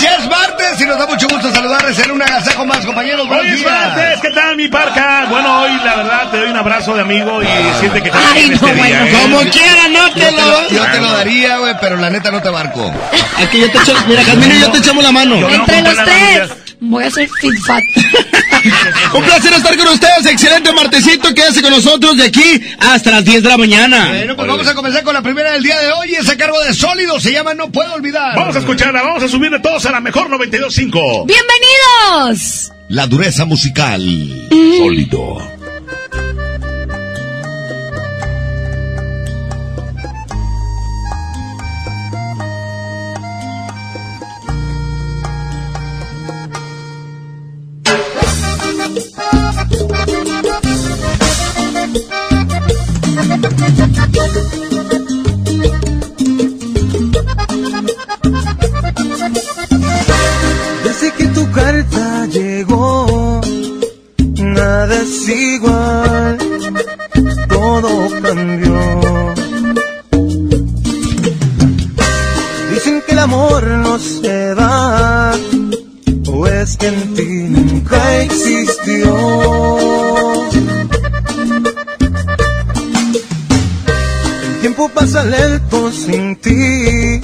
Ya es martes y nos da mucho gusto saludarles en un agasajo más, compañeros. Buenos Hoy es días. martes, ¿qué tal mi parca? Bueno, hoy la verdad te doy un abrazo de amigo y siente que te Ay, no, este bueno. día. ¿eh? Como quiera, no Yo te lo, yo te lo daría, güey, pero la neta no te barco. Aquí yo te echo, mira, Jasmine y yo te echamos la mano. Yo Entre los tres. Voy a ser fit fat. Un placer estar con ustedes, excelente martesito, quédese con nosotros de aquí hasta las 10 de la mañana. Bueno, pues vamos a comenzar con la primera del día de hoy. Es a cargo de Sólido, se llama No Puedo Olvidar. Vamos a escucharla, vamos a subirle todos a la mejor 92.5. ¡Bienvenidos! La dureza musical. Sólido. nada es igual, todo cambió. Dicen que el amor no se va, o es que en ti nunca existió. El tiempo pasa lento sin ti,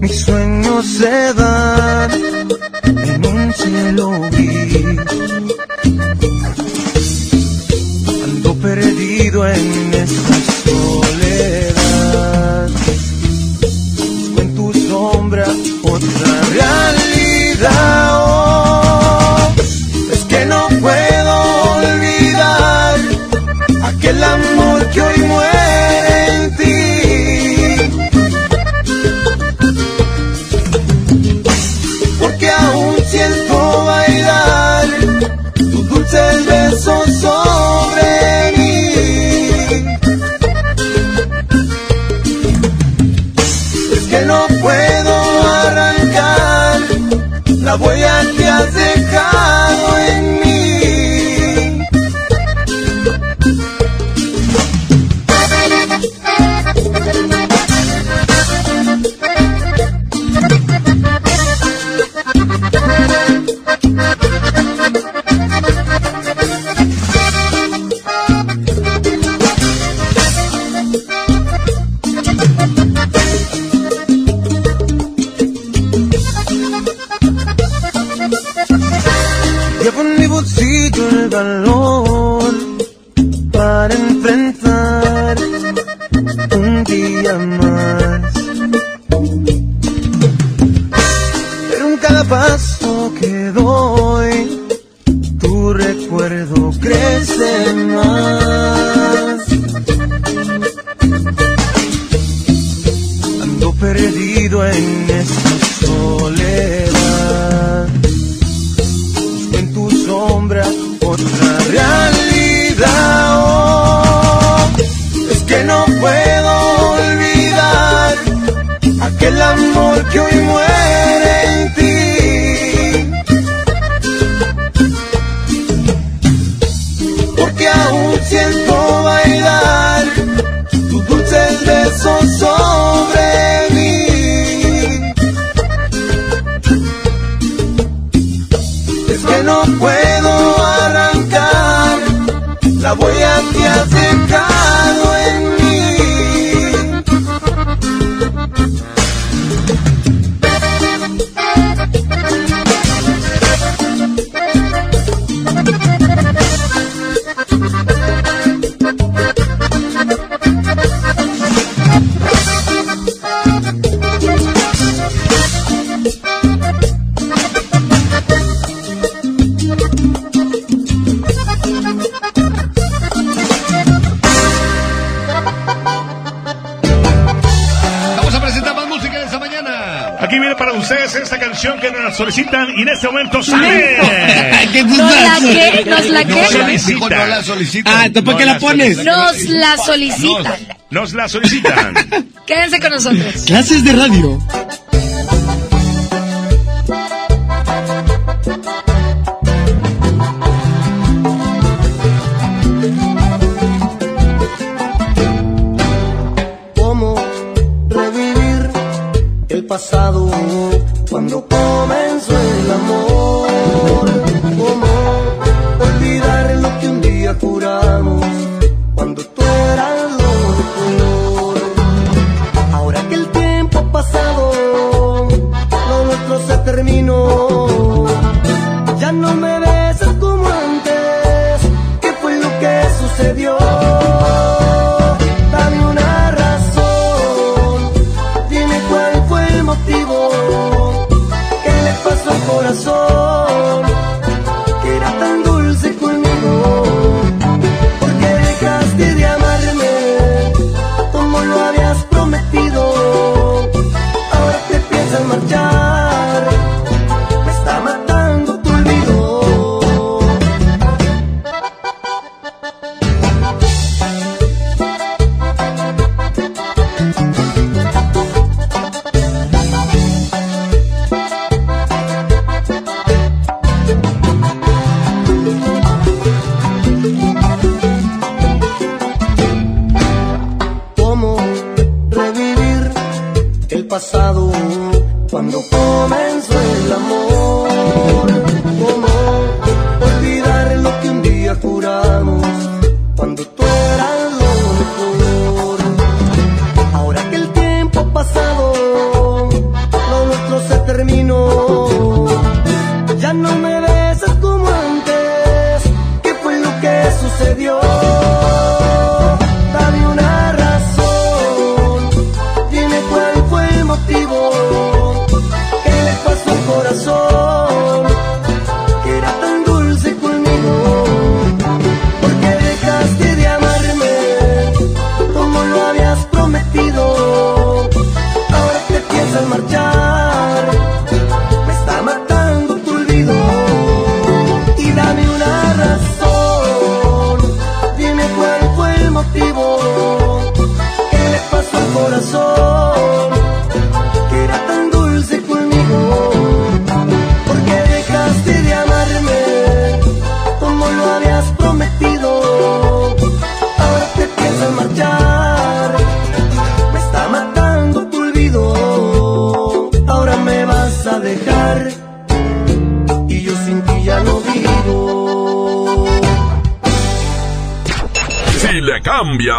mis sueños se dan en un cielo gris. En esta soledad. Busco en tu sombra otra realidad. La solicitan. Ah, ¿tú para qué No la la pones? Nos la solicitan. Nos la solicitan. Quédense con nosotros. Clases de radio.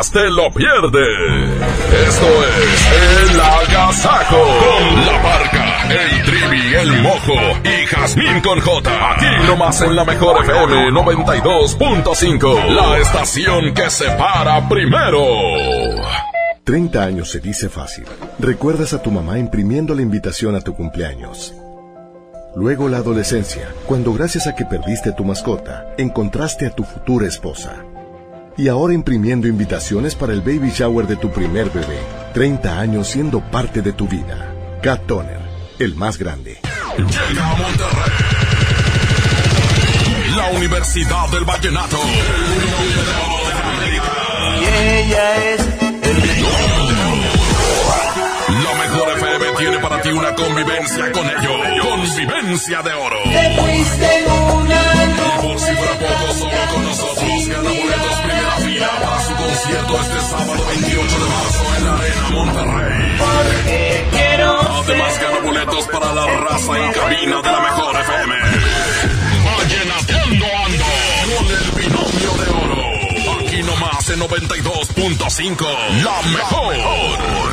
Te lo pierdes. Esto es El Agasajo. Con la barca, el trivi, el mojo y Jazmín con J. Aquí nomás en la mejor FM 92.5. La estación que se para primero. 30 años se dice fácil. Recuerdas a tu mamá imprimiendo la invitación a tu cumpleaños. Luego la adolescencia, cuando gracias a que perdiste tu mascota, encontraste a tu futura esposa. Y ahora imprimiendo invitaciones para el baby shower de tu primer bebé. 30 años siendo parte de tu vida. Cat Toner, el más grande. Llega a Monterrey. La Universidad del Vallenato. Y ella es FM tiene para ti una convivencia con ellos. Convivencia de oro. Te fuiste una Y por si fuera poco, solo con nosotros gana boletos primera fila para su concierto este sábado 28 de marzo en la Arena Monterrey. porque quiero Además gana boletos para la raza en cabina de la mejor FM. Vallenateando ando con el binomio de oro. Aquí nomás en 92.5. La mejor.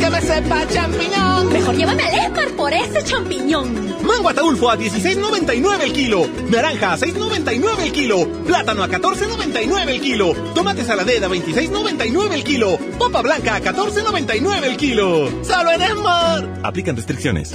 que me sepa champiñón. Mejor llévame al Esmar por ese champiñón. Mango ataulfo a 16.99 el kilo. Naranja a 6.99 el kilo. Plátano a 14.99 el kilo. Tomate saladera a 26.99 el kilo. Papa blanca a 14.99 el kilo. ¡Solo en Esmar! Aplican restricciones.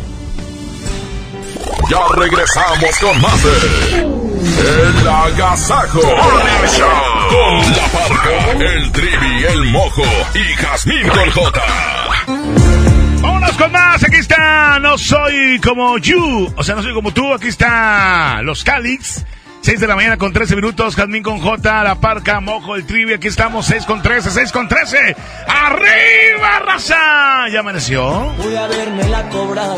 Ya regresamos con más de El Agasajo Morning Show con La Parca, el Trivi, el Mojo y Jazmín con J. Vámonos con más, aquí está, no soy como you, o sea, no soy como tú, aquí está Los Calix. 6 de la mañana con 13 minutos, Jazmín con J, La Parca, Mojo, el Trivi, aquí estamos, 6 con 13, 6 con 13. ¡Arriba, raza! ¿Ya amaneció? Voy a haberme la cobrado,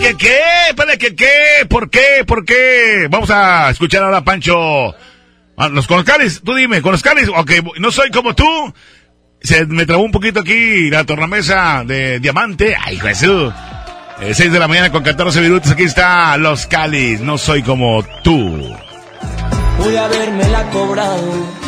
¿Qué, qué? ¿Para qué, qué? ¿Por qué? ¿Por qué? Vamos a escuchar ahora a Pancho. Ah, los cáliz, tú dime, con los cáliz, ok, no soy como tú. Se me trabó un poquito aquí la tornamesa de diamante. Ay, Jesús. Eh, 6 de la mañana con 14 minutos, aquí está Los Cáliz, no soy como tú. pude haberme la cobrado.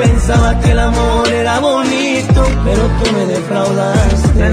pensaba que el amor era bonito, pero tú me defraudaste.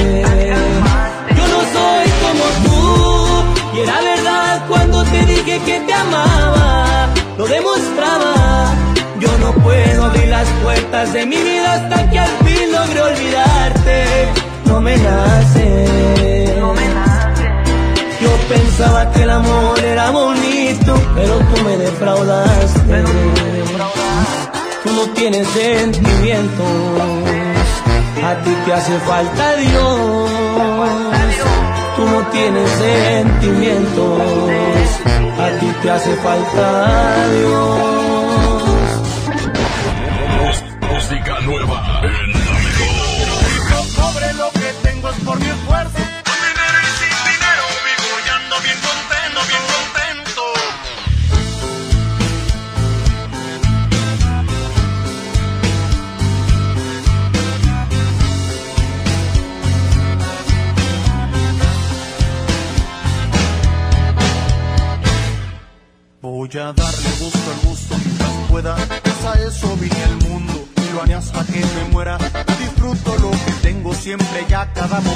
Cuando te dije que te amaba. Lo demostraba. Yo no puedo abrir las puertas de mi vida hasta que al fin logre olvidarte. No me nace. Yo pensaba que el amor era bonito, pero tú me defraudaste. Tú no tienes sentimientos, a ti te hace falta Dios. Tú no tienes sentimientos, hace falta Dios. Siempre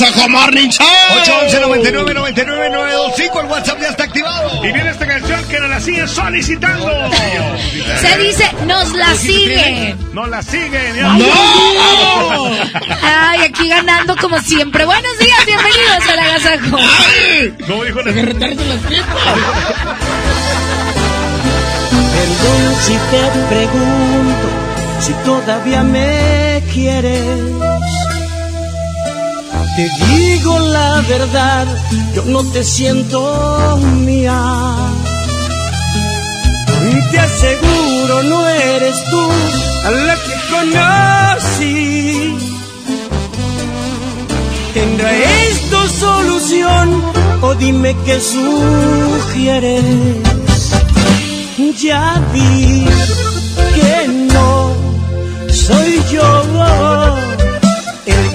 con más de la Gasajo Morning Show. 811 99 99 925 el WhatsApp ya está activado. Y viene esta canción que nos la sigue solicitando. Se dice, nos la siguen. Nos la siguen. ¡No! Ay, aquí ganando como siempre. Buenos días, bienvenidos a la Gasajo. ¿Cómo dijo la Perdón si te pregunto si todavía me quieres. Te digo la verdad, yo no te siento mía. Y te aseguro, no eres tú a la que conocí. ¿Tendrá esto solución o dime qué sugieres? Ya vi que no soy yo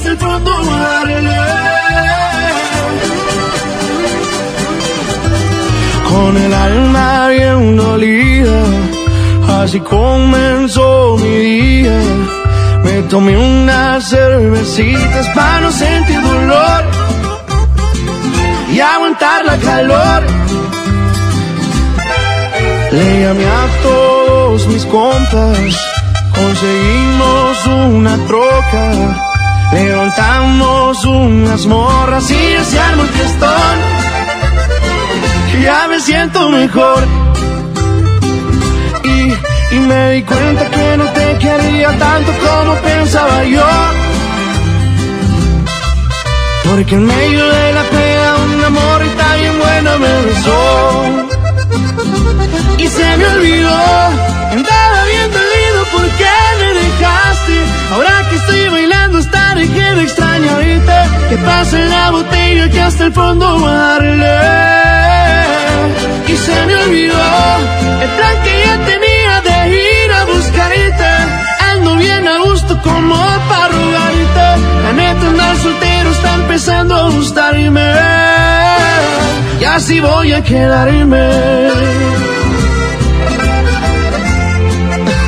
Hasta el fondo darle. Con el alma bien dolida, así comenzó mi día. Me tomé unas cervecitas para no sentir dolor y aguantar la calor. Le llamé a todos mis compas, conseguimos una troca, levantamos unas morras y se armó el fiestón. Ya me siento mejor y, y me di cuenta que no te quería tanto como pensaba yo. Porque en medio de la pena un amor y tan bien buena me besó. Y se me olvidó. Andaba bien dolido porque me dejaste. Ahora que estoy bailando hasta de que me extraño. Que pase la botella que hasta el fondo va a darle. Y se me olvidó el plan que ya tenía de ir a buscarte. Ando bien a gusto como para rogarte. La neta andar soltero está empezando a gustarme. Y así voy a quedarme.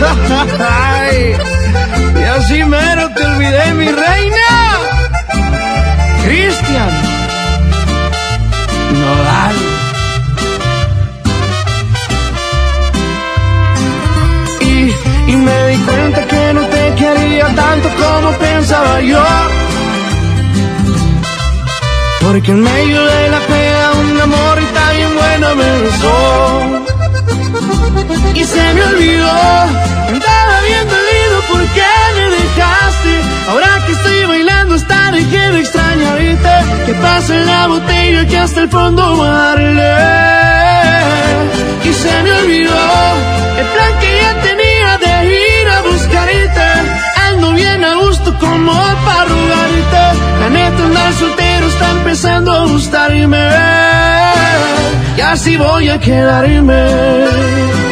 Ay, y así mero te olvidé, mi reina. Cristian Nodal. Y, y me di cuenta que no te quería tanto como pensaba yo. Porque en medio de la pena un amor y tan bien bueno me besó. Y se me olvidó, andaba bien dolido porque me dejaste. Ahora que estoy bailando hasta de que me extraño ahorita. Que pase la botella que hasta el fondo va a darle. Y se me olvidó el plan que ya tenía de ir a buscarte. Ando bien a gusto como para rogarte. La neta andar soltero está empezando a gustarme. Y así voy a quedarme.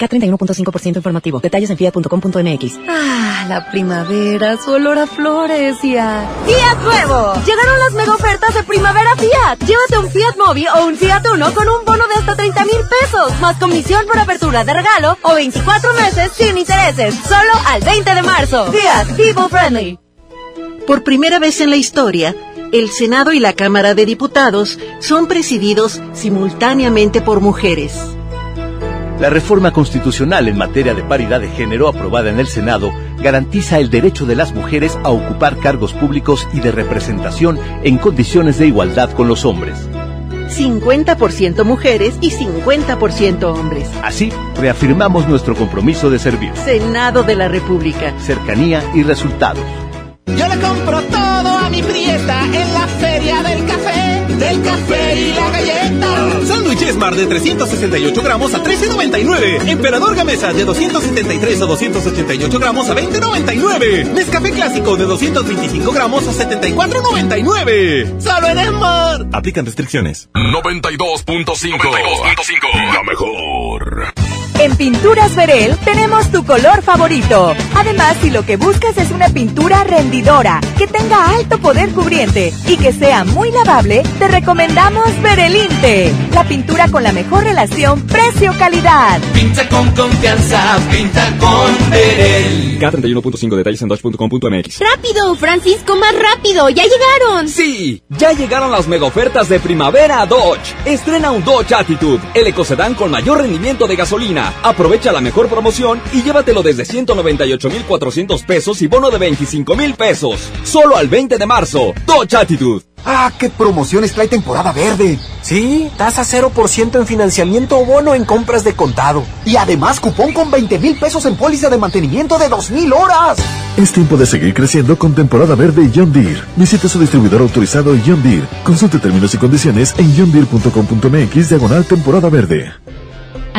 K31.5% informativo. Detalles en fiat.com.mx. Ah, la primavera, su olor a flores y a... ¡Fiat nuevo! Llegaron las mega ofertas de primavera Fiat. Llévate un Fiat Mobi o un Fiat Uno con un bono de hasta 30 mil pesos, más comisión por apertura de regalo o 24 meses sin intereses. Solo al 20 de marzo. Fiat, people friendly. Por primera vez en la historia, el Senado y la Cámara de Diputados son presididos simultáneamente por mujeres. La reforma constitucional en materia de paridad de género aprobada en el Senado garantiza el derecho de las mujeres a ocupar cargos públicos y de representación en condiciones de igualdad con los hombres. 50% mujeres y 50% hombres. Así, reafirmamos nuestro compromiso de servir. Senado de la República. Cercanía y resultados. Yo le compro todo a mi prieta en la feria del café, del café y la galleta. Smart de 368 gramos a 13.99. Emperador Gamesa de 273 o 288 gramos a 20.99. Nescafé Clásico de 225 gramos a 74.99. Solo en Smart. Aplican restricciones. 92.5. La mejor. En Pinturas Verel tenemos tu color favorito. Además, si lo que buscas es una pintura rendidora, que tenga alto poder cubriente y que sea muy lavable, te recomendamos Verelinte, la pintura con la mejor relación precio-calidad. Pinta con confianza, pinta con Verel. K31.5 detalles en dodge.com.mx. ¡Rápido, Francisco, más rápido! ¡Ya llegaron! Sí, ya llegaron las mega ofertas de primavera a Dodge. Estrena un Dodge Attitude, el ecocedán con mayor rendimiento de gasolina. Aprovecha la mejor promoción y llévatelo desde 198,400 pesos y bono de 25 mil pesos. Solo al 20 de marzo. Dodge Attitude. ¡Ah, qué promociones trae temporada verde! Sí, tasa 0% en financiamiento o bono en compras de contado. Y además cupón con 20 mil pesos en póliza de mantenimiento de 2.000 horas. Es tiempo de seguir creciendo con temporada verde y John Deere. Visita su distribuidor autorizado John Deere. Consulte términos y condiciones en johndeere.com.mx diagonal temporada verde.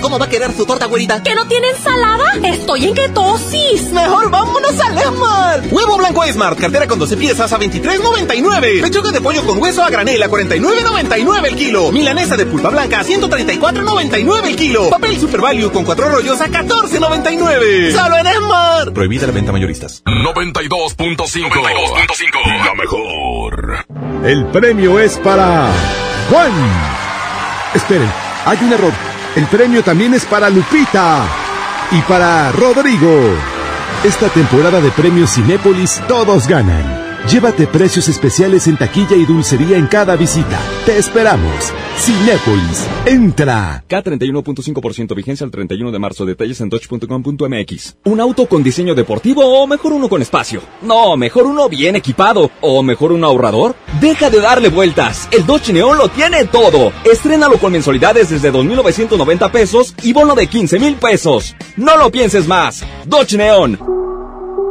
¿Cómo va a quedar su torta, güerita? ¿Que no tiene ensalada? Estoy en ketosis. Mejor vámonos al Esmart. Huevo blanco Esmart, cartera con 12 piezas a 23.99. Pechuga de pollo con hueso a granel a 49.99 el kilo. Milanesa de pulpa blanca a 134.99 el kilo. Papel Super Value con cuatro rollos a 14.99. Solo en Esmart. Prohibida la venta mayoristas. 92.5. La mejor. El premio es para Juan. Esperen, hay un error. El premio también es para Lupita y para Rodrigo. Esta temporada de premios Cinépolis todos ganan. Llévate precios especiales en taquilla y dulcería en cada visita. Te esperamos. Cinépolis, entra. K31.5% vigencia al 31 de marzo. Detalles en dodge.com.mx. ¿Un auto con diseño deportivo o mejor uno con espacio? No, mejor uno bien equipado. ¿O mejor un ahorrador? Deja de darle vueltas. El Dodge Neon lo tiene todo. Estrénalo con mensualidades desde 2.990 pesos y bono de 15 mil pesos. No lo pienses más. Dodge Neon.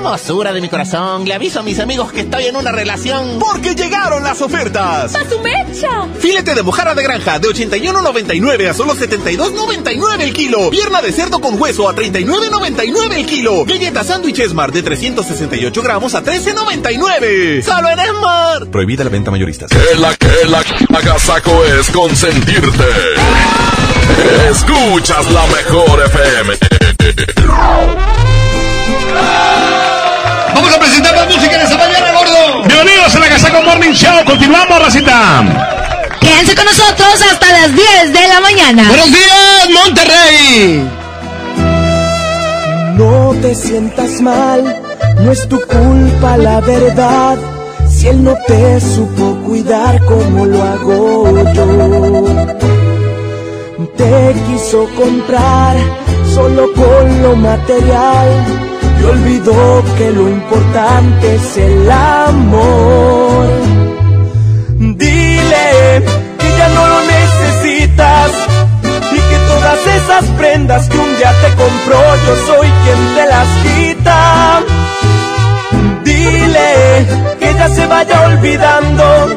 Hermosura de mi corazón, le aviso a mis amigos que estoy en una relación. Porque llegaron las ofertas. ¡A su mecha! Filete de mojarra de granja de 81.99 a solo 72.99 el kilo. Pierna de cerdo con hueso a 39.99 el kilo. Galleta sándwich Smart de 368 gramos a 13.99. ¡Solo en Smart! Prohibida la venta mayoristas. Que la que la agasaco es consentirte. Escuchas la mejor FM. Vamos a presentar más música en esta mañana, gordo. Bienvenidos a la Casaco Morning Show. Continuamos, Racita. Quédense con nosotros hasta las 10 de la mañana. Buenos días, Monterrey. No te sientas mal, no es tu culpa la verdad. Si él no te supo cuidar como lo hago yo. Te quiso comprar solo con lo material y olvidó que lo importante es el amor. Dile que ya no lo necesitas y que todas esas prendas que un día te compró yo soy quien te las quita. Dile que ya se vaya olvidando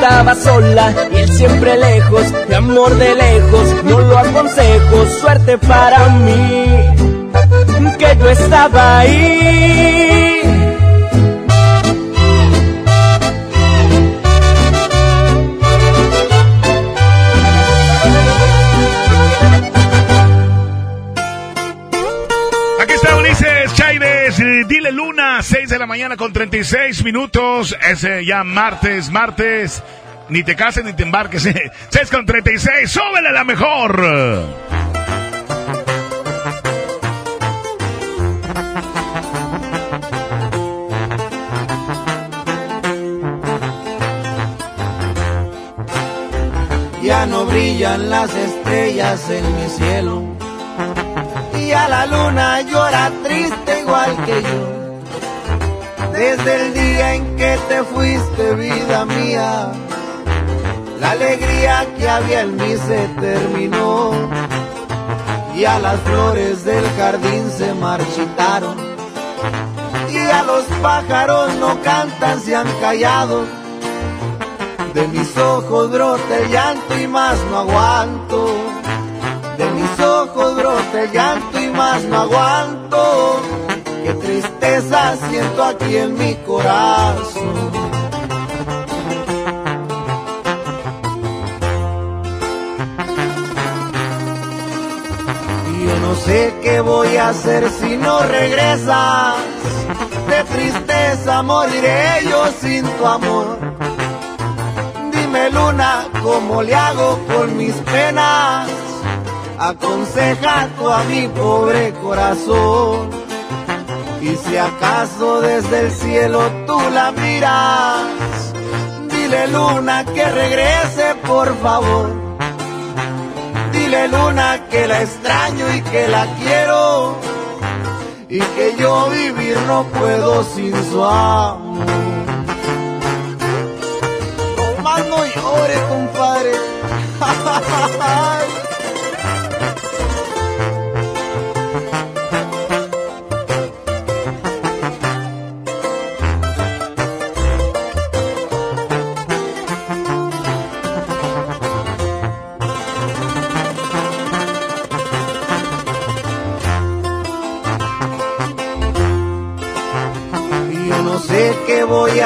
Tú estabas sola y él siempre lejos, y amor de lejos, no lo aconsejo, suerte para mí, que yo estaba ahí. Dile Luna, 6 de la mañana con 36 minutos. Es eh, ya martes, martes. Ni te cases ni te embarques. eh. 6 con 36, súbele la mejor. Ya no brillan las estrellas en mi cielo. Y a la luna llora triste igual que yo. Desde el día en que te fuiste, vida mía, la alegría que había en mí se terminó. Y a las flores del jardín se marchitaron. Y ya los pájaros no cantan, se han callado. De mis ojos brota el llanto y más no aguanto. De mis ojos brota el llanto y más no aguanto. Qué tristeza siento aquí en mi corazón. Y yo no sé qué voy a hacer si no regresas. De tristeza moriré yo sin tu amor. Dime luna, ¿cómo le hago con mis penas? Aconseja tú a mi pobre corazón. Y si acaso desde el cielo tú la miras, dile luna que regrese por favor. Dile luna que la extraño y que la quiero. Y que yo vivir no puedo sin su amor. No más no llore, compadre.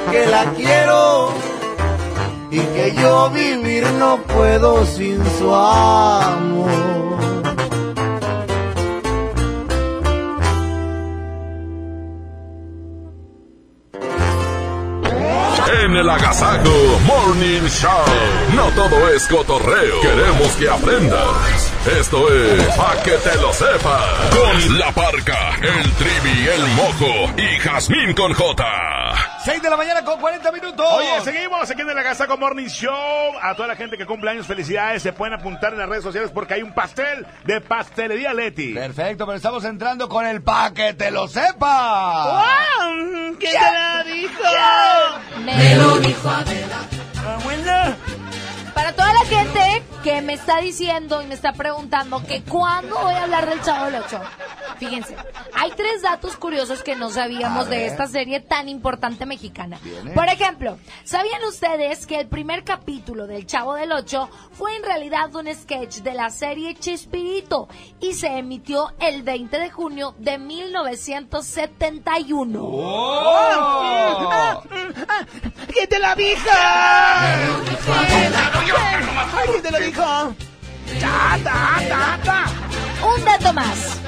que la quiero. Y que yo vivir no puedo sin su amor. En el Agasajo Morning Show. No todo es cotorreo. Queremos que aprendas. Esto es Pa' que te lo sepas. Con la parca, el trivi, el mojo y Jazmín con J. 6 de la mañana con 40 minutos. Oye, seguimos aquí en el Agasaco Morning Show. A toda la gente que cumple años, felicidades. Se pueden apuntar en las redes sociales porque hay un pastel de pastelería Leti. Perfecto, pero estamos entrando con el pa' que te lo sepa. ¡Wow! ¿Quién te lo dijo? Me lo dijo Adela. Para toda la gente que me está diciendo y me está preguntando que cuándo voy a hablar del Chavo del Ocho. Fíjense, hay tres datos curiosos que no sabíamos de esta serie tan importante mexicana. Viene. Por ejemplo, ¿sabían ustedes que el primer capítulo del Chavo del Ocho fue en realidad un sketch de la serie Chespirito y se emitió el 20 de junio de 1971? ¡Oh! ¿Quién te la te lo Un dato más.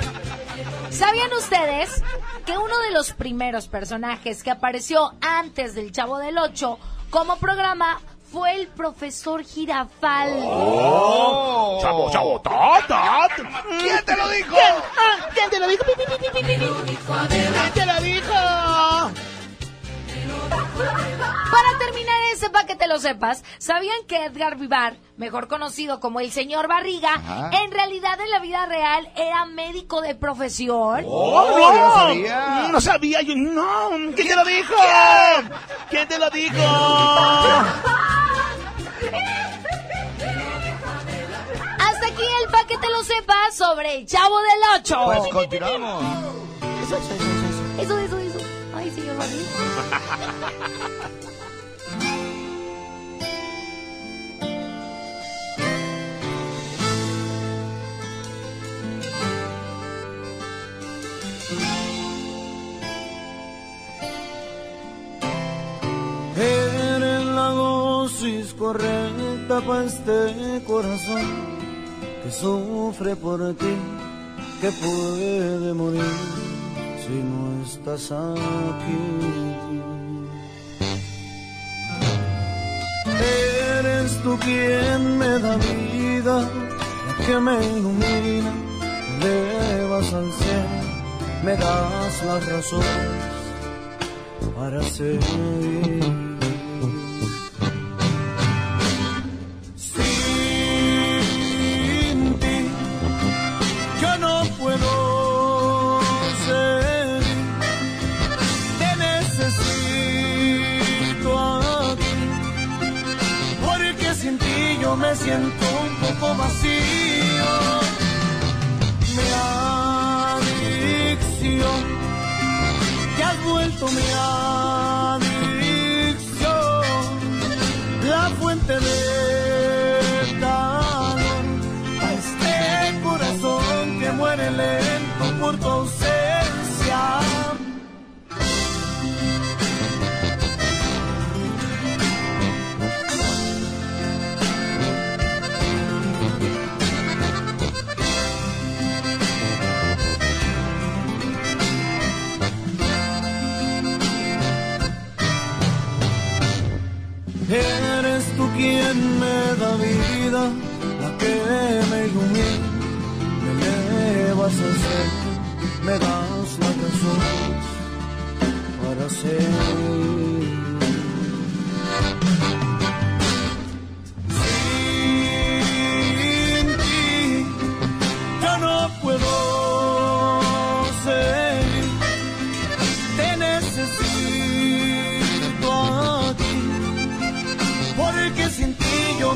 ¿Sabían ustedes que uno de los primeros personajes que apareció antes del Chavo del Ocho como programa fue el profesor Girafal? Oh. Chavo, chavo, ta, ta. ¿Quién te lo dijo? ¿Quién? Ah, ¿Quién te lo dijo? ¿Quién te lo dijo? Para terminar ese pa' que te lo sepas, ¿sabían que Edgar Vivar, mejor conocido como el señor Barriga, Ajá. en realidad en la vida real era médico de profesión? Oh, yo no sabía. No sabía yo, no. ¿Quién te lo dijo? ¿Quién te lo dijo? Hasta aquí el pa' que te lo sepas sobre el Chavo del Ocho. Pues continuamos. Eso, eso, eso. Ay, la dosis correcta para este corazón que sufre por ti, que puede morir si no estás aquí. Eres tú quien me da vida, que me ilumina, me elevas al cielo, me das las razones para seguir. Me siento un poco vacío. Mi adicción, te has vuelto mi adicción. La fuente de quien me da vida, la que me ilumina, me elevas al cielo, me das la razón para seguir.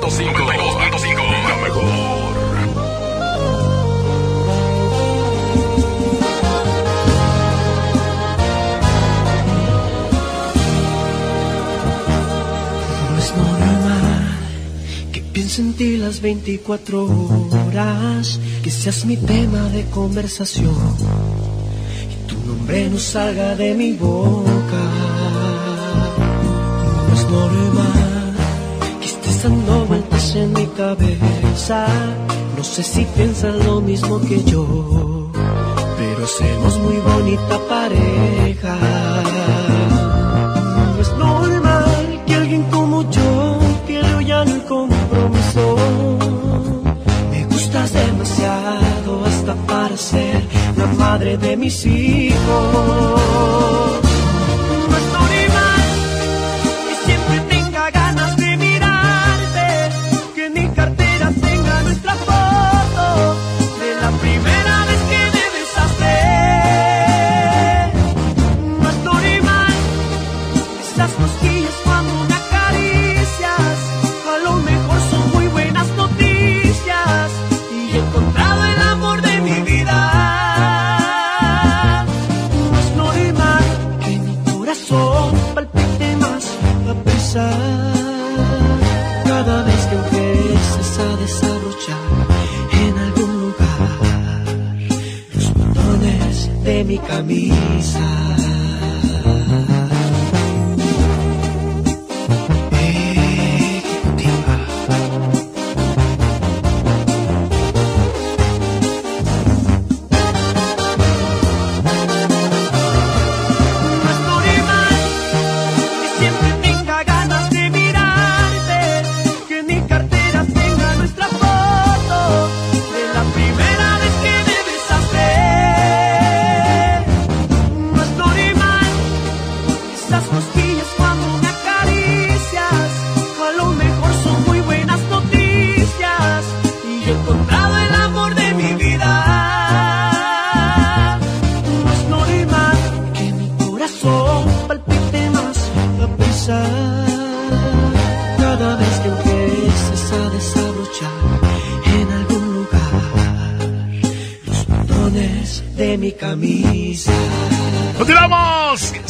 92.5 La mejor. No es normal que piense en ti las 24 horas, que seas mi tema de conversación y tu nombre no salga de mi boca. No es normal dando vueltas en mi cabeza. No sé si piensas lo mismo que yo, pero somos muy bonita pareja. No es normal que alguien como yo pierda ya el compromiso. Me gustas demasiado hasta para ser la madre de mis hijos. De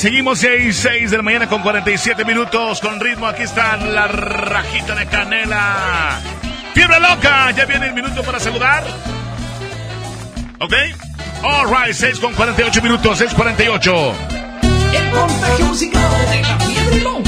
Seguimos 6, 6 de la mañana con 47 minutos con ritmo. Aquí está la rajita de canela. Fiebre loca. Ya viene el minuto para saludar. ¿Ok? All right, 6 con 48 minutos, 6.48. El contagio musical de la fiebre loca.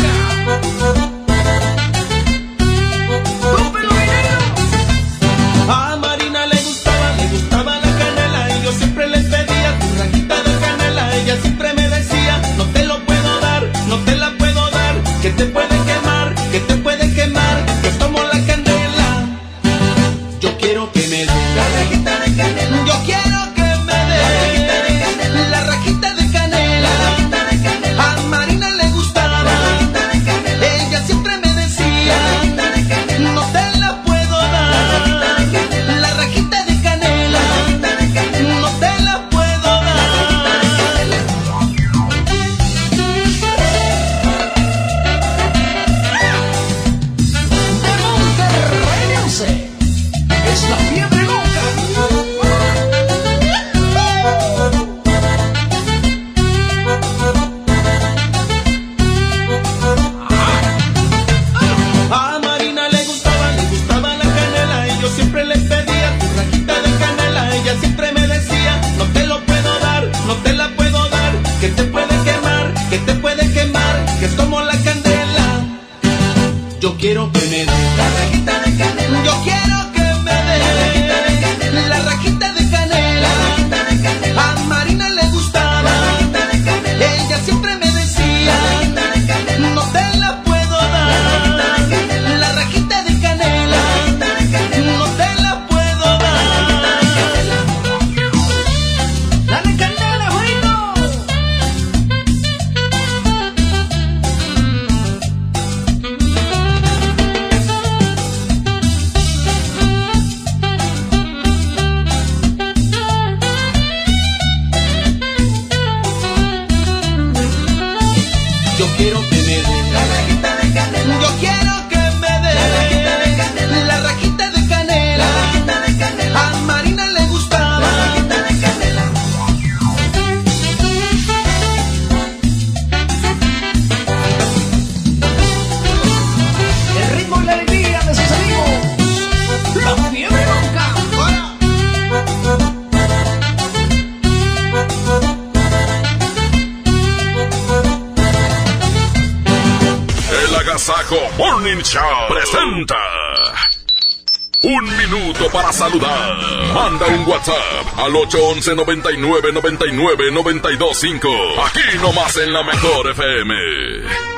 811 99 99 925. Aquí nomás en la mejor FM.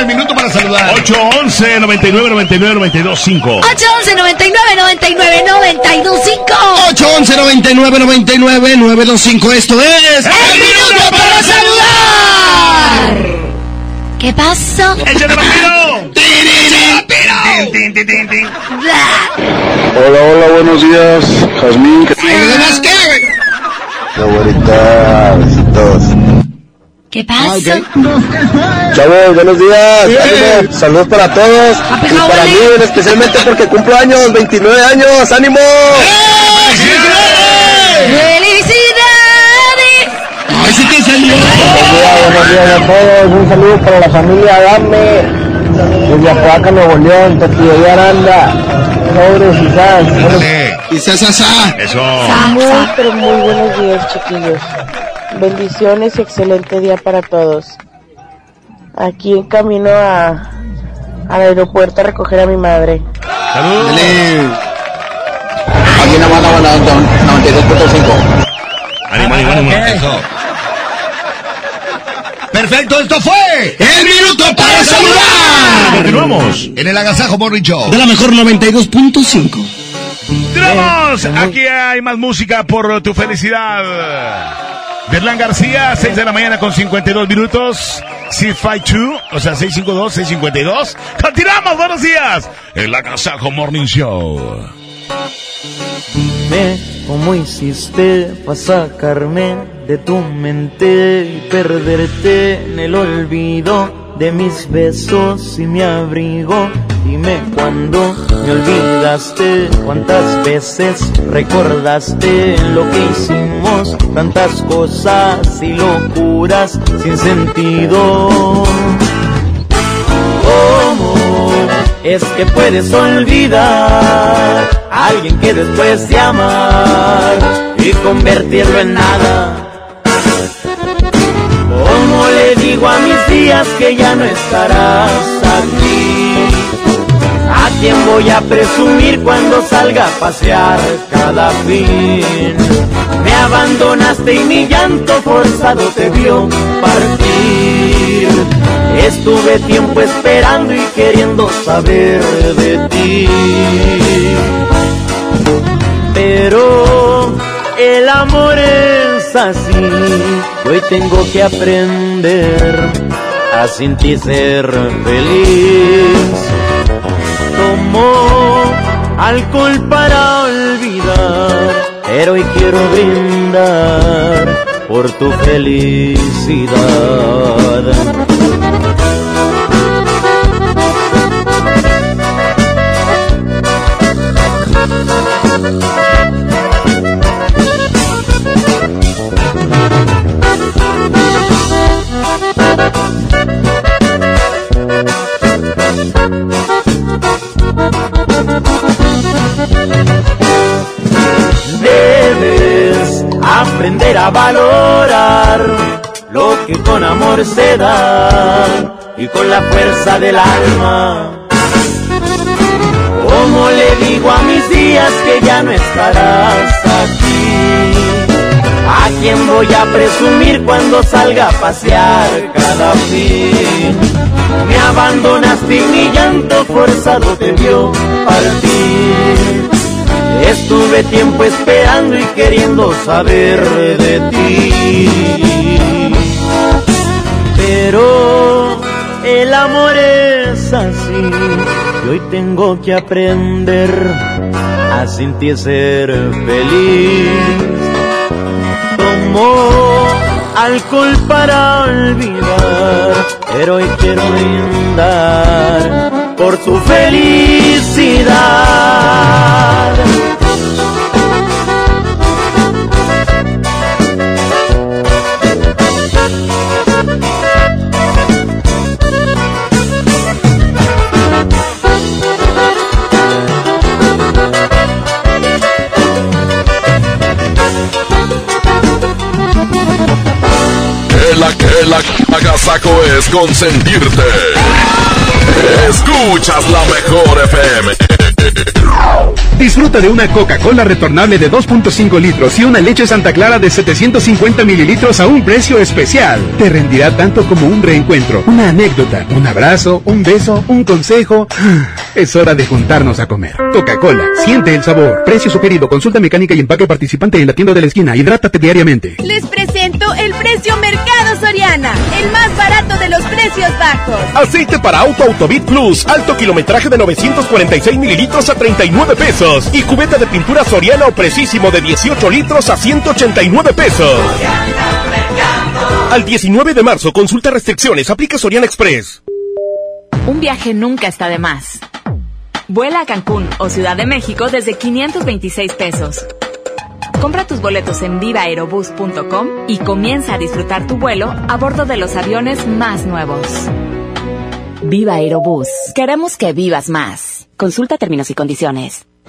El minuto para saludar. 811 99 99 925. 811 99 99 925 811 99 99 925. Esto es. ¡El minuto para saludar! ¿Qué pasó? ¡Échale vampiro! Tin, tin, tin, tin. Hola, hola, buenos días, Jazmín. ¿Qué ¿Además qué, güerita, besitos. ¿Qué pasa? Chavos, buenos días. Ánimo. Saludos para todos. Y para mí, especialmente porque cumplo años, 29 años. ¡Ánimo! ¡Felicidades! ¡Ay, sí que salió! Buenos días, buenos días a todos. Un saludo para la familia Adame. Desde Apodaca, Nuevo León, Tortillo y Aranda. Sobres y Sas. Quizás asá. Eso. Muy, pero muy buenos días, chiquillos. Bendiciones y excelente día para todos. Aquí en camino a, al aeropuerto a recoger a mi madre. Saludos. Aquí en la banda 92.5. Ánimo, ánimo, ánimo. Eso. Perfecto, esto fue el minuto para saludar. Continuamos. En el Agasajo Morning Show. De la mejor 92.5. Continuamos. Aquí hay más música por tu felicidad. Berlán García, 6 de la mañana con 52 minutos. 652, o sea, 652, 652. Continuamos, buenos días. En la Casajo Morning Show. Dime cómo hiciste para sacarme de tu mente y perderte en el olvido de mis besos y mi abrigo. Dime cuándo me olvidaste, cuántas veces recordaste lo que hicimos, tantas cosas y locuras sin sentido. ¿Cómo es que puedes olvidar a alguien que después de amar y convertirlo en nada? ¿Cómo le digo a mis días que ya no estarás aquí? ¿A quién voy a presumir cuando salga a pasear cada fin? Me abandonaste y mi llanto forzado te vio partir. Estuve tiempo esperando y queriendo saber de ti. Pero el amor es así, hoy tengo que aprender a sin ti ser feliz. Tomo alcohol para olvidar, pero hoy quiero brindar por tu felicidad. Y con la fuerza del alma. Como le digo a mis días que ya no estarás aquí? ¿A quién voy a presumir cuando salga a pasear cada fin? Me abandonaste y mi llanto forzado te vio partir. Estuve tiempo esperando y queriendo saber de ti. Pero el amor es así y hoy tengo que aprender a sin ti ser feliz. Tomo alcohol para olvidar, pero hoy quiero brindar por su felicidad. Que la es consentirte. Escuchas la mejor FM. Disfruta de una Coca-Cola retornable de 2.5 litros y una leche Santa Clara de 750 mililitros a un precio especial. Te rendirá tanto como un reencuentro, una anécdota, un abrazo, un beso, un consejo. Es hora de juntarnos a comer. Coca-Cola, siente el sabor. Precio sugerido, consulta mecánica y empaque participante en la tienda de la esquina. Hidrátate diariamente. Les presento el precio Mercado Soriana, el más barato de los precios bajos. Aceite para auto Autobit Plus, alto kilometraje de 946 mililitros a 39 pesos. Y cubeta de pintura Soriana o Precisísimo de 18 litros a 189 pesos. Al 19 de marzo, consulta restricciones, aplica Soriana Express. Un viaje nunca está de más. Vuela a Cancún o Ciudad de México desde 526 pesos. Compra tus boletos en vivaerobus.com y comienza a disfrutar tu vuelo a bordo de los aviones más nuevos. Viva Aerobús. Queremos que vivas más. Consulta términos y condiciones.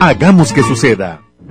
hagamos que suceda.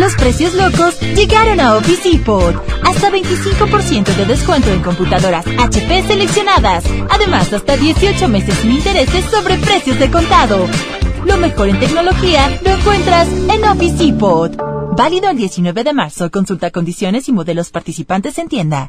Los precios locos llegaron a Office Depot. Hasta 25% de descuento en computadoras HP seleccionadas. Además, hasta 18 meses sin intereses sobre precios de contado. Lo mejor en tecnología lo encuentras en Office Depot. Válido el 19 de marzo. Consulta condiciones y modelos participantes en tienda.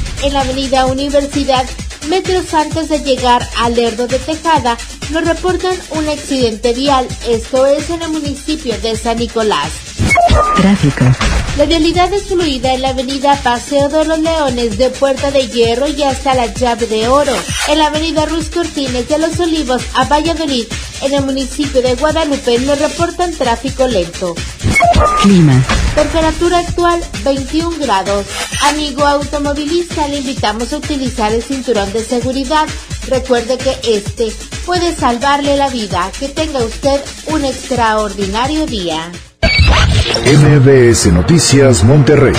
En la avenida Universidad, metros antes de llegar al Lerdo de Tejada, nos reportan un accidente vial, esto es en el municipio de San Nicolás. Tráfico. La vialidad es fluida en la avenida Paseo de los Leones de Puerta de Hierro y hasta la Llave de Oro. En la avenida Ruiz Cortines de los Olivos a Valladolid, en el municipio de Guadalupe, nos reportan tráfico lento. Clima. Temperatura actual 21 grados. Amigo automovilista, le invitamos a utilizar el cinturón de seguridad. Recuerde que este puede salvarle la vida. Que tenga usted un extraordinario día. MBS Noticias Monterrey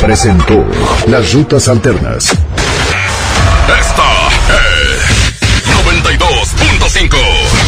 presentó Las Rutas Alternas. Esta es 92.5.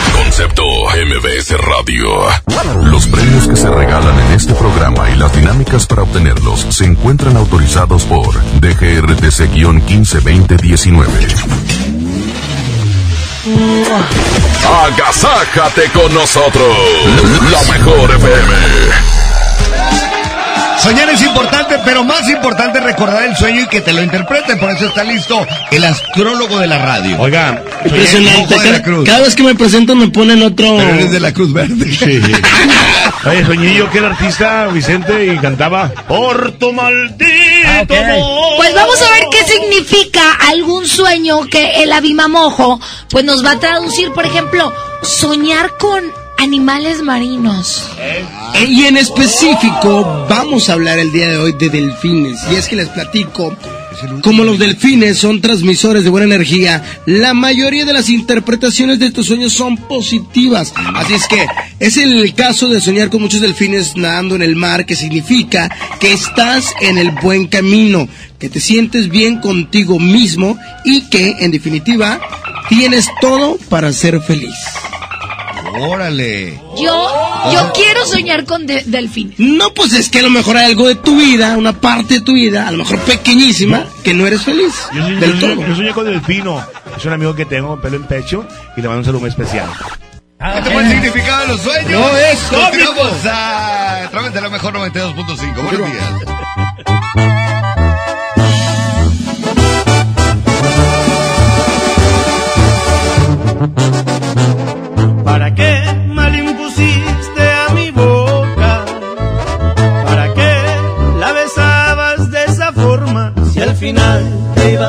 Concepto MBS Radio. Los premios que se regalan en este programa y las dinámicas para obtenerlos se encuentran autorizados por DGRTC-152019. Agasájate con nosotros. La mejor FM. Soñar es importante, pero más importante es recordar el sueño y que te lo interpreten. Por eso está listo el astrólogo de la radio. Oiga, Impresionante. De la Cada, Cruz. cada vez que me presento me ponen otro. Pero eres de la Cruz Verde. Oye, soñé yo que era artista, Vicente, y cantaba Por tu maldito amor. Pues vamos a ver qué significa algún sueño que el abimamojo pues nos va a traducir, por ejemplo, soñar con animales marinos. Eh, Y en específico, vamos a hablar el día de hoy de delfines. Y es que les platico, como los delfines son transmisores de buena energía, la mayoría de las interpretaciones de estos sueños son positivas. Así es que es el caso de soñar con muchos delfines nadando en el mar, que significa que estás en el buen camino, que te sientes bien contigo mismo y que, en definitiva, tienes todo para ser feliz. Órale. Yo, yo quiero soñar con de- delfines. No, pues es que a lo mejor hay algo de tu vida, una parte de tu vida, a lo mejor pequeñísima, que no eres feliz. Yo, soñé- del yo soñé- todo. yo soñé con Delfino. Es un amigo que tengo, pelo en pecho, y le mando un saludo muy especial. ¿Este fue el significado de los sueños? No es Continuamos a, a través de la mejor 92.5. Buenos días.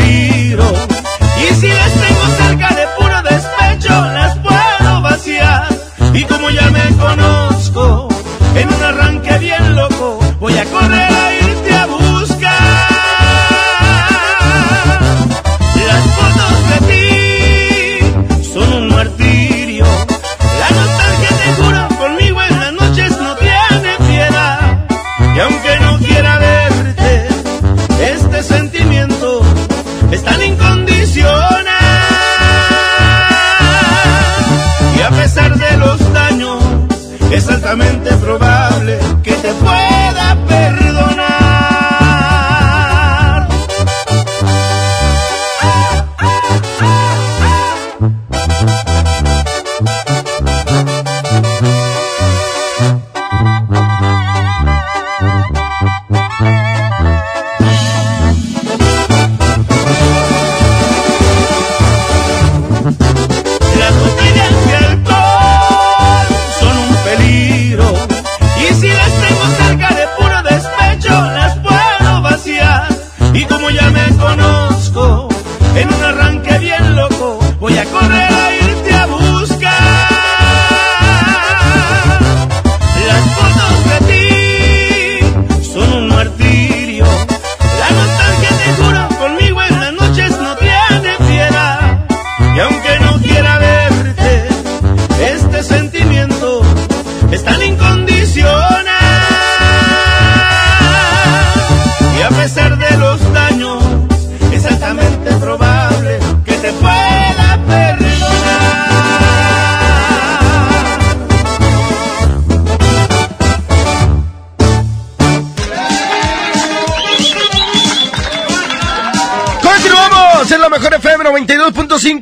Y si las tengo cerca de puro despecho, las puedo vaciar. Y como ya me conozco, en un arranque bien loco, voy a correr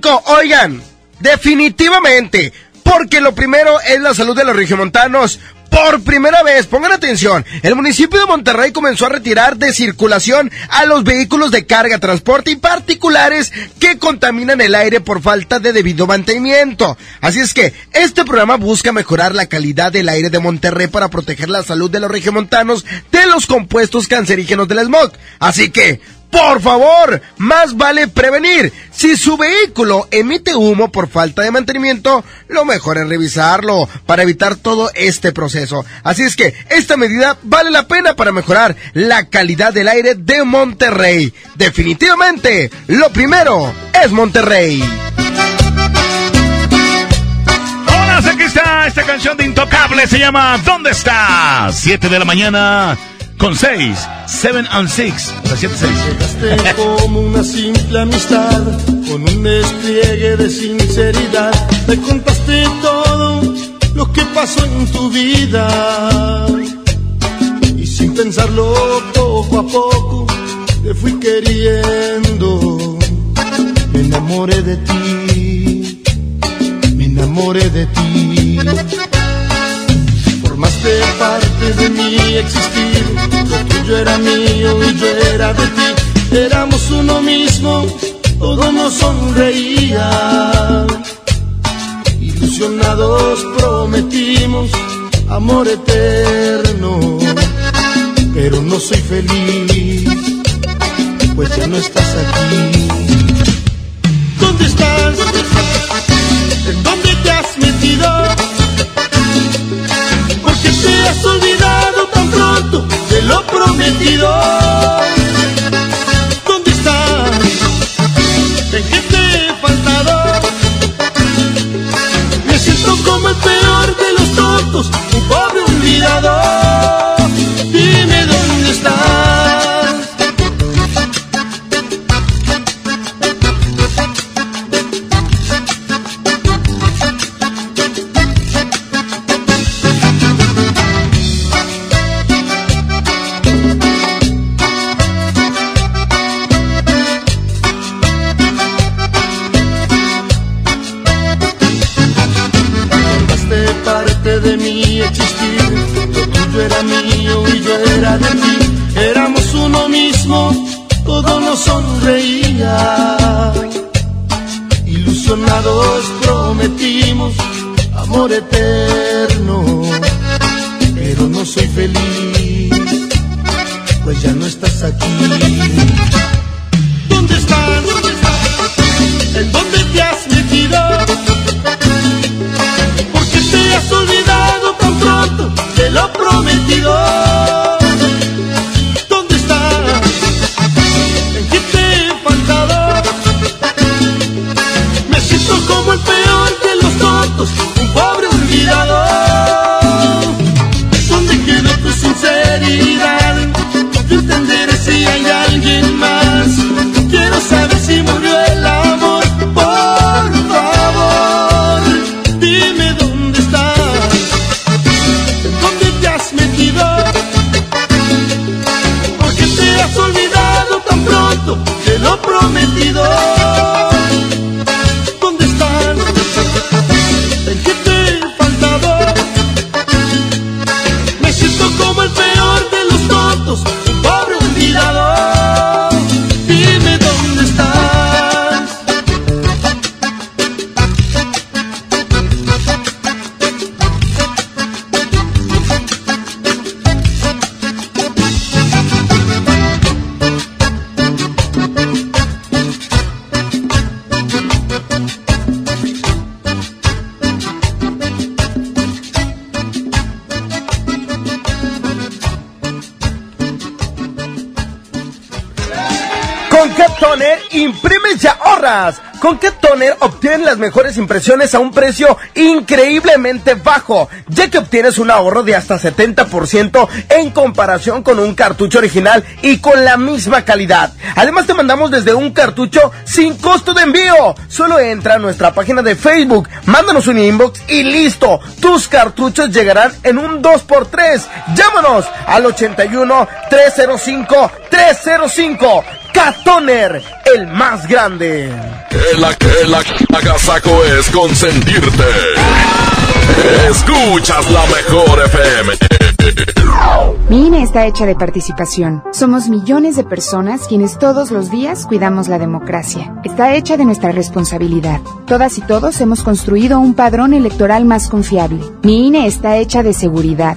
92.5. Oigan, definitivamente, porque lo primero es la salud de los regiomontanos. Por primera vez, pongan atención, el municipio de Monterrey comenzó a retirar de circulación a los vehículos de carga, transporte y particulares que contaminan el aire por falta de debido mantenimiento. Así es que este programa busca mejorar la calidad del aire de Monterrey para proteger la salud de los regiomontanos de los compuestos cancerígenos del smog. Así que, por favor, más vale prevenir. Si su vehículo emite humo por falta de mantenimiento, lo mejor es revisarlo para evitar todo este proceso. Así es que esta medida vale la pena para mejorar la calidad del aire de Monterrey. Definitivamente, lo primero es Monterrey. Hola, aquí está esta canción de Intocable, se llama ¿Dónde está? 7 de la mañana con 6, 7 and 6, o sea, 7, 6. Llegaste como una simple amistad, con un despliegue de sinceridad. Me contaste todo lo que pasó en tu vida. Y sin pensarlo poco a poco, te fui queriendo. Me enamoré de ti, me enamoré de ti. Formaste parte de mi existir, lo tuyo era mío y yo era de ti. Éramos uno mismo, todo nos sonreía. Ilusionados prometimos amor eterno, pero no soy feliz, pues ya no estás aquí. ¿Dónde estás? ¿En dónde te has metido? Has olvidado tan pronto de lo prometido. ¿Dónde estás? ¿En qué te he faltado? Me siento como el peor de los tontos, un pobre olvidado. Prometimos amor eterno, pero no soy feliz, pues ya no estás aquí. ¿Dónde estás? ¿En dónde te has metido? ¿Por qué te has olvidado tan pronto de lo prometido? Con Cat Toner obtienes las mejores impresiones a un precio increíblemente bajo, ya que obtienes un ahorro de hasta 70% en comparación con un cartucho original y con la misma calidad. Además te mandamos desde un cartucho sin costo de envío. Solo entra a nuestra página de Facebook, mándanos un inbox y listo. Tus cartuchos llegarán en un 2x3. Llámanos al 81 305 305. Catoner, el más grande. El, el agasaco es consentirte. Escuchas la mejor FM. Mi INE está hecha de participación. Somos millones de personas quienes todos los días cuidamos la democracia. Está hecha de nuestra responsabilidad. Todas y todos hemos construido un padrón electoral más confiable. Mi INE está hecha de seguridad.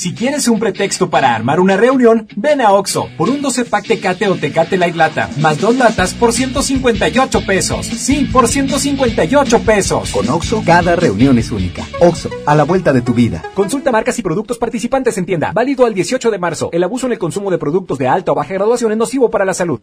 Si quieres un pretexto para armar una reunión, ven a Oxo por un 12 pack Tecate o Tecate Light Lata, más dos latas por 158 pesos. Sí, por 158 pesos. Con Oxo, cada reunión es única. Oxo, a la vuelta de tu vida. Consulta marcas y productos participantes en tienda. Válido al 18 de marzo. El abuso en el consumo de productos de alta o baja graduación es nocivo para la salud.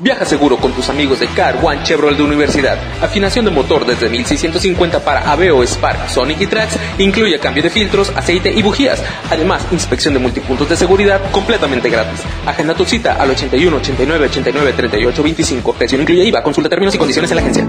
Viaja seguro con tus amigos de Car One Chevrolet de Universidad. Afinación de motor desde 1650 para Aveo, Spark, Sonic y Trax. Incluye cambio de filtros, aceite y bujías. Además, inspección de multipuntos de seguridad completamente gratis. Agenda tu cita al 81 89 89 38 25. Precio incluye IVA. Consulta términos y condiciones en la agencia.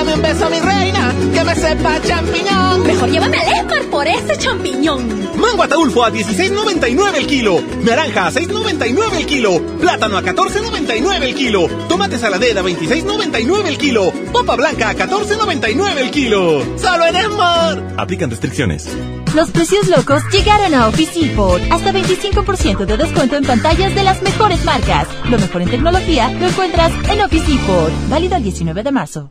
Dame un beso, mi reina, que me sepa champiñón. Mejor llévame al Esmar por ese champiñón. Mango ataulfo a 16.99 el kilo. Naranja a 6.99 el kilo. Plátano a 14.99 el kilo. Tomate saladera a 26.99 el kilo. Papa blanca a 14.99 el kilo. ¡Solo en Esmar! Aplican restricciones. Los precios locos llegaron a Office Depot. Hasta 25% de descuento en pantallas de las mejores marcas. Lo mejor en tecnología lo encuentras en Office Depot. Válido el 19 de marzo.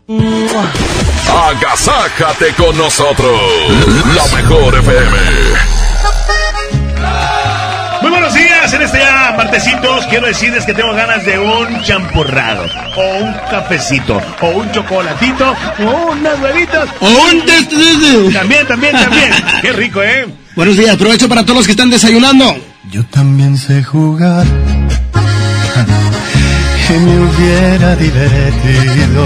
Agasájate con nosotros. La mejor FM. Muy buenos días, en este ya martesitos quiero decirles que tengo ganas de un champurrado, o un cafecito, o un chocolatito, o unas huevitas. O un test- También, también, también. Qué rico, ¿eh? Buenos días, aprovecho para todos los que están desayunando. Yo también sé jugar y me hubiera divertido.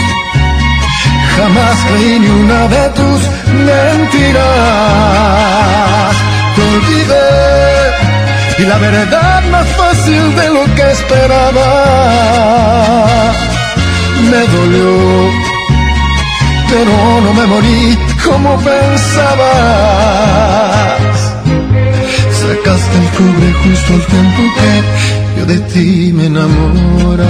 Jamás creí ni una de tus mentiras. Te olvidé y la verdad más fácil de lo que esperaba. Me dolió, pero no me morí como pensabas. Sacaste el cobre justo al tiempo que yo de ti me enamoraba.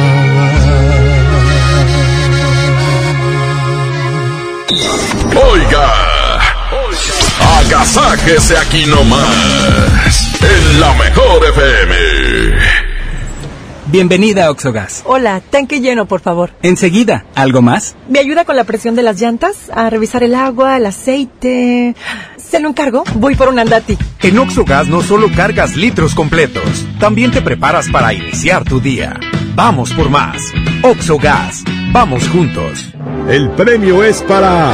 Oiga, agasájese aquí nomás, en la mejor FM. Bienvenida a Oxogas. Hola, tanque lleno, por favor. Enseguida, ¿algo más? ¿Me ayuda con la presión de las llantas? A revisar el agua, el aceite. Se lo encargo, voy por un andati. En Oxogas no solo cargas litros completos, también te preparas para iniciar tu día. Vamos por más. Oxogas, vamos juntos. El premio es para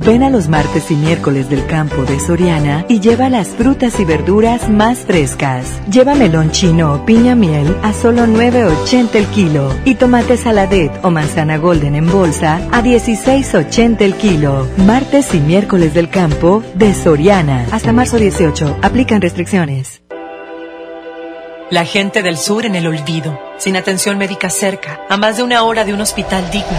Ven a los martes y miércoles del campo de Soriana y lleva las frutas y verduras más frescas. Lleva melón chino o piña miel a solo 9.80 el kilo y tomate saladet o manzana golden en bolsa a 16.80 el kilo. Martes y miércoles del campo de Soriana. Hasta marzo 18. Aplican restricciones. La gente del sur en el olvido, sin atención médica cerca, a más de una hora de un hospital digno.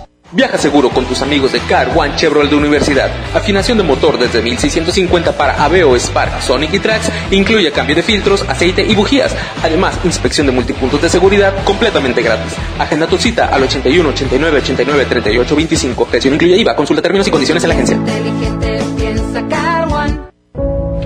Viaja seguro con tus amigos de Car One Chevrolet de Universidad. Afinación de motor desde 1650 para Aveo, Spark, Sonic y Trax. Incluye cambio de filtros, aceite y bujías. Además, inspección de multipuntos de seguridad completamente gratis. Agenda tu cita al 81 89 89 38 25. Presión incluye IVA. Consulta términos y condiciones en la agencia.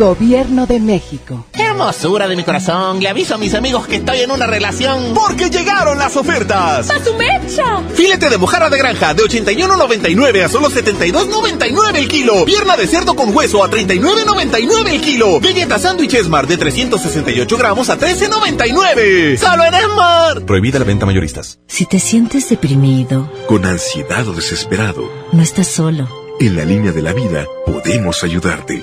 Gobierno de México. Hermosura de mi corazón, le aviso a mis amigos que estoy en una relación. Porque llegaron las ofertas. ¡A su mecha! Filete de mojarra de granja de 81.99 a solo 72.99 el kilo. Pierna de cerdo con hueso a 39.99 el kilo. Galleta sándwich Esmar de 368 gramos a 13.99. ¡Solo en Esmar! Prohibida la venta mayoristas. Si te sientes deprimido, con ansiedad o desesperado, no estás solo. En la línea de la vida podemos ayudarte.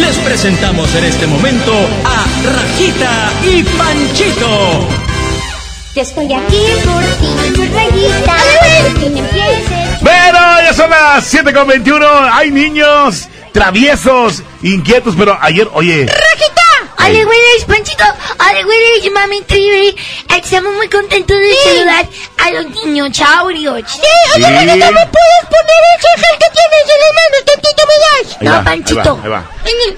les presentamos en este momento a Rajita y Panchito. Yo estoy aquí por ti, Rajita, por fin empieces. Bueno, ya son las 7.21, hay niños traviesos, inquietos, pero ayer, oye... ¡Rajita! Ale, güey, Panchito. Ale, güey, mami, Trivi. Estamos muy contentos de saludar a los niños chaurios. Sí, oye, Sí. Rajita, ¿me puedes poner el gel que tienes en las manos? Tantito me das. Ahí va, No, Panchito. Ahí va, ahí va. Vení.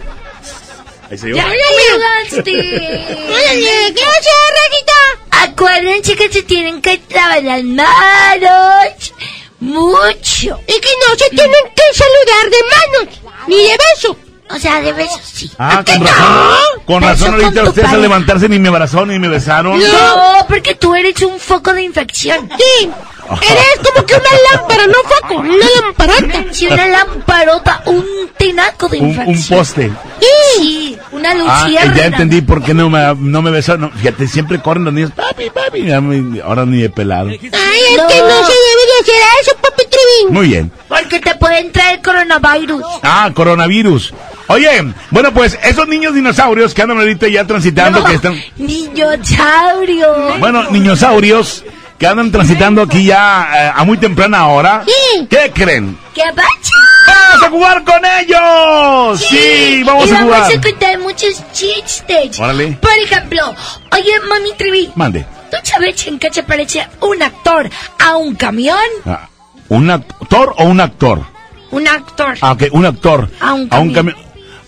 Ahí se Ya me ayudaste. Oye, ¿qué haces, Rajita? Acuérdense que se tienen que lavar las manos mucho. Y que no se tienen que saludar de manos, ni de beso. O sea, de besos sí. Ah, con razón. Con razón ahorita ustedes al levantarse ni me abrazaron ni me besaron. No, porque tú eres un foco de infección. Sí, eres como que una lámpara, no foco, una lamparota. Sí, una lamparota, un tinaco de Un, un poste. Sí, una Ah, luciérnaga. ya entendí por qué no me, no me besaron. No, fíjate, siempre corren los niños. Papi, papi. Ya me- ahora ni he pelado. Ay, es que no se debe de hacer eso, papi Trivín. Muy bien. Porque te pueden traer coronavirus. Ah, coronavirus. Oye, bueno, pues esos niños dinosaurios que andan ahorita ya transitando, No, que están... Niño saurio. Bueno, niñosaurios que andan transitando aquí ya eh, a muy temprana hora. Sí. ¿Qué creen? ¿Qué? ¡Vamos a jugar con ellos! Sí, vamos y a jugar. vamos a contar muchos chistes. Órale. Por ejemplo, oye, mami Trivi, Mande. ¿Tú sabes en qué se parece un actor a un camión? Ah, ¿Un actor o un actor? Un actor. Ah, ok, un actor. A un camión. cami-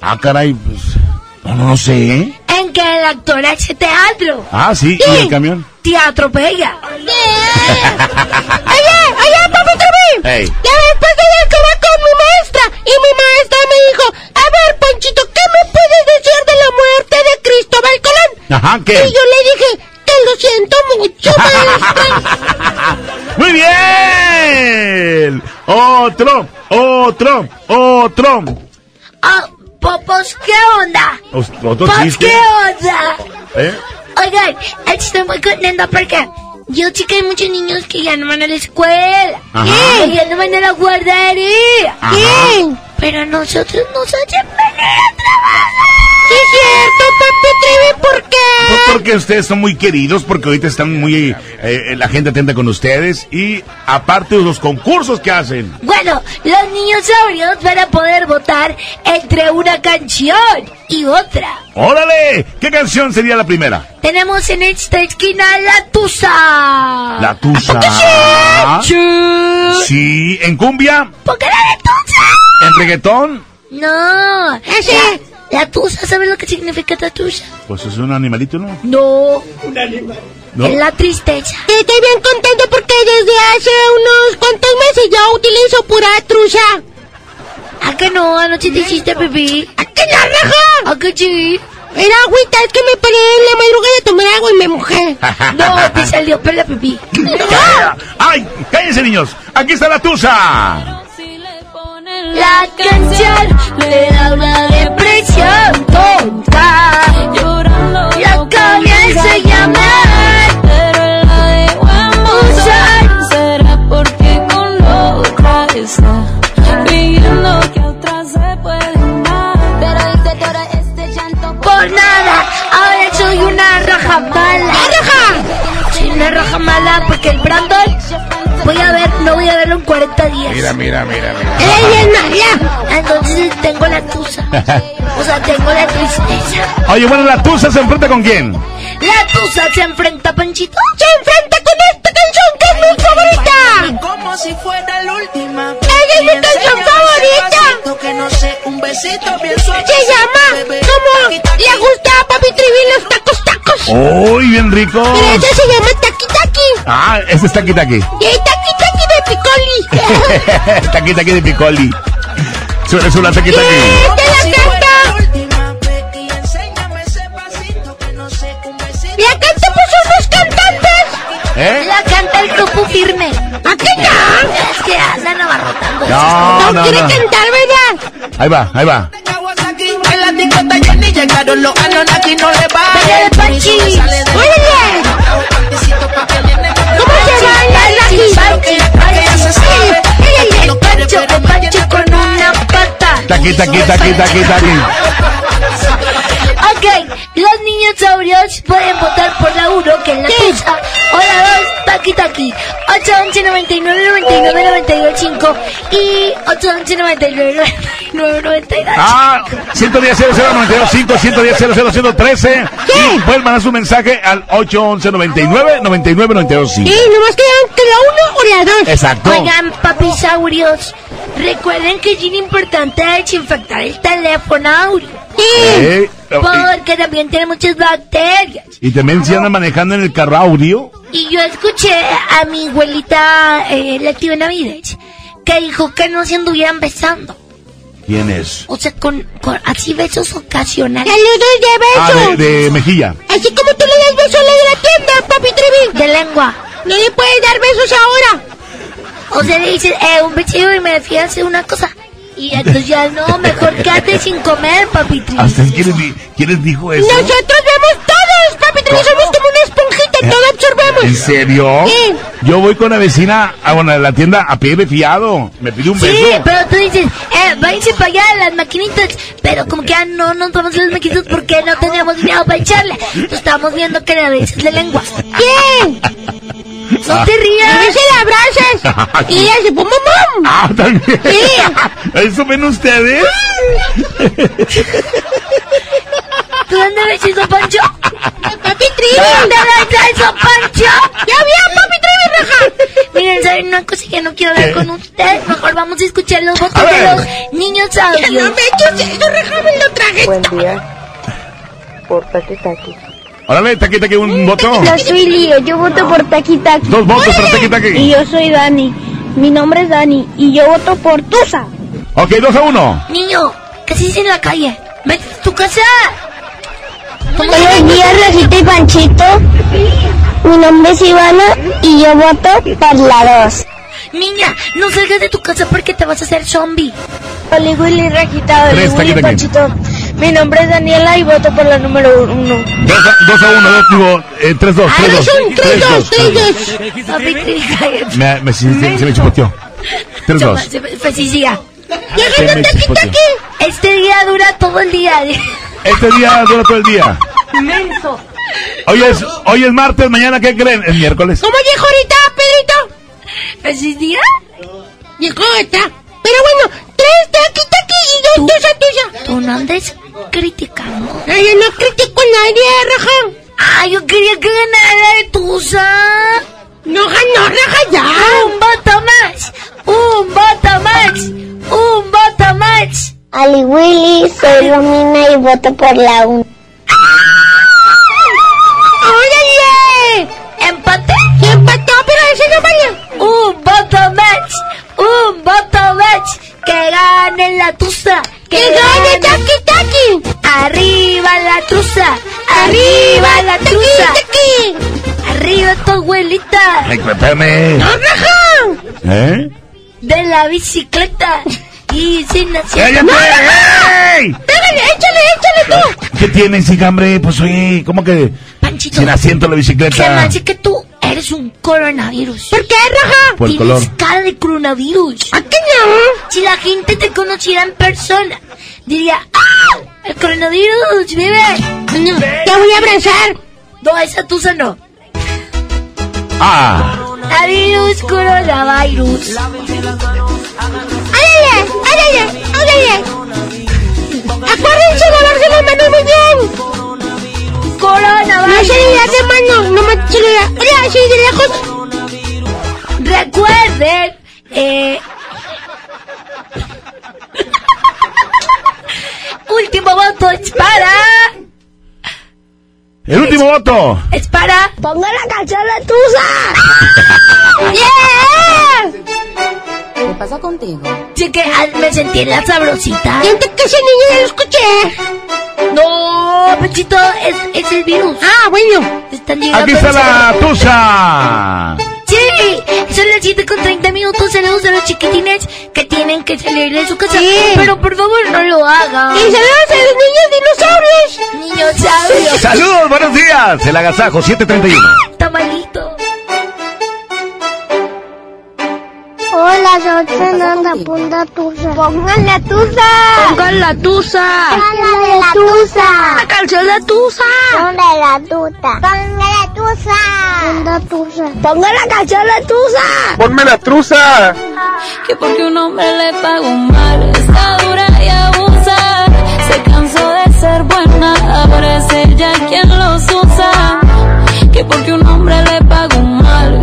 Ah, caray, pues. No, no, no sé. En que el actor hace teatro. Ah, sí, ¿y el camión? Te atropella. Oye, oye, papi Trevi. Ey. Ya después de acabar con mi maestra. Y mi maestra me dijo, a ver, Ponchito, ¿qué me puedes decir de la muerte de Cristóbal Colón? Ajá, ¿qué? Y yo le dije, que lo siento mucho, maestra. ¡Muy bien! Otro, otro, otro. Ah, Popos, ¿qué onda? Otro. ¿qué onda? ¿Eh? Oigan, estoy muy contenta porque yo sé que hay muchos niños que ya no van a la escuela. Que ya no van a la guardería. Ajá. Pero nosotros nos hacen venir a trabajar. Sí, es cierto, papi Trevi, ¿por qué? Pues porque ustedes son muy queridos, porque ahorita están muy... eh, la gente atenta con ustedes y aparte de los concursos que hacen. Bueno, los niños saurios van a poder votar entre una canción y otra. ¡Órale! ¿Qué canción sería la primera? Tenemos en esta esquina la Tusa. La Tusa. Sí. Sí, en cumbia, ¿Por qué la de Tusa? en reggaetón. No. La, la Tusa, ¿sabes lo que significa la Tusa? Pues es un animalito, ¿no? No. Un animal. ¿No? Es la tristeza. Estoy bien contento porque desde hace unos cuantos meses ya utilizo pura trucha. ¿A que no? Anoche te hiciste pipí. ¿A qué la raja? ¿A que sí? Era agüita, es que me paré en la madrugada de tomar agua y me mojé. No, te salió por la pipí. ¡Ay! ¡Cállense, niños! ¡Aquí está la Tusa! La canción le da una depresión tonta. La comienza a llamar. Usar. Será porque con la otra está pidiendo que otra se puede amar. Pero que ahora este llanto Por nada, ahora soy una raja mala. raja! Soy una raja mala porque el Brandon voy a ver, no voy a verlo en 40 días. Mira, mira, mira, mira. ¡Ella es mala! Entonces tengo la tusa. O sea, tengo la tristeza. Oye, bueno, la Tusa se enfrenta con quién? La tusa se enfrenta a Panchito. ¡Se enfrenta con esta canción que es mi favorita! Como si fuera la última. ¡Ella es mi canción favorita! Que no sé, un besito bien suave. Se llama como le gusta a Papi Trivi los tacos tacos. ¡Uy, bien rico! Pero esa se llama Taki Taki. Ah, ese es Taki Taki. Y Taki Taki de Picoli. Taki Taki de Picoli. Suena, suena Taki Taki. ¿Eh? La canta el grupo firme. ¿A qué no? Es que andan abarrotando. No, no, quiere no. cantar, ¿verdad? Ahí va, ahí va. En la discoteca ya ni llegaron los Anunnaki, no le va. Pero el Panchi. ¡Órale! ¿Cómo se baila. El con una pata. Taki Taki Taki Taki Taki. Ok, los niños saurios pueden votar por la 1, que es la tusa, o la 2, Taki Taki. 811 99 99 92 5 y 811 99 99 92 Ah, 110 00 92 5, 110 00 113. Y pueden mandar su mensaje al 811 99 99 92 5. Sí, nomás quedan que la 1 o la 2. Exacto. Oigan, papisaurios, recuerden que es bien importante desinfectar el teléfono audio. Eh, Porque también tiene muchas bacterias. y también si andan manejando en el carro audio. Y yo escuché a mi abuelita, eh, la tía Navidez, que dijo que no se anduvieran besando. ¿Quién es? O sea, con, con así besos ocasionales. Saludos de Ah, besos. de, de Mejilla. Así como tú le das besos a la de la tienda, Papi Trevi. De lengua. No le puedes dar besos ahora. O sea, le dices, eh, un besito y me a hacer una cosa. Y entonces ya no, mejor quédate sin comer, papi Tri. ¿A ustedes quién les, di- quién les dijo eso? Nosotros vemos todos, Papi Trevi. Somos como una esponjita, todo ¿En absorbemos. serio? Sí. Yo voy con la vecina a, bueno, a la tienda a pie de fiado. Me pide un Sí, beso. pero tú dices, eh, váyanse para allá a las maquinitas. Pero como que ya no nos vamos a las maquinitas porque no teníamos dinero para echarle. Entonces estábamos viendo que era besos de lengua. ¿Quién? No te A rías. veces la abrazas. y ella se pone mamá. Ah, también. Sí. ¿Eso ven ustedes? ¿Tú dónde ves eso, Pancho? Papi Trivi! ¿Dónde está eso, Pancho? ¡Ya vi papi Trivi raja! Miren, ¿saben una cosa que no quiero hablar con ustedes? Mejor vamos a escuchar los votos de los niños Ya audios. no me eches eso, raja, me lo traje. Buen día. Por Taki Taki. Órale, Taki Taki, un voto. Yo soy Lío, yo voto por Taki Taki. Dos votos para Taki Y Taki. yo soy Dani. Mi nombre es Dani y yo voto por Tusa. Ok, dos a uno. Niño, ¿qué se dice en la calle? ¡Vete a tu casa! Buenos días, Rajita y Panchito. Mi nombre es Ivana y yo voto por la 2. Niña, no salgas de tu casa porque te vas a hacer zombie. Oli Willy, Rajita, Oli Tres, Willy, Taki Taki. Panchito. Mi nombre es Daniela y voto por la número 1. Dos a, dos a uno, dos, digo, eh, tres dos, tres dos. son tres, dos, tres, dos. Cállate. Me, me, se, se, se me chipoteó. Tres dos. Pues sí, siga. Se me chipoteó. Este día dura todo el día. Este día dura todo el día. Menso. Hoy es, hoy es martes, mañana, ¿qué creen? Es miércoles. ¿Cómo llegó ahorita, Pedrito? ¿Feliz día? Llegó ahorita. Pero bueno, tres Taki Taki y dos Tusa Tusa. Tú no andes criticando. Ay, yo no critico a nadie, raja. Ah, yo quería que ganara de Tusa. No ganó, raja, ya. Un voto más. Un voto más. Un voto más. Ali Willy, soy Romina y voto por la 1. Ese no vale. Un voto más. Un voto más. Que gane la Tusa. ¡Que gane Taki Taki! Arriba la Tusa. Arriba la Tusa. Taki! Arriba tu abuelita. Ay, espérame. ¡No, raja! ¿Eh? De la bicicleta. Y sin asiento. ¡Cállate! ¡Ey! Pégale, échale, échale tú. ¿Qué tienes, hija, hombre? Pues oye, ¿cómo que Panchito. sin asiento la bicicleta? hace que tú eres un coronavirus. ¿Por qué, raja? Por el Tienes color. cara de coronavirus. ¿A qué no? Si la gente te conociera en persona, diría, ¡ah! El coronavirus vive. No, te voy a abrazar. No, esa tusa no. Ah, La virus, coronavirus. ¡Ándale, ándale, ándale! Acuérdense de lavarse las manos muy bien. No Coronavirus. se le de mano, no me se le de lejos. Recuerden, eh... Último voto es para... el último voto. Es para... Ponga la canción de Tusa. ¡Yeah! ¿Qué pasa contigo? Sí que ah, me sentí en la sabrosita. Siento que ese niño ya lo escuché. No, Pechito, es, es el virus. Ah, bueno. Están llegando Aquí está la tusa. Sí, son las 7 con 30 minutos. Saludos a los chiquitines que tienen que salir de su casa. Sí. Pero por favor no lo hagan. Y saludos a los niños dinosaurios. Niños sabios. Saludos, buenos días. El agasajo 731. Tamalito. Hola, soy Fernanda Punta Tusa. Pongan la Tusa. Pongan la tusa. Pongan la Tusa. La canción de tusa. Pongan la Tusa. Pongan la Tusa. Pongan Tusa. Pongan la canción de Tusa. Ponme la truza. Que porque un hombre le pagó mal, está dura y abusa. Se cansó de ser buena, ahora es ella quien los usa. Que porque un hombre le pagó mal,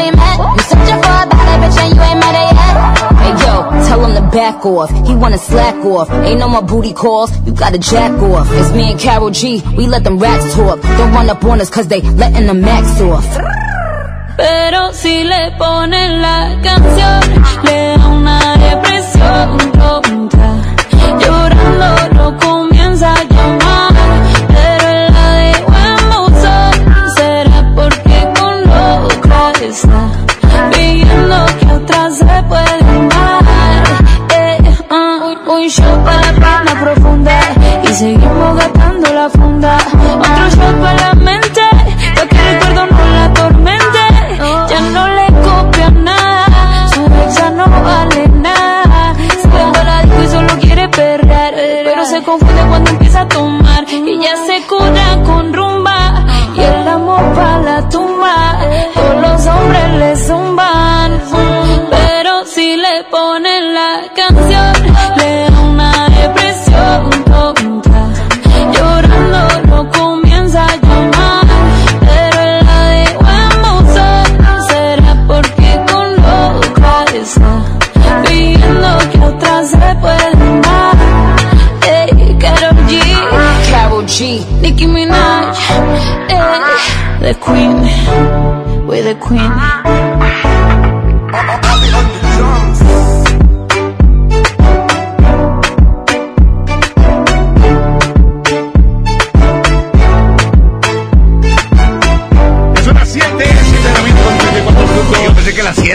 back off. He wanna slack off. Ain't no more booty calls, you gotta jack off. It's me and Carol G, we let them rats talk. Don't run up on us cause they letting the max off. Pero si le ponen la canción, le da una depresión. tonta. Llorando no comienza a llamar, pero la dejó en buzón. Será porque con está pidiendo que otra se shot para la pena profunda y seguimos gastando la funda. Otro shot para la mente, pa' que el recuerdo no la atormente. Ya no le copia nada, su exa no vale nada. Se va la disco y solo quiere perrear, pero se confunde cuando empieza a tomar. Y ya se cura con rumba y el amor para la tumba. Todos los hombres le zumban, pero si le ponen la canción, se puede dar. Ey, Karol G, Karol G, Nicki Minaj, ey, the Queen, we're the Queen.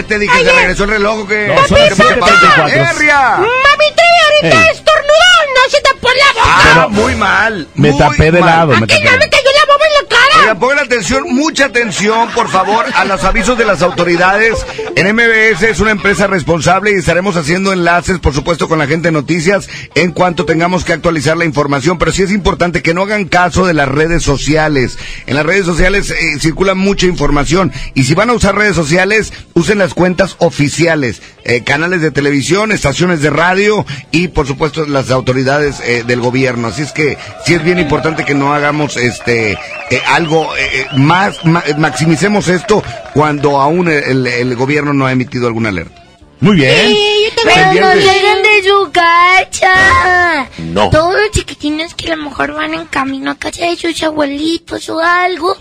7, dije, se regresó el reloj o qué. No, son las 7:34. ¡Herria! Mami Trevi ahorita Ey. estornudó, no se tapó la boca. Ah, muy mal. Me muy tapé de mal. lado, me Que tapé. no me cayó la boba en la cara. Pongan atención, mucha atención, por favor, a los avisos de las autoridades. En MBS es una empresa responsable y estaremos haciendo enlaces, por supuesto, con la gente de noticias en cuanto tengamos que actualizar la información. Pero sí es importante que no hagan caso de las redes sociales. En las redes sociales eh, circula mucha información y si van a usar redes sociales, usen las cuentas oficiales, eh, canales de televisión, estaciones de radio y, por supuesto, las autoridades eh, del gobierno. Así es que sí es bien importante que no hagamos este eh, algo eh, más, ma- maximicemos esto cuando aún el, el gobierno no ha emitido alguna alerta. Muy bien. Pero no Pendientes. lleguen de su cacha. No. Todos los chiquitines que a lo mejor van en camino a casa de sus abuelitos o algo,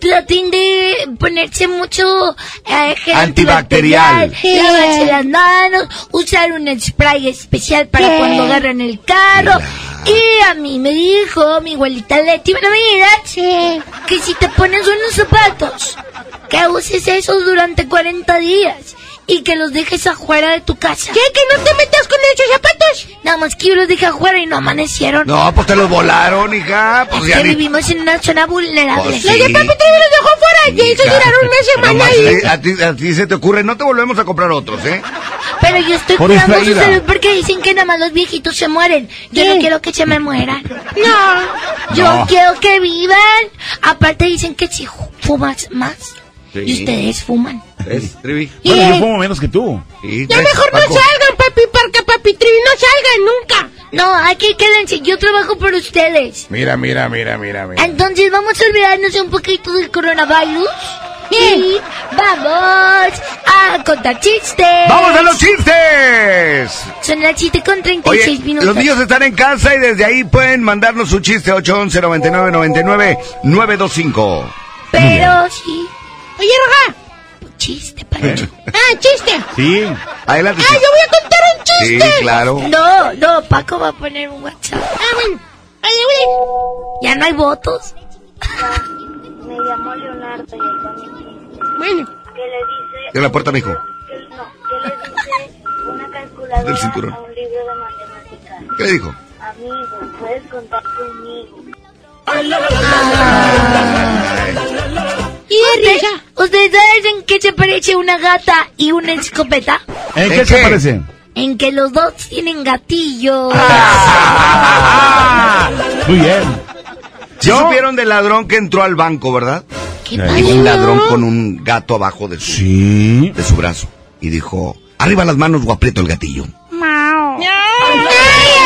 traten de ponerse mucho eh, Antibacterial. antibacterial, lavarse las manos, usar un spray especial para Sí. cuando agarran el carro. Y a mí me dijo mi abuelita Leti Benavides que si te pones unos zapatos, que uses esos durante 40 días y que los dejes afuera de tu casa. ¿Qué? ¿Que no te metas con esos zapatos? Nada más que yo los dejé afuera y no amanecieron. No, pues te los volaron, hija. Pues Es ya que ni- vivimos en una zona vulnerable. Pues sí. Los de Papi los dejó fuera y eso duraron una semana nomás, ahí. eh, a, ti, a ti se te ocurre, no te volvemos a comprar otros, ¿eh? Pero yo estoy Por cuidando su salud porque dicen que nada más los viejitos se mueren. Yo no quiero que se me mueran. No. Yo No. quiero que vivan. Aparte dicen que si fumas más y ustedes fuman. ¿Ves, Trivi? Bueno, yo fumo menos que tú. Sí, Ya ¿ves, mejor no salgan, papi, porque Papi Trevi no salgan nunca. No, aquí quédense. Yo trabajo por ustedes. Mira, mira, mira, mira, mira. Entonces vamos a olvidarnos un poquito del coronavirus. Y vamos a contar chistes. ¡Vamos a los chistes! Son las 7 con 36 Oye, minutos. los niños están en casa y desde ahí pueden mandarnos su chiste 811 99 99 925. Pero sí. Oye, Roja. Chiste, Pancho. Ah, chiste. Sí. Adelante. Ah, yo voy a contar un Sí, chiste. claro. No, no, Paco va a poner un WhatsApp. Ah, bueno. Oye. Ya no hay votos. Me llamo Leonardo y chiste. Bueno. ¿Qué le dice? Cierra la puerta, mijo. ¿Qué, no, ¿qué le dice una calculadora Del cinturón. a un libro de matemáticas? ¿Qué le dijo? Amigo, puedes contar conmigo. ¿Y ¿Usted, ¿Ustedes saben en qué se parece una gata y una escopeta? ¿En qué ¿En se parece? En que los dos tienen gatillo. Muy bien. ¿Sí supieron del ladrón que entró al banco, verdad? ¿Qué Llegó un ladrón con un gato abajo de su, Sí. de su brazo y dijo, arriba las manos o aprieto el gatillo.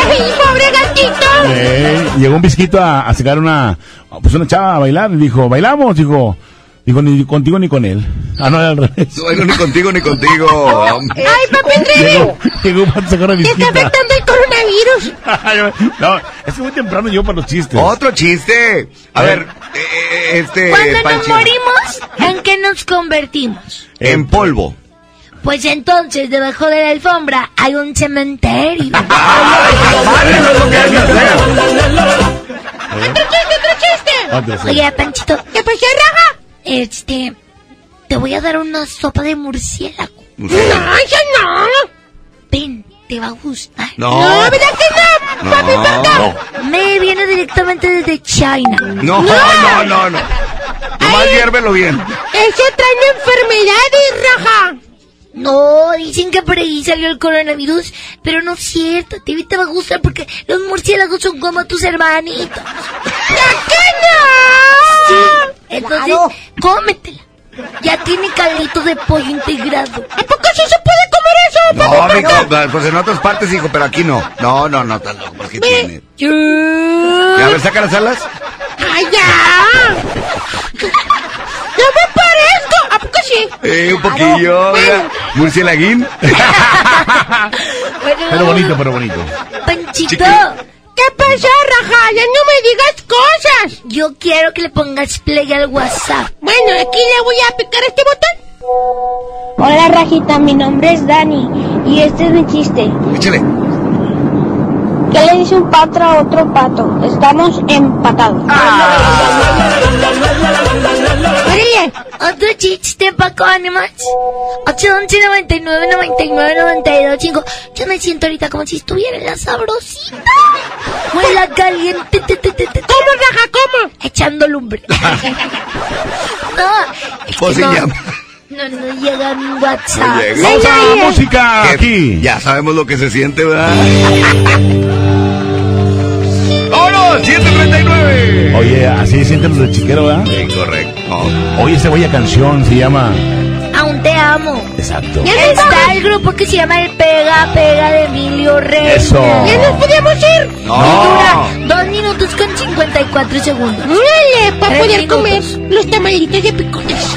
¡Ay, pobre gatito! Eh, llegó un visquito a, a sacar una, pues una chava a bailar y dijo, bailamos, dijo, dijo ni contigo ni con él. Ah, no, era al revés. No bailo ni contigo ni contigo. ¡Ay, papi Trevi! Llegó, llegó para sacar una ¡Te está afectando el coronavirus! no, es que muy temprano yo para los chistes. Otro chiste. A ver, eh, eh, este Cuando nos morimos, ¿en qué nos convertimos? En polvo. Pues entonces, debajo de la alfombra hay un cementerio. ¡Otro chiste, otro chiste! Otro sí. Oye, Panchito, ¿Qué pasó, Raja? Este, te voy a dar una sopa de murciélago. No, eso no. Ven, te va a gustar. No, ¿verdad que no? Papi, ¿verdad? Me viene directamente desde China. No, no, no, no. Nomás hiérvelo bien. Eso trae enfermedades, Raja. No, dicen que por ahí salió el coronavirus, pero no es cierto. Te, te va a gustar porque los murciélagos son como tus hermanitos. ¿Qué Sí, no? Entonces, cómetela. Ya tiene caldito de pollo integrado. ¿A poco sí se puede comer eso, No, mijo, pues en otras partes, hijo, pero aquí no. No, no, no, tan loco, ¿por qué tiene? Yo... Ya, a ver, saca las alas. ¡Ay, ya! ¡No me parezco! ¿A poco sí? Eh, un poquillo, mira. Murcielaguín. Pero bonito, pero bonito. Panchito, ¿Qué pasó, Raja? Ya no me digas cosas. yo quiero que le pongas play al WhatsApp. Bueno, aquí le voy a picar este botón. Hola Rajita, mi nombre es Dani y este es mi chiste. Échale. ¿Qué le dice un pato a otro pato? Estamos empatados. Órale, otro chiste, Paco Animals. 811 99 99 92 5. Yo me siento ahorita como si estuviera en la sabrosita. O en la caliente. te, te, te, te, ¿Cómo, Raja? ¿Cómo? Echando lumbre. no, es ¿Cómo que se no, llama? no, no llega en WhatsApp. No llega. Vamos a la música aquí. Ya sabemos lo que se siente, ¿verdad? ¡Vámonos! ¡739! Oye, así sienten los del chiquero, ¿verdad? Sí, correcto. Oye, esa bella canción se llama. Aún te amo. Exacto. Está el grupo que se llama El Pega Pega de Emilio Reyes. Eso. ¿Ya nos podíamos ir? No. Dura 2 minutos con 54 segundos. ¡Órale! Para Tres poder minutos. comer los tamalitos de picotes.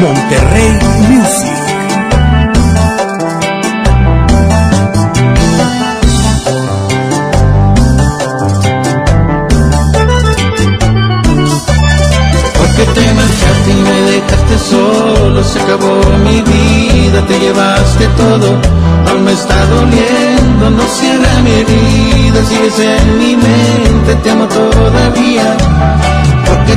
Monterrey Music. Porque te marchaste y me dejaste solo, se acabó mi vida, te llevaste todo, aún me está doliendo, no cierra mi herida, sigues en mi mente, te amo todavía.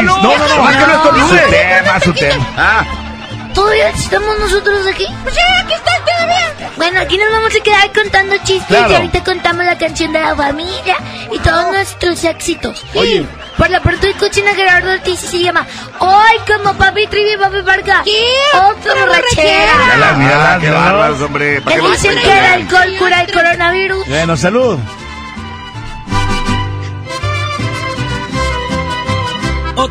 Espérate, pásalo. No, no, no. Nomás que no estornude. Su tema, su tema. Ah, ¿Todavía estamos nosotros aquí? Pues sí, aquí está todavía. Bueno, aquí nos vamos a quedar contando chistes Claro. y ahorita contamos la canción de la familia y todos nuestros éxitos. Oye. Por la pronto escuchen a Gerardo Ortiz y se llama ¡Ay, como papi Trivi y papi Vargas! ¿Qué? ¡Otra Otra borrachera! Mírala, mírala, ah, qué mírala. bárbaros, hombre. ¿Para Que dicen que el alcohol cura el coronavirus. Bueno, salud.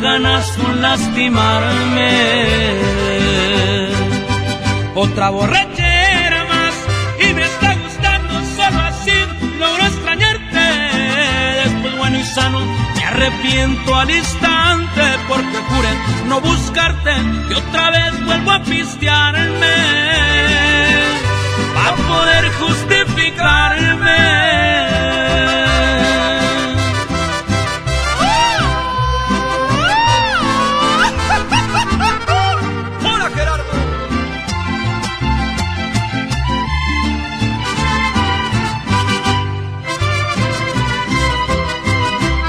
ganas con lastimarme. Otra borrachera más y me está gustando solo así. Logro extrañarte. Después bueno y sano me arrepiento al instante porque juré no buscarte y otra vez vuelvo a pistearme para poder justificarme.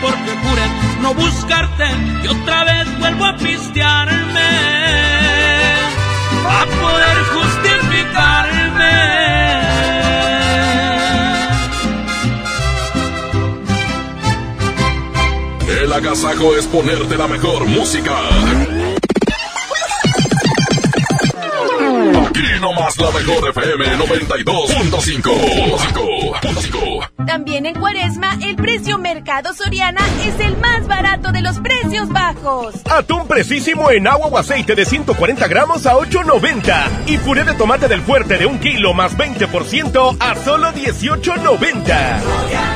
porque juré no buscarte y otra vez vuelvo a pistearme a poder justificarme. El agasajo es ponerte la mejor música. Aquí nomás la mejor FM 92.5. También en Cuaresma, el precio Mercado Soriana es el más barato de los precios bajos. Atún precisísimo en agua o aceite de 140 gramos a 8.90. Y puré de tomate del fuerte de un kilo más 20% a solo 18.90.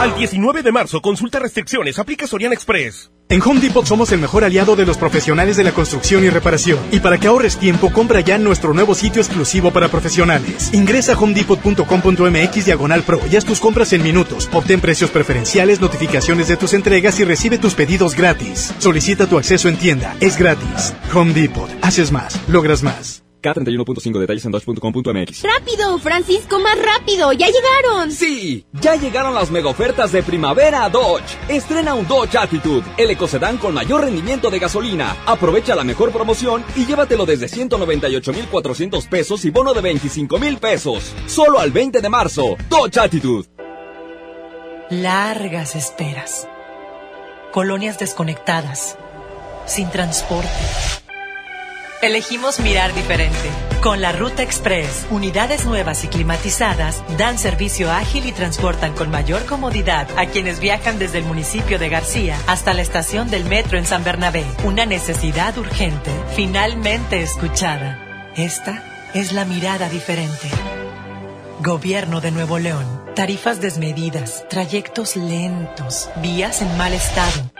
Al 19 de marzo, consulta restricciones, aplica Soriana Express. En Home Depot somos el mejor aliado de los profesionales de la construcción y reparación. Y para que ahorres tiempo, compra ya nuestro nuevo sitio exclusivo para profesionales. Ingresa a homedepot.com.mx diagonal pro y haz tus compras en minutos. Obtén precios preferenciales, notificaciones de tus entregas y recibe tus pedidos gratis. Solicita tu acceso en tienda. Es gratis. Home Depot. Haces más. Logras más. K31.5 detalles en dodge.com.mx. ¡Rápido, Francisco, más rápido! ¡Ya llegaron! Sí, ya llegaron las mega ofertas de primavera a Dodge. Estrena un Dodge Attitude, el ecocedán con mayor rendimiento de gasolina. Aprovecha la mejor promoción y llévatelo desde 198,400 pesos y bono de 25,000 pesos. Solo al 20 de marzo. Dodge Attitude. Largas esperas. Colonias desconectadas. Sin transporte. Elegimos mirar diferente. Con la Ruta Express, unidades nuevas y climatizadas dan servicio ágil y transportan con mayor comodidad a quienes viajan desde el municipio de García hasta la estación del metro en San Bernabé. Una necesidad urgente, finalmente escuchada. Esta es la mirada diferente. Gobierno de Nuevo León. Tarifas desmedidas, trayectos lentos, vías en mal estado.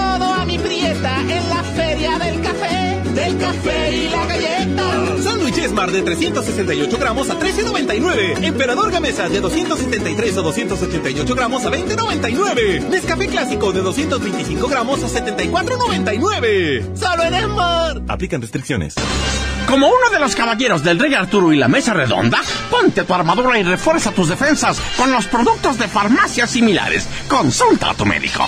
prieta en la feria del café, del café y la galleta. Sándwich Esmar de 368 gramos a 13.99. Emperador Gamesa de 273 o 288 gramos a 20.99. Nescafé Clásico de 225 gramos a 74.99. Solo en Esmar. Aplican restricciones. Como uno de los caballeros del Rey Arturo y la Mesa Redonda, ponte tu armadura y refuerza tus defensas con los productos de farmacias similares. Consulta a tu médico.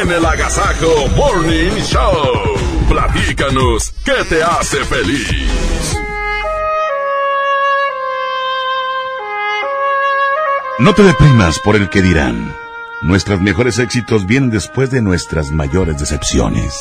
En el Agasajo Morning Show, platícanos qué te hace feliz. No te deprimas por el que dirán. Nuestros mejores éxitos vienen después de nuestras mayores decepciones.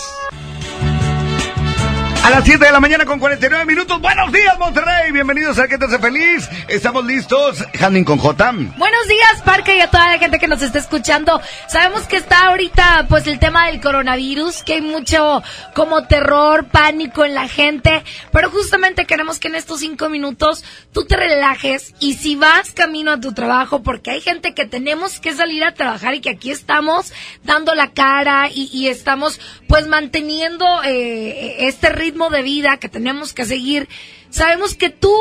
A las 7 de la mañana con 49 minutos. Buenos días, Monterrey. Bienvenidos a Que feliz. Estamos listos. Handing con J. Buenos días, Parque, y a toda la gente que nos está escuchando. Sabemos que está ahorita, pues, el tema del coronavirus, que hay mucho como terror, pánico en la gente, pero justamente queremos que en estos cinco minutos tú te relajes y si vas camino a tu trabajo, porque hay gente que tenemos que salir a trabajar y que aquí estamos dando la cara y, y estamos, pues, manteniendo eh, este ritmo de vida que tenemos que seguir. Sabemos que tú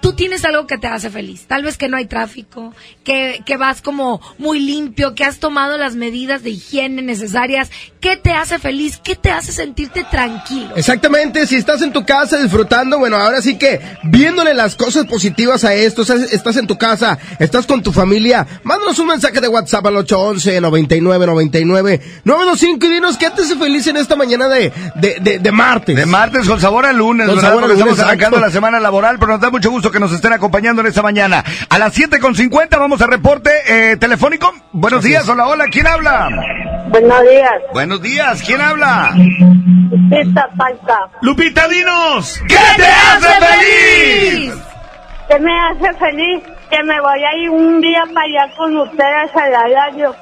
tú tienes algo que te hace feliz. Tal vez que no hay tráfico, que, que vas como muy limpio, que has tomado las medidas de higiene necesarias. ¿Qué te hace feliz? ¿Qué te hace sentirte tranquilo? Exactamente, si estás en tu casa disfrutando, bueno, ahora sí que viéndole las cosas positivas a esto, estás, estás en tu casa, estás con tu familia, mándanos un mensaje de WhatsApp al 811 99 99 925 y dinos qué te hace feliz en esta mañana de, de, de, de martes. De martes con sabor a lunes, Con ¿verdad? sabor a Porque lunes, estamos arrancando la semana laboral, pero nos da mucho gusto que nos estén acompañando en esta mañana. A las 7 con 50 vamos a reporte eh, telefónico. Buenos días, hola, hola, ¿quién habla? Buenos días. Buenos días, ¿quién habla? Pista Palca. Lupita, dinos, ¿qué te hace feliz? ¿Qué me hace feliz? Que me voy a ir un día para allá con ustedes a la radio.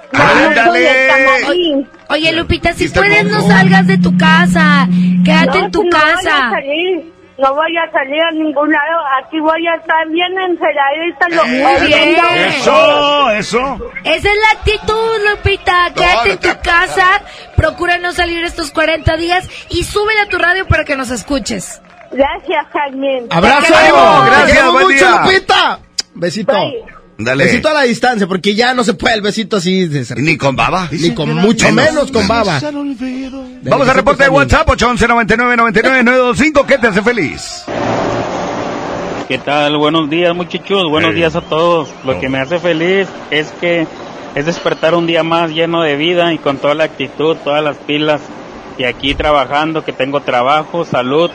Oye, Oye, Lupita, si puedes no salgas de tu casa. Quédate en tu no casa. Voy a salir. No voy a salir a ningún lado. Aquí voy a estar bien encerradita. Lo Muy bien. Eso, eso. Esa es la actitud, Lupita. Quédate en tu casa. Procura no salir estos 40 días y súbele a tu radio para que nos escuches. Gracias, Carmen. Abrazo, gracias, buen mucho, día. Lupita. Besito. Bye. Dale. Besito a la distancia, porque ya no se puede el besito así de. Ni con baba. Ni con mucho menos con baba. Vamos a reporte de WhatsApp, 811 99 99 925. ¿Qué te hace feliz? ¿Qué tal? Buenos días muchachos, buenos días a todos. Lo que me hace feliz es que es despertar un día más lleno de vida y con toda la actitud, todas las pilas. Y aquí trabajando, que tengo trabajo, salud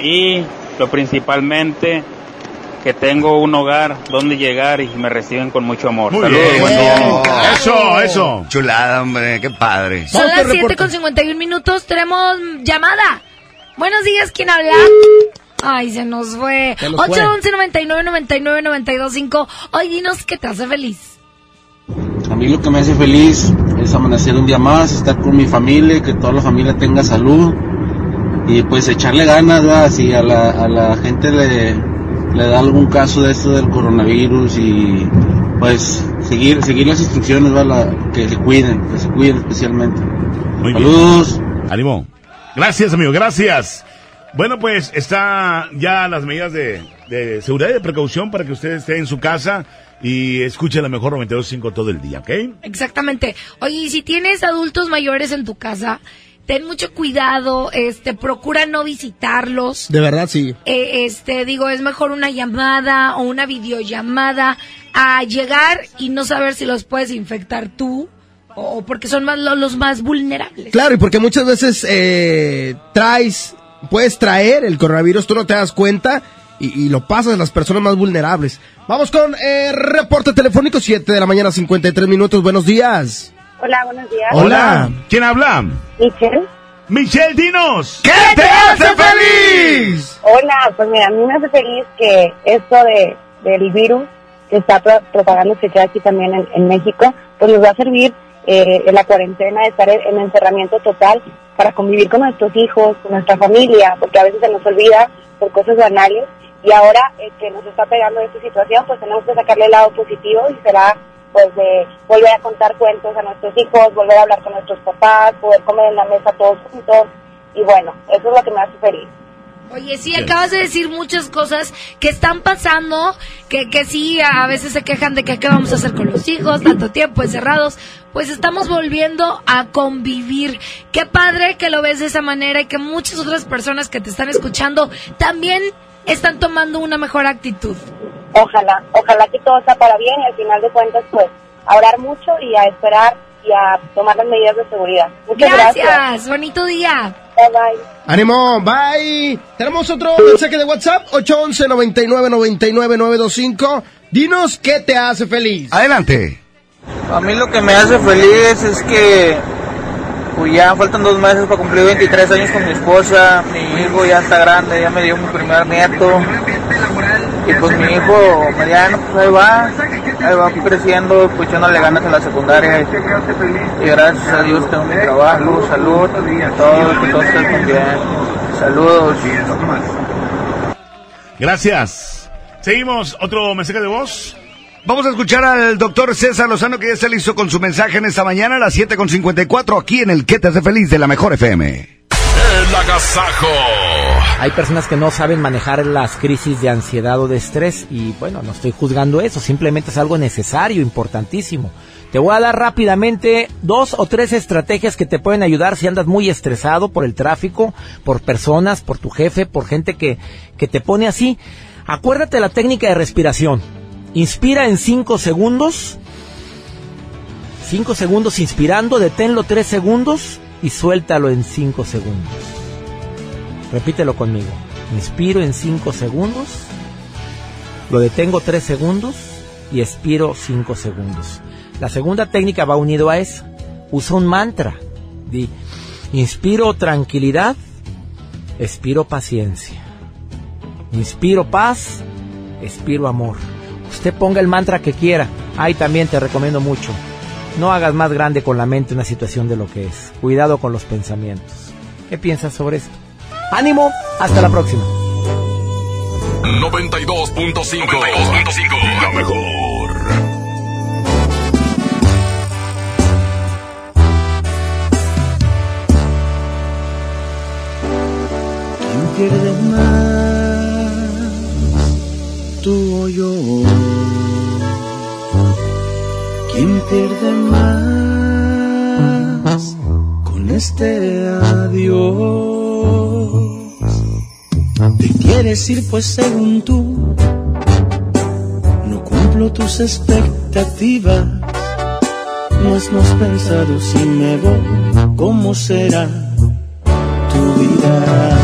y lo principalmente que tengo un hogar donde llegar y me reciben con mucho amor. Muy Saludos, bien. buen día. Eso, eso. Chulada, hombre, qué padre. Son las 7 con 51 minutos. Tenemos llamada. Buenos días, ¿quién habla? Ay, se nos fue. Se nos fue. 811 99 99 925 Hoy dinos qué te hace feliz. A mí lo que me hace feliz es amanecer un día más, estar con mi familia, que toda la familia tenga salud y pues echarle ganas, ¿verdad? Si a la, a la gente le, le da algún caso de esto del coronavirus y pues seguir seguir las instrucciones. La- que se cuiden, que se cuiden especialmente. Muy Saludos. bien. Ánimo. Gracias, amigo, gracias. Bueno, pues está ya las medidas de, de seguridad y de precaución para que usted esté en su casa. y escucha la mejor 92.5 todo el día, ¿ok? Exactamente. Oye, y si tienes adultos mayores en tu casa, ten mucho cuidado, este, procura no visitarlos. De verdad, sí. Eh, este, digo, es mejor una llamada o una videollamada a llegar y no saber si los puedes infectar tú o porque son más lo- los más vulnerables. Claro, y porque muchas veces eh, traes, puedes traer el coronavirus, tú no te das cuenta y, y lo pasas a las personas más vulnerables. Vamos con eh, reporte telefónico, 7 de la mañana, 53 minutos. Buenos días. Hola, buenos días. Hola. ¿Quién habla? Michelle. Michelle, dinos. ¿Qué te hace feliz? Hola, pues mira, a mí me hace feliz que esto de, del virus que está pro- propagándose ya aquí también en, en México, pues nos va a servir eh, en la cuarentena de estar en, en encerramiento total para convivir con nuestros hijos, con nuestra familia, porque a veces se nos olvida por cosas banales y ahora eh, que nos está pegando esta situación, pues tenemos que sacarle el lado positivo y será pues de volver a contar cuentos a nuestros hijos, volver a hablar con nuestros papás, poder comer en la mesa todos juntos y bueno, eso es lo que me hace feliz. Oye, sí, acabas de decir muchas cosas que están pasando, que, que sí, a veces se quejan de que qué vamos a hacer con los hijos, tanto tiempo encerrados, pues estamos volviendo a convivir. Qué padre que lo ves de esa manera y que muchas otras personas que te están escuchando también están tomando una mejor actitud. Ojalá, ojalá que todo sea para bien y al final de cuentas pues a orar mucho y a esperar y a tomar las medidas de seguridad. Muchas Gracias, gracias. bonito día. Bye bye. Ánimo, bye. Tenemos otro mensaje de WhatsApp, 811 99 99 925. Dinos qué te hace feliz. Adelante. A mí lo que me hace feliz es que pues ya faltan dos meses para cumplir 23 años con mi esposa, mi hijo ya está grande, ya me dio mi primer nieto y pues mi hijo mediano pues ahí va, ahí va creciendo, pues echándole ganas en la secundaria y, y gracias a Dios tengo mi trabajo, salud, todo, que todo esté bien. Saludos. Gracias. Seguimos. ¿Otro mensaje de voz? Vamos a escuchar al doctor César Lozano que ya está listo con su mensaje en esta mañana a las 7.54 aquí en el ¿Qué te hace feliz? de la Mejor FM. El agasajo. Hay personas que no saben manejar las crisis de ansiedad o de estrés y bueno, no estoy juzgando eso, simplemente es algo necesario, importantísimo. Te voy a dar rápidamente dos o tres estrategias que te pueden ayudar si andas muy estresado por el tráfico, por personas, por tu jefe, por gente que, que te pone así. Acuérdate la técnica de respiración. Inspira en 5 segundos. 5 segundos inspirando, deténlo 3 segundos y suéltalo en 5 segundos. Repítelo conmigo. Inspiro en 5 segundos, lo detengo 3 segundos y expiro 5 segundos. La segunda técnica va unido a eso. Usa un mantra. Inspiro tranquilidad, expiro paciencia. Inspiro paz, expiro amor. Usted ponga el mantra que quiera. Ahí también te recomiendo mucho. No hagas más grande con la mente una situación de lo que es. Cuidado con los pensamientos. ¿Qué piensas sobre esto? Ánimo, hasta la próxima. 92.5. La mejor. ¿Quién pierde más? ¿Tú o yo? ¿Quién pierde más con este adiós? Te quieres ir pues según tú, no cumplo tus expectativas. No has pensado si me voy, ¿cómo será tu vida?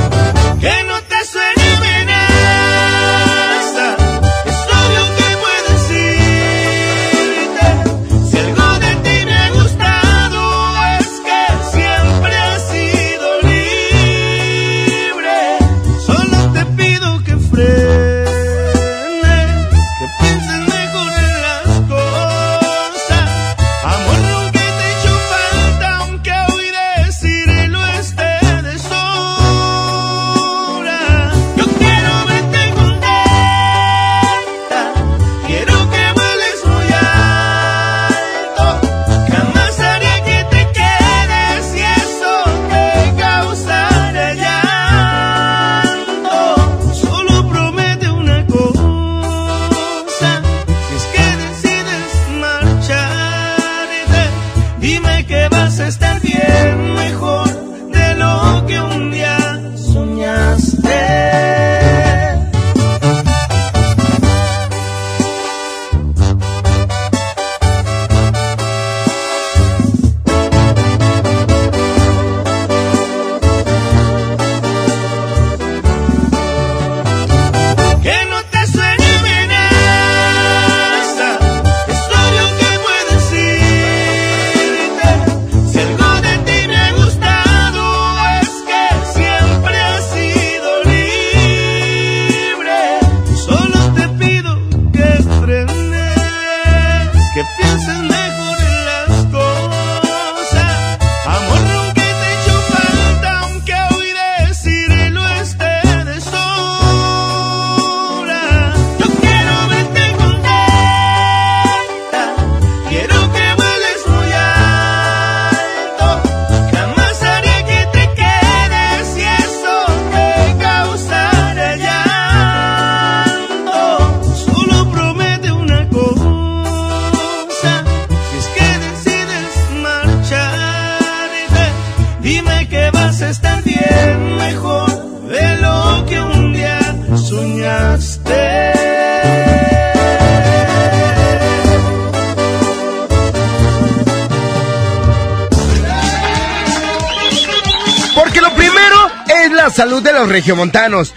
Regiomontanos.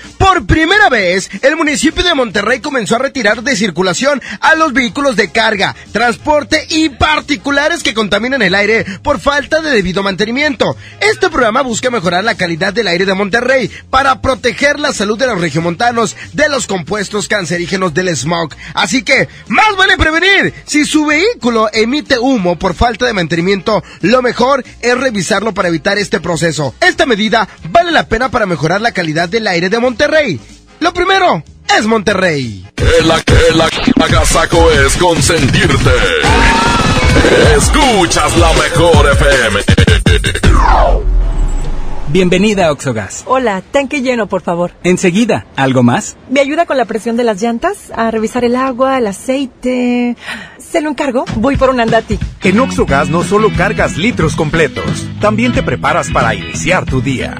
Primera vez, el municipio de Monterrey comenzó a retirar de circulación a los vehículos de carga, transporte y particulares que contaminan el aire por falta de debido mantenimiento. Este programa busca mejorar la calidad del aire de Monterrey para proteger la salud de los regiomontanos de los compuestos cancerígenos del smog. Así que, más vale prevenir. Si su vehículo emite humo por falta de mantenimiento, lo mejor es revisarlo para evitar este proceso. Esta medida vale la pena para mejorar la calidad del aire de Monterrey. Lo primero es Monterrey. El, el agasajo es consentirte. Escuchas la mejor FM. Bienvenida a Oxogas. Hola, tanque lleno, por favor. Enseguida, ¿algo más? ¿Me ayuda con la presión de las llantas? A revisar el agua, el aceite. ¿Se lo encargo? Voy por un andati. En Oxogas no solo cargas litros completos, también te preparas para iniciar tu día.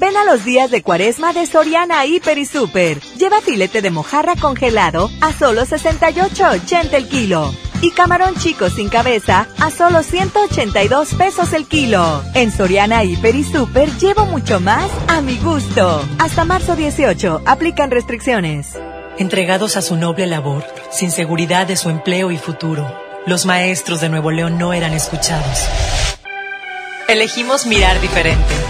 Ven a los días de cuaresma de Soriana Hiper y Super. Lleva filete de mojarra congelado a solo 68.80 el kilo. Y camarón chico sin cabeza a solo 182 pesos el kilo. En Soriana Hiper y Super llevo mucho más a mi gusto. Hasta marzo 18, aplican restricciones. Entregados a su noble labor, sin seguridad de su empleo y futuro, los maestros de Nuevo León no eran escuchados. Elegimos mirar diferente.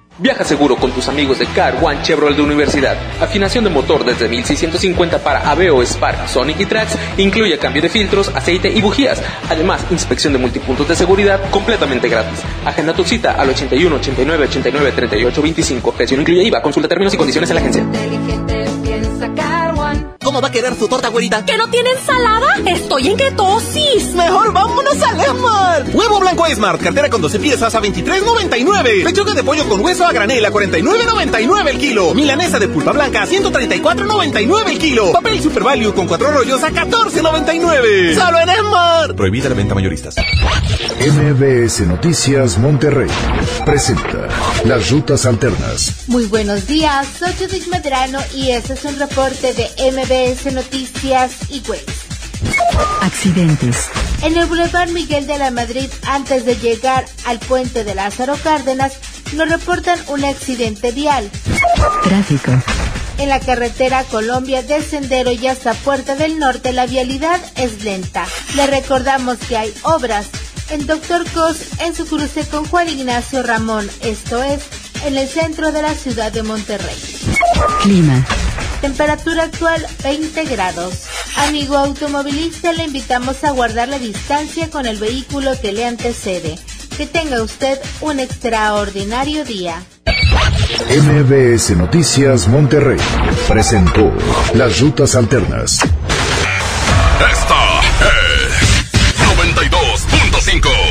Viaja seguro con tus amigos de Car One Chevrolet de Universidad. Afinación de motor desde 1650 para Aveo, Spark, Sonic y Trax. Incluye cambio de filtros, aceite y bujías. Además, inspección de multipuntos de seguridad completamente gratis. Agenda tu cita al 81 89 89 38 25. Precio no incluye IVA. Consulta términos y condiciones en la agencia. Cómo va a querer su torta, güerita. ¿Que no tiene ensalada? Estoy en ketosis. Mejor vámonos al Esmart. Huevo blanco Esmart, cartera con 12 piezas a 23.99. Pechuga de pollo con hueso a granel a 49.99 el kilo. Milanesa de pulpa blanca a 134.99 el kilo. Papel Super Value con cuatro rollos a 14.99. Solo en Esmart. Prohibida la venta mayoristas. MBS Noticias Monterrey presenta Las Rutas Alternas. Muy buenos días, soy Judith Medrano y este es un reporte de MBS Noticias y Web. Accidentes. En el Boulevard Miguel de la Madrid, antes de llegar al puente de Lázaro Cárdenas, nos reportan un accidente vial. Tráfico. En la carretera Colombia de Sendero y hasta Puerta del Norte la vialidad es lenta. Le recordamos que hay obras en Doctor Cos en su cruce con Juan Ignacio Ramón, esto es, en el centro de la ciudad de Monterrey. Clima. Temperatura actual 20 grados. Amigo automovilista, le invitamos a guardar la distancia con el vehículo que le antecede. Que tenga usted un extraordinario día. MBS Noticias Monterrey presentó Las Rutas Alternas. Esta es 92.5.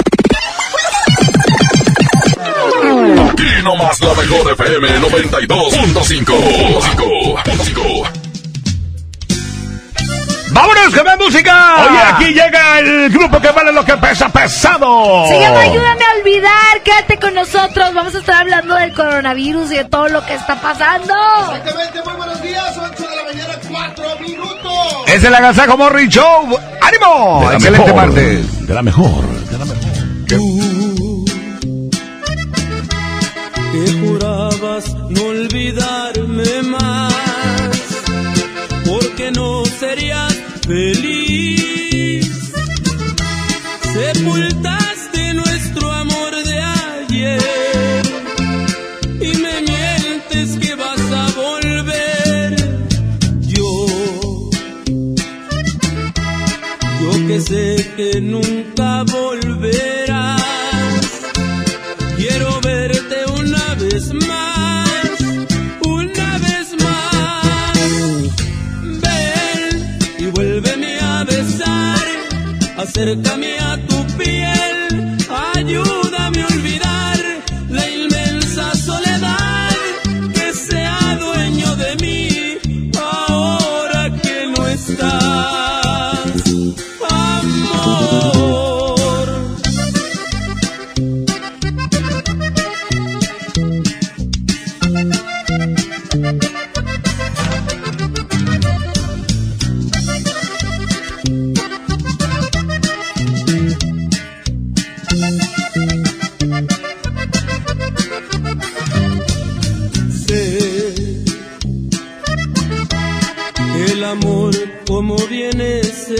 Aquí nomás la mejor FM 92.5. ¡Vámonos con la música! Oye, aquí llega el grupo que vale lo que pesa pesado. Se llama Ayúdame a olvidar. Quédate con nosotros. Vamos a estar hablando del coronavirus y de todo lo que está pasando. Exactamente, muy buenos días, 8 de la mañana, 4 minutos. Es el Agasajo Morri Show. ¡Ánimo! De la Excelente mejor, martes. De la mejor, de la mejor. Que jurabas no olvidarme más, porque no serías feliz. Sepultaste nuestro amor de ayer y me mientes que vas a volver. Yo, yo que sé que nunca volverás. Acércame a tu piel, ayúdame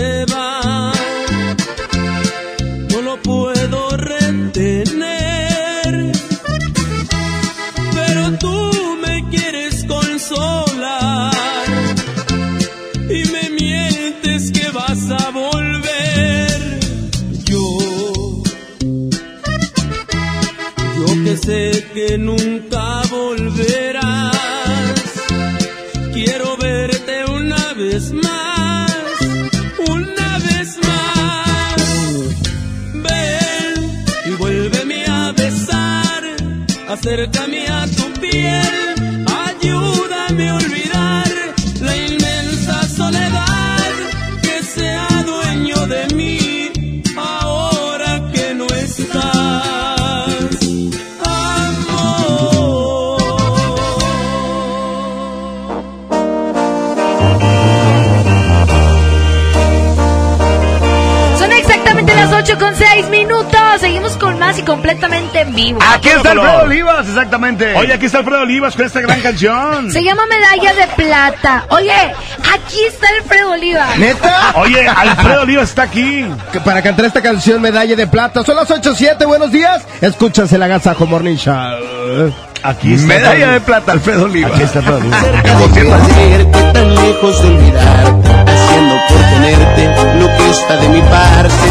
Yeah. Acércame a tu piel, ayúdame a olvidar la inmensa soledad que sea dueño de mí ahora que no estás. Son exactamente las 8 con 6 minutos. Y completamente en vivo. Aquí está Alfredo Olivas, exactamente. Oye, aquí está Alfredo Olivas con esta gran canción. Se llama Medalla de Plata. Oye, aquí está Alfredo Olivas. ¿Neta? Oye, Alfredo Olivas está aquí. Para cantar esta canción Medalla de Plata. Son las 8.7, buenos días. Escúchanse la Gazajo Morning Show. Aquí está. Medalla de plata, Alfredo Olivas. Aquí está Alfredo que tan lejos de olvidar, haciendo por tenerte lo que está de mi parte.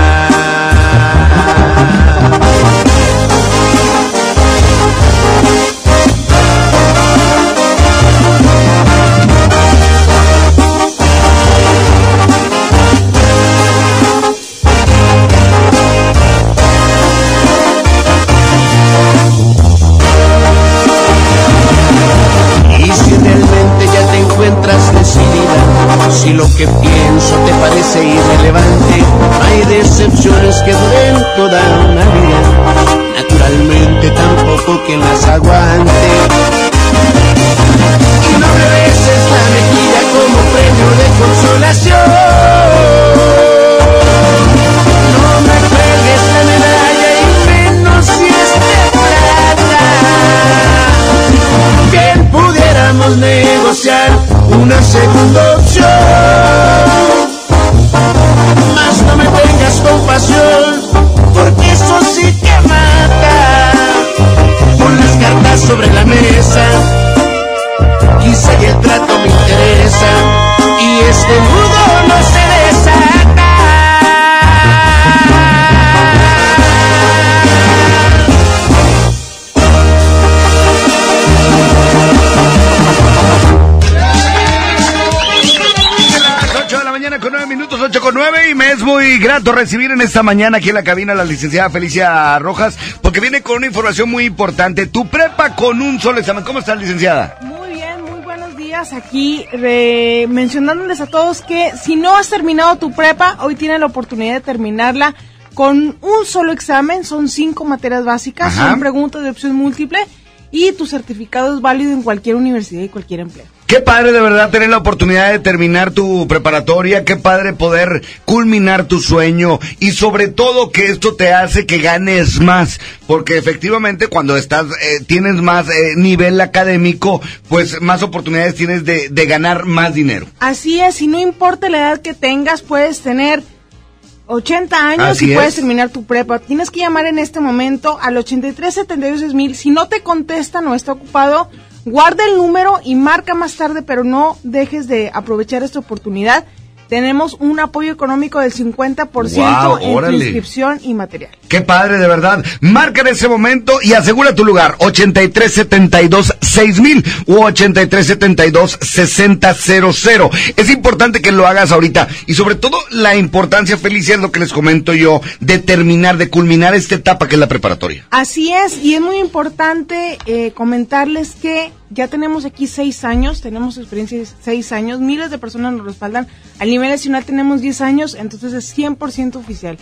Grato recibir en esta mañana aquí en la cabina a la licenciada Felicia Rojas porque viene con una información muy importante. Tu prepa con un solo examen. ¿Cómo estás, licenciada? Muy bien, muy buenos días. Aquí re- mencionándoles a todos que si no has terminado tu prepa, hoy tienes la oportunidad de terminarla con un solo examen. Son cinco materias básicas, Ajá. son preguntas de opción múltiple y tu certificado es válido en cualquier universidad y cualquier empleo. Qué padre de verdad tener la oportunidad de terminar tu preparatoria, qué padre poder culminar tu sueño y sobre todo que esto te hace que ganes más, porque efectivamente cuando estás eh, tienes más eh, nivel académico, pues más oportunidades tienes de, de ganar más dinero. Así es, y no importa la edad que tengas, puedes tener 80 años Así y es. puedes terminar tu prepa. Tienes que llamar en este momento al 83 72 mil. Si no te contestan o está ocupado, guarda el número y marca más tarde, pero no dejes de aprovechar esta oportunidad. Tenemos un apoyo económico del 50% Guau, en tu inscripción y material. Qué padre, de verdad. Marca en ese momento y asegura tu lugar. 8372 6000 u 8372 6000. Es importante que lo hagas ahorita. Y sobre todo, la importancia, Felicia, es lo que les comento yo, de terminar, de culminar esta etapa que es la preparatoria. Así es, y es muy importante eh, comentarles que ya tenemos aquí seis años, tenemos experiencia de seis años, miles de personas nos respaldan. A nivel nacional tenemos 10 años, entonces es 100% oficial.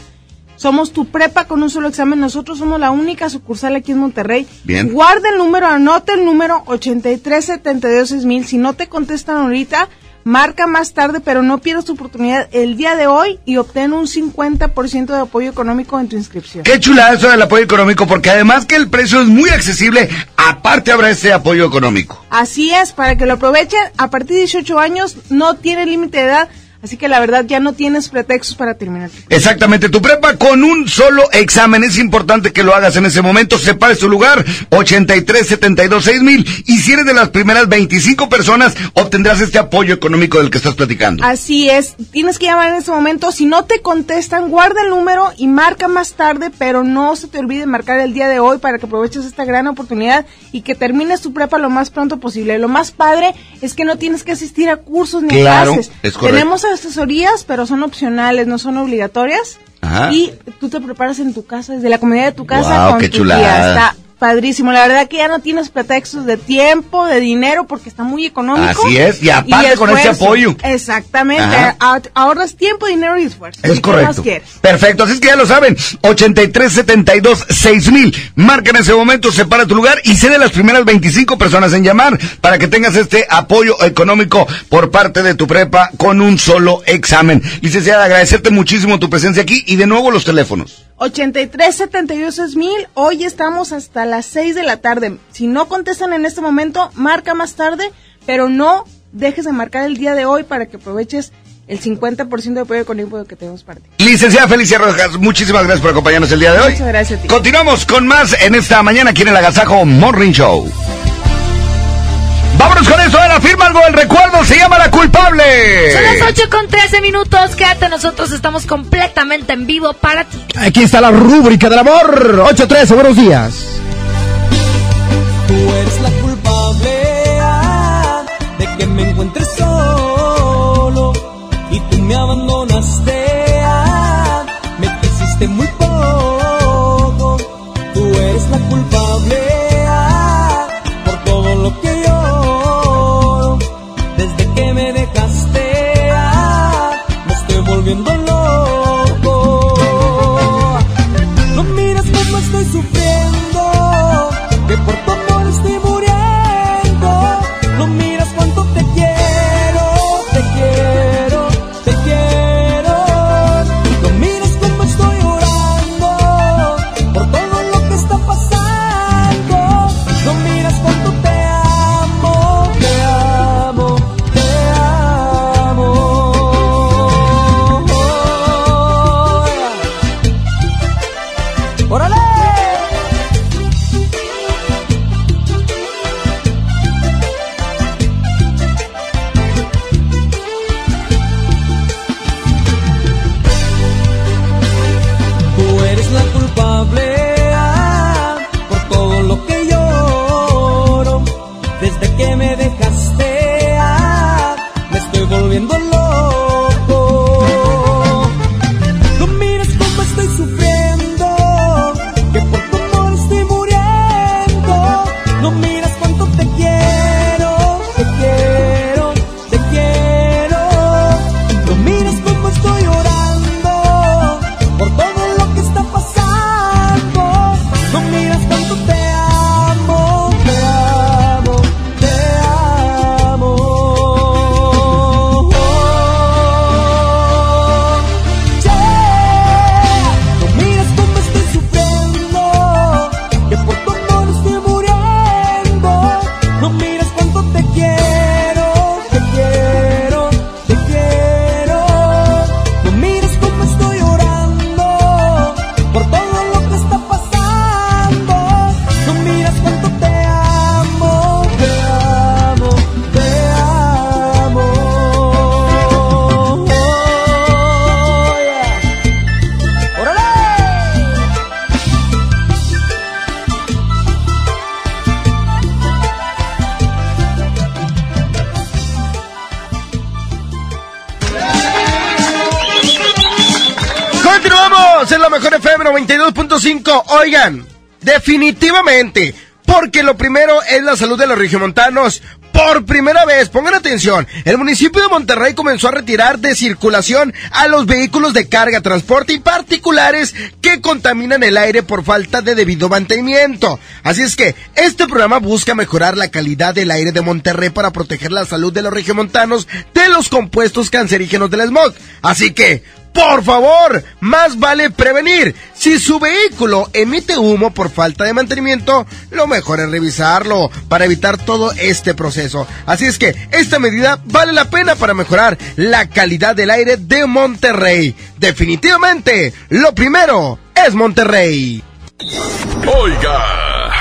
Somos tu prepa con un solo examen, nosotros somos la única sucursal aquí en Monterrey. Bien. Guarda el número, anota el número 83726000. Si no te contestan ahorita, marca más tarde, pero no pierdas tu oportunidad el día de hoy y obtén un 50% de apoyo económico en tu inscripción. Qué chulada eso del apoyo económico, porque además que el precio es muy accesible, aparte habrá ese apoyo económico. Así es, para que lo aprovechen, a partir de 18 años no tiene límite de edad, Así que la verdad ya no tienes pretextos para terminar. Exactamente, tu prepa con un solo examen. Es importante que lo hagas en ese momento. Separe su lugar, 83 72 6000. Y si eres de las primeras 25 personas, obtendrás este apoyo económico del que estás platicando. Así es, tienes que llamar en ese momento. Si no te contestan, guarda el número y marca más tarde, pero no se te olvide marcar el día de hoy para que aproveches esta gran oportunidad y que termines tu prepa lo más pronto posible. Lo más padre es que no tienes que asistir a cursos ni Claro, clases. es correcto. Tenemos asesorías, pero son opcionales, no son obligatorias. Ajá. Y tú te preparas en tu casa, desde la comodidad de tu casa Guau, con qué tu chulada. guía. Está padrísimo. La verdad que ya no tienes pretextos de tiempo, de dinero, porque está muy económico. Así es, y aparte con esfuerzo. apoyo. Exactamente. Ajá. Ahorras tiempo, dinero y esfuerzo. Es ¿Y qué correcto. Perfecto, así es que ya lo saben. 83 72 6000. Marca en ese momento, separa tu lugar y sé de las primeras 25 personas en llamar para que tengas este apoyo económico por parte de tu prepa con un solo examen. Licenciada, agradecerte muchísimo tu presencia aquí y de nuevo los teléfonos. 83 72 mil. Hoy estamos hasta las 6 de la tarde. Si no contestan en este momento, marca más tarde, pero no dejes de marcar el día de hoy para que aproveches el 50% de apoyo económico que tenemos para ti. Licenciada Felicia Rojas, muchísimas gracias por acompañarnos el día de hoy. Muchas gracias a ti. Continuamos con más en esta mañana aquí en el Agasajo Morning Show. Vámonos con esto de la firma, algo del recuerdo, se llama La Culpable. Son las 8 con 13 minutos. Quédate, nosotros estamos completamente en vivo para ti. Aquí está la rúbrica del amor. 8-13, buenos días. Tú eres la culpable ah, de que me encuentre solo y tú me abandonaste. Continuamos en la mejor FM 92.5. Oigan, definitivamente, porque lo primero es la salud de los regiomontanos. Por primera vez, pongan atención, el municipio de Monterrey comenzó a retirar de circulación a los vehículos de carga, transporte y particulares que contaminan el aire por falta de debido mantenimiento. Así es que este programa busca mejorar la calidad del aire de Monterrey para proteger la salud de los regiomontanos de los compuestos cancerígenos del smog. Así que, Por favor, más vale prevenir. Si su vehículo emite humo por falta de mantenimiento, lo mejor es revisarlo para evitar todo este proceso. Así es que esta medida vale la pena para mejorar la calidad del aire de Monterrey. Definitivamente, lo primero es Monterrey. Oiga,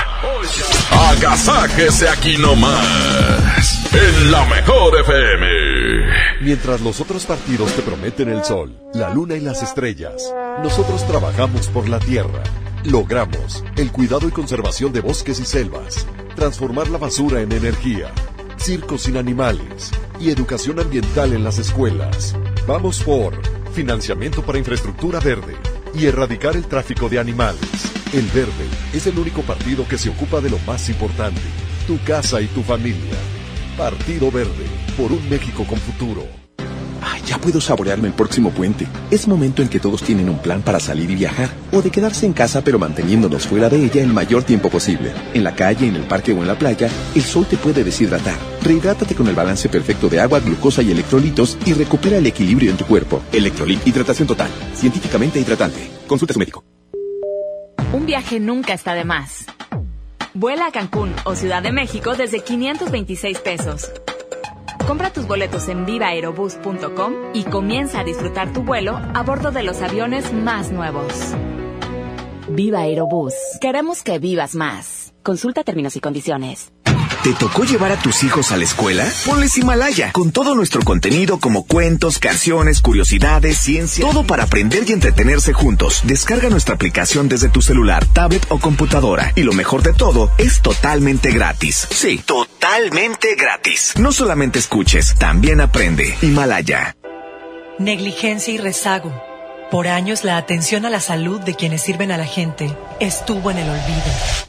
agasáquese aquí nomás, en la mejor FM. Mientras los otros partidos te prometen el sol, la luna y las estrellas, nosotros trabajamos por la tierra. Logramos el cuidado y conservación de bosques y selvas, transformar la basura en energía, circos sin animales y educación ambiental en las escuelas. Vamos por financiamiento para infraestructura verde y erradicar el tráfico de animales. El Verde es el único partido que se ocupa de lo más importante, tu casa y tu familia. Partido Verde, por un México con futuro. Ay, ya puedo saborearme el próximo puente. Es momento en que todos tienen un plan para salir y viajar, o de quedarse en casa pero manteniéndonos fuera de ella el mayor tiempo posible. En la calle, en el parque o en la playa, el sol te puede deshidratar. Rehidrátate con el balance perfecto de agua, glucosa y electrolitos y recupera el equilibrio en tu cuerpo. Electrolit Hidratación Total. Científicamente hidratante. Consulte a su médico. Un viaje nunca está de más. Vuela a Cancún o Ciudad de México desde 526 pesos. Compra tus boletos en vivaerobus.com y comienza a disfrutar tu vuelo a bordo de los aviones más nuevos. Viva Aerobús. Queremos que vivas más. Consulta términos y condiciones. ¿Te tocó llevar a tus hijos a la escuela? Ponles Himalaya, con todo nuestro contenido como cuentos, canciones, curiosidades, ciencia, todo para aprender y entretenerse juntos. Descarga nuestra aplicación desde tu celular, tablet o computadora. Y lo mejor de todo, es totalmente gratis. Sí, totalmente gratis. No solamente escuches, también aprende. Himalaya. Negligencia y rezago. Por años la atención a la salud de quienes sirven a la gente estuvo en el olvido.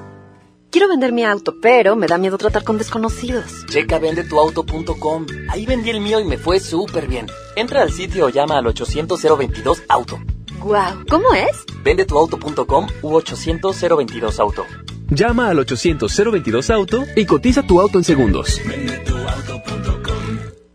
Quiero vender mi auto, pero me da miedo tratar con desconocidos. Checa vendetuauto.com. Ahí vendí el mío y me fue súper bien. Entra al sitio o llama al 800-022-AUTO. Guau, ¿cómo es? Vendetuauto.com u 800-022-AUTO. Llama al 800-022-AUTO y cotiza tu auto en segundos.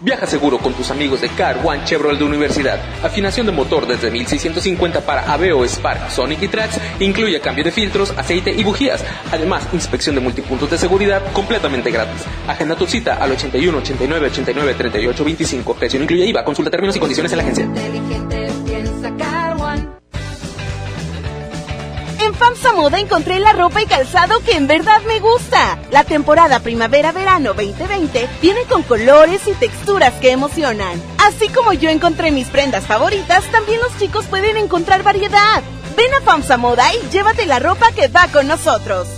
Viaja seguro con tus amigos de Car One Chevrolet de Universidad. Afinación de motor desde 1650 para Aveo, Spark, Sonic y Trax. Incluye cambio de filtros, aceite y bujías. Además, inspección de multipuntos de seguridad completamente gratis. Agenda tu cita al 81 89 89 38 25. Precio incluye IVA. Consulta términos y condiciones en la agencia. FAMSA Moda encontré la ropa y calzado que en verdad me gusta. La temporada primavera-verano 2020 viene con colores y texturas que emocionan. Así como yo encontré mis prendas favoritas, también los chicos pueden encontrar variedad. Ven a FAMSA Moda y llévate la ropa que va con nosotros.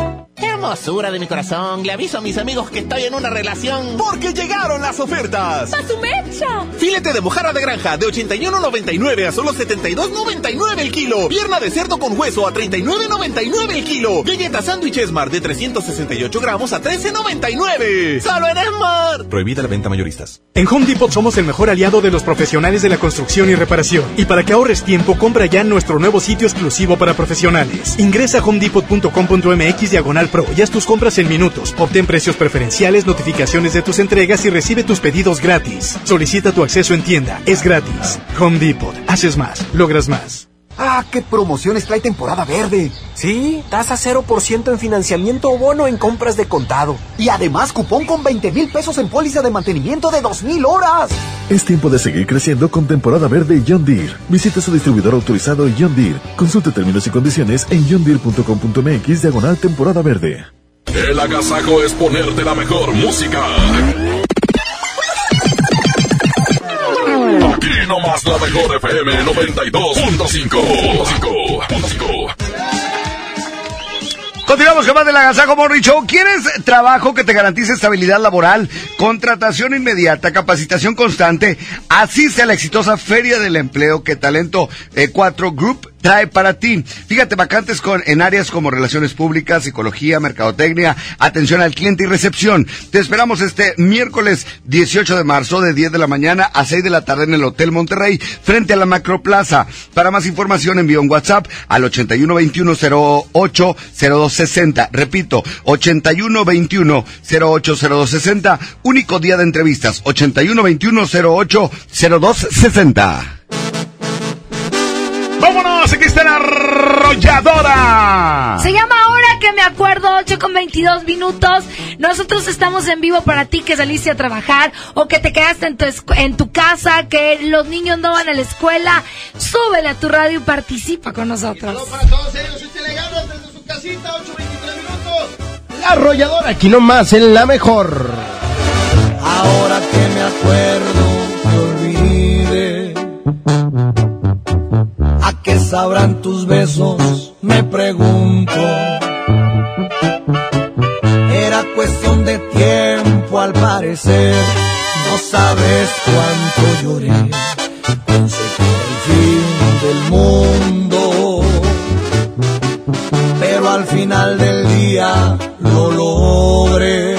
Hermosura de mi corazón, le aviso a mis amigos que estoy en una relación. Porque llegaron las ofertas. ¡A su mecha! Filete de mojarra de granja de 81.99 a solo 72.99 el kilo. Pierna de cerdo con hueso a 39.99 el kilo. Galleta sándwich Esmar de 368 gramos a 13.99. ¡Solo en Esmar! Prohibida la venta mayoristas. En Home Depot somos el mejor aliado de los profesionales de la construcción y reparación. Y para que ahorres tiempo, compra ya nuestro nuevo sitio exclusivo para profesionales. Ingresa a homedepot.com.mx diagonal pro haz tus compras en minutos. Obtén precios preferenciales, notificaciones de tus entregas y recibe tus pedidos gratis. Solicita tu acceso en tienda. Es gratis. Home Depot. Haces más. Logras más. ¡Ah, qué promociones trae temporada verde! Sí, tasa 0% en financiamiento o bono en compras de contado. Y además cupón con 20 mil pesos en póliza de mantenimiento de 2.000 horas. Es tiempo de seguir creciendo con temporada verde John Deere. Visite su distribuidor autorizado John Deere. Consulte términos y condiciones en johndeere.com.mx diagonal temporada verde. El agasajo es ponerte la mejor música. La mejor FM 92.5. Continuamos con más del Agasajo Morning Show. ¿Quieres trabajo que te garantice estabilidad laboral, contratación inmediata, capacitación constante? Asiste a la exitosa Feria del Empleo que Talento 4 Group trae para ti. Fíjate, vacantes con, en áreas como relaciones públicas, psicología, mercadotecnia, atención al cliente y recepción. Te esperamos este miércoles 18 de marzo de 10 de la mañana a 6 de la tarde en el Hotel Monterrey, frente a la Macroplaza. Para más información envía un WhatsApp al 8121080260. Repito, 8121080260. Único día de entrevistas, 8121080260. Arrolladora. Se llama Ahora que me acuerdo, 8 con 22 minutos. Nosotros estamos en vivo para ti que saliste a trabajar o que te quedaste en tu, en tu casa, que los niños no van a la escuela. Súbele a tu radio y participa con nosotros. Para todos ellos, si usted le gana desde su casita, 8.23 minutos. La arrolladora, aquí nomás, en la mejor. Ahora que me acuerdo, te olvidé. ¿A qué sabrán tus besos? Me pregunto. Era cuestión de tiempo al parecer. No sabes cuánto lloré. Pensé que era el fin del mundo. Pero al final del día lo logré.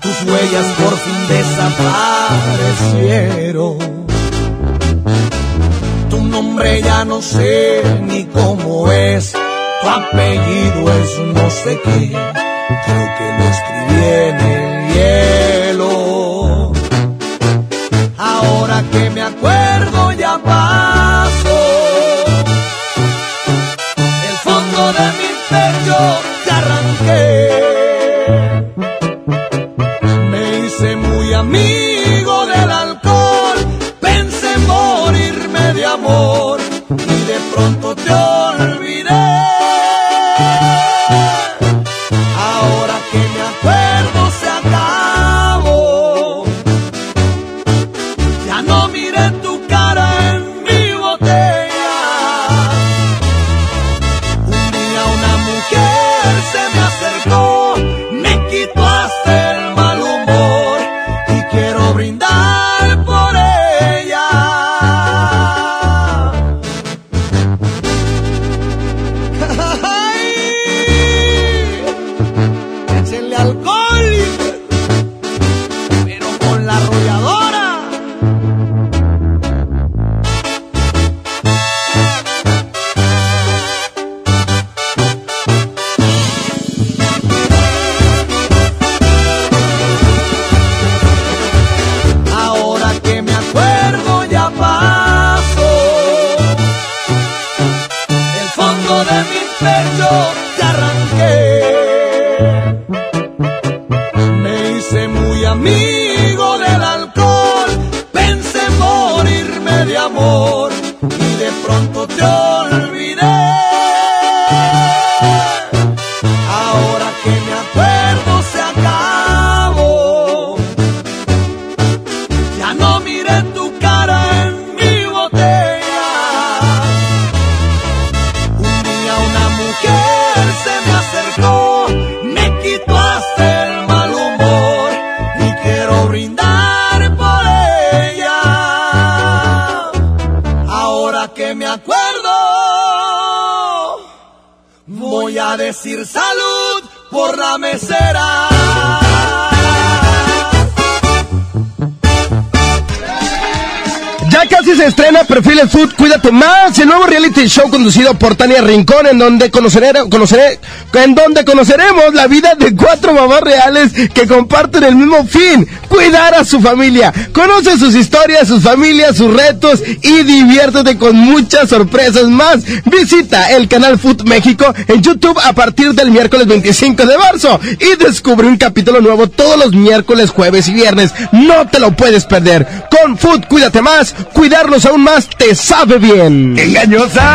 Tus huellas por fin desaparecieron. Ya no sé ni cómo es. Tu apellido es no sé qué. Creo que lo escribí en el hielo. Ahora que me acuerdo ya pasó. Reality show conducido por Tania Rincón, en donde conoceré, conoceré, en donde conoceremos la vida de cuatro mamás reales que comparten el mismo fin, cuidar a su familia. Conoce sus historias, sus familias, sus retos y diviértete con muchas sorpresas más. Visita el canal Food México en YouTube a partir del miércoles 25 de marzo y descubre un capítulo nuevo todos los miércoles, jueves y viernes. No te lo puedes perder. Con Food, cuídate más, cuidarlos aún más te sabe bien. ¡Engañosa!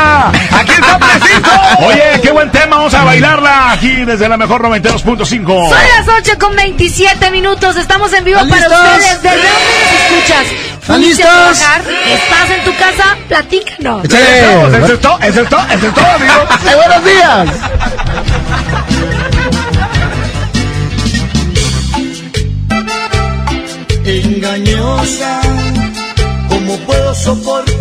¡Aquí está preciso! Oye, qué buen tema, vamos a bailarla aquí desde la mejor 92.5. Son las 8 con 27 minutos. Estamos en vivo para ustedes. ¿Desde dónde nos escuchas? ¿Están ¿Fuiste listos? a? ¿Estás en tu casa? Platícanos. Échale. Eso es todo, eso es todo, eso es todo, amigo. ¡Eh, buenos días! Engañosa, ¿cómo puedo soportarte?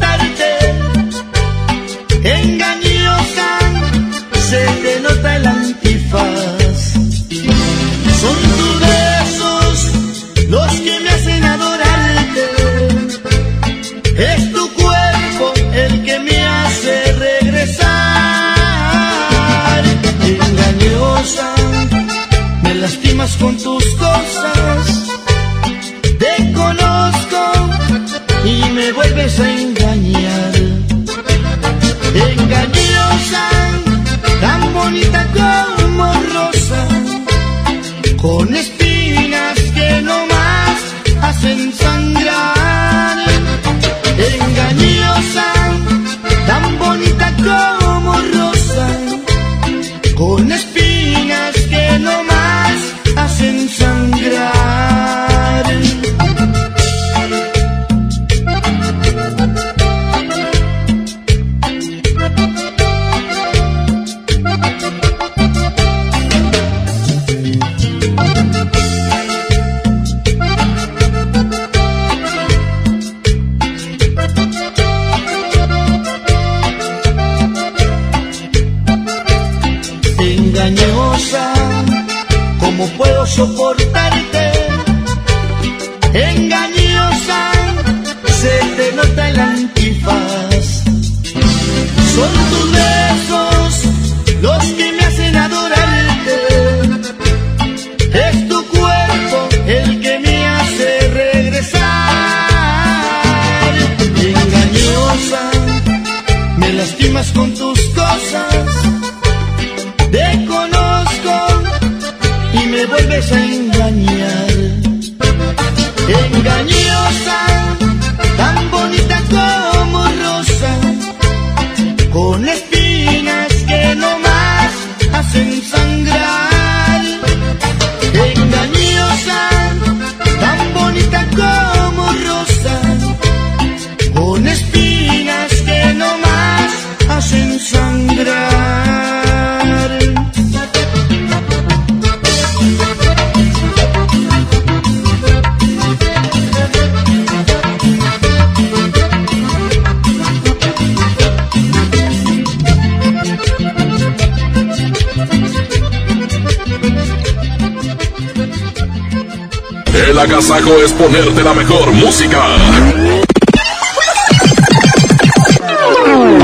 Con tus cosas. Te conozco y me vuelves a engañar. Engañosa, tan bonita como rosa, con espinas ponerte la mejor música.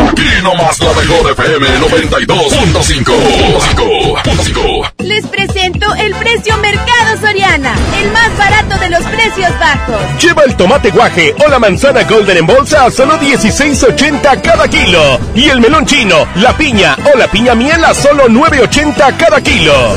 Aquí nomás la mejor FM 92.5. Les presento el precio Mercado Soriana, el más barato de los precios bajos. Lleva el tomate guaje o la manzana golden en bolsa a solo 16.80 cada kilo. Y el melón chino, la piña o la piña miel a solo 9.80 cada kilo.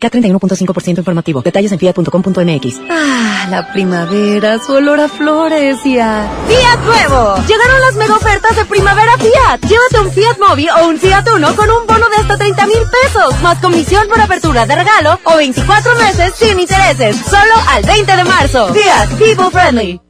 K31.5% informativo. Detalles en fiat.com.mx. Ah, la primavera, su olor a flores y a... ¡Fiat Nuevo! Llegaron las mega ofertas de primavera Fiat. Llévate un Fiat Mobi o un Fiat Uno con un bono de hasta 30 mil pesos, más comisión por apertura de regalo o 24 meses sin intereses. Solo al 20 de marzo. Fiat People Friendly.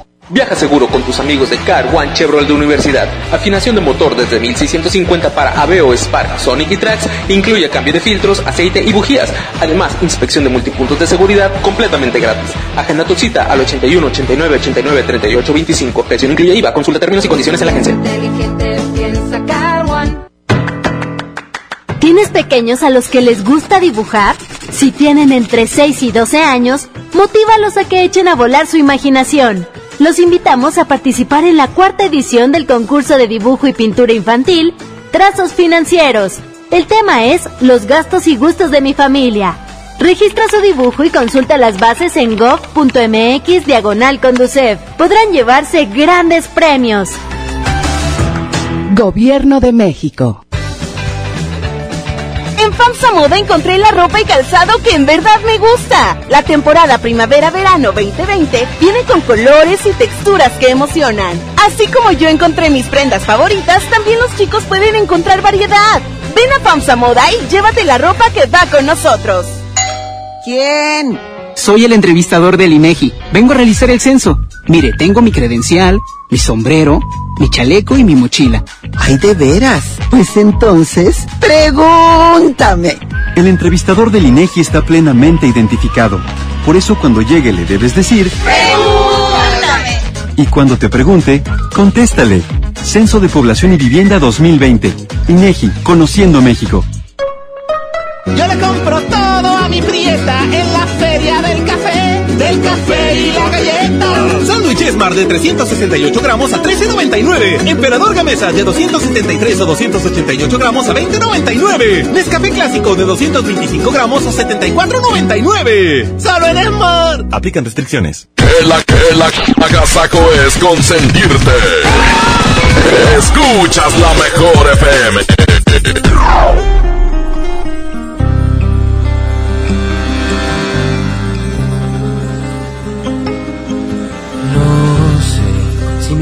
Viaja seguro con tus amigos de Car One Chevrolet de Universidad. Afinación de motor desde 1650 para Aveo, Spark, Sonic y Trax. Incluye cambio de filtros, aceite y bujías. Además, inspección de multipuntos de seguridad completamente gratis. Agenda tu cita al 81 89 89 38 25. Precio no incluye IVA. Consulta términos y condiciones en la agencia. ¿Tienes pequeños a los que les gusta dibujar? Si tienen entre 6 y 12 años, motívalos a que echen a volar su imaginación. Los invitamos a participar en la cuarta edición del concurso de dibujo y pintura infantil, Trazos Financieros. El tema es Los gastos y gustos de mi familia. Registra su dibujo y consulta las bases en gov.mx diagonal. Podrán llevarse grandes premios. Gobierno de México. En FAMSA Moda encontré la ropa y calzado que en verdad me gusta. La temporada primavera-verano 2020 viene con colores y texturas que emocionan. Así como yo encontré mis prendas favoritas, también los chicos pueden encontrar variedad. Ven a FAMSA Moda y llévate la ropa que va con nosotros. ¿Quién? Soy el entrevistador del INEGI. Vengo a realizar el censo. Mire, tengo mi credencial, mi sombrero, mi chaleco y mi mochila. Ay, de veras. Pues entonces, pregúntame. El entrevistador del INEGI está plenamente identificado. Por eso cuando llegue le debes decir... ¡Pregúntame! Y cuando te pregunte, contéstale. Censo de Población y Vivienda 2020. INEGI, Conociendo México. Yo le compro todo a mi prieta en la feria del del café y la galleta. Sándwich Esmar de 368 gramos a 13.99. Emperador Gamesa de 273 o 288 gramos a 20.99. Nescafé Clásico de 225 gramos a 74.99. ¡Solo en Esmar! Aplican restricciones. Que la que la agasaco es consentirte. Escuchas la mejor FM.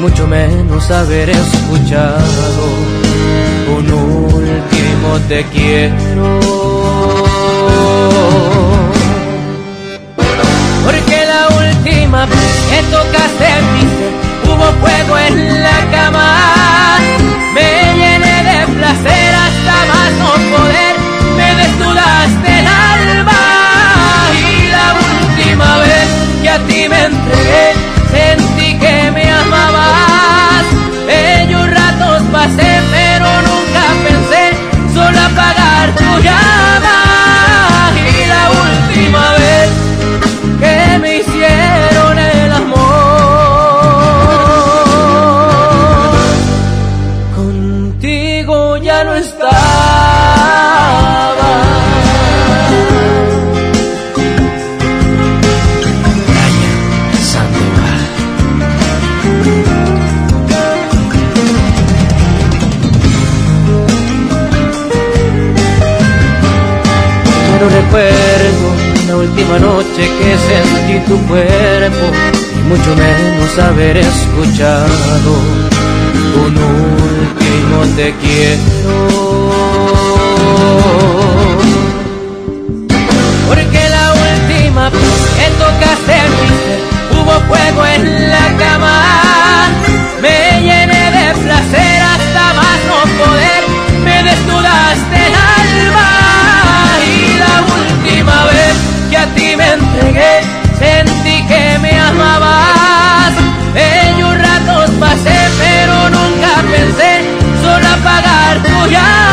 mucho menos haber escuchado un último te quiero. Porque la última vez que tocaste mi ser hubo fuego en la cama, me llené de placer hasta más no poder, me desnudaste apagar última noche que sentí tu cuerpo y mucho menos haber escuchado un último te quiero. Porque la última vez que tocaste mi hubo fuego en la cama, me llené de placer hasta más no sentí que me amabas. Bellos ratos pasé, pero nunca pensé solo apagar tu llama.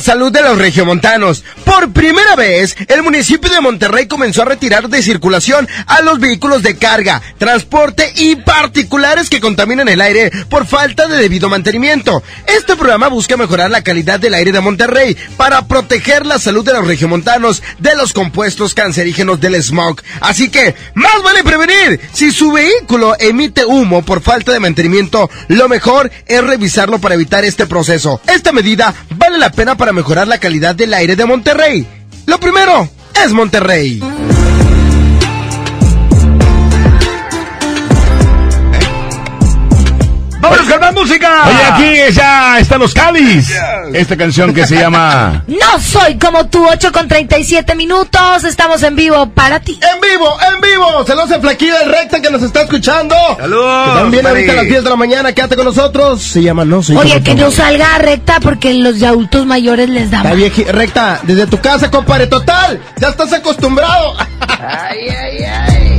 Salud de los regiomontanos. Por primera vez, el municipio de Monterrey comenzó a retirar de circulación a los vehículos de carga, transporte y particulares que contaminan el aire por falta de debido mantenimiento. Este programa busca mejorar la calidad del aire de Monterrey para proteger la salud de los regiomontanos de los compuestos cancerígenos del smog. Así que, más vale prevenir. Si su vehículo emite humo por falta de mantenimiento, lo mejor es revisarlo para evitar este proceso. Esta medida vale la pena para mejorar la calidad del aire de Monterrey. Lo primero es Monterrey. ¡Vámonos con más música! Oye, aquí ya están los Cáliz. Esta canción que se llama... No soy como tú, 8 con 37 minutos. Estamos en vivo para ti. En vivo, en vivo. Saludos en Flaquilla del Recta que nos está escuchando. Saludos. Que también ahorita a las 10 de la mañana, quédate con nosotros. Se llama No Soy Oye, como que tú. no salga recta porque los de adultos mayores les da La vieji- recta, desde tu casa, compadre, total. Ya estás acostumbrado. Ay, ay, ay.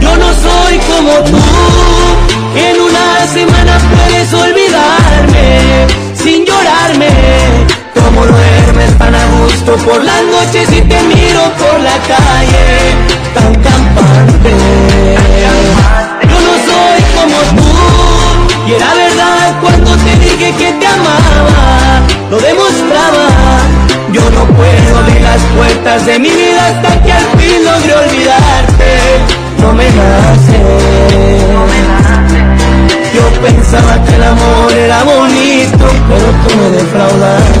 Yo no soy como tú. En una semana puedes olvidarme sin llorarme. Como duermes tan a gusto por las noches y te miro por la calle tan campante. Yo no soy como tú Y era verdad cuando te dije que te amaba Lo demostraba Yo no puedo abrir las puertas de mi vida Hasta que al fin logre olvidarte. No me nace. Yo pensaba que el amor era bonito Pero tú me defraudaste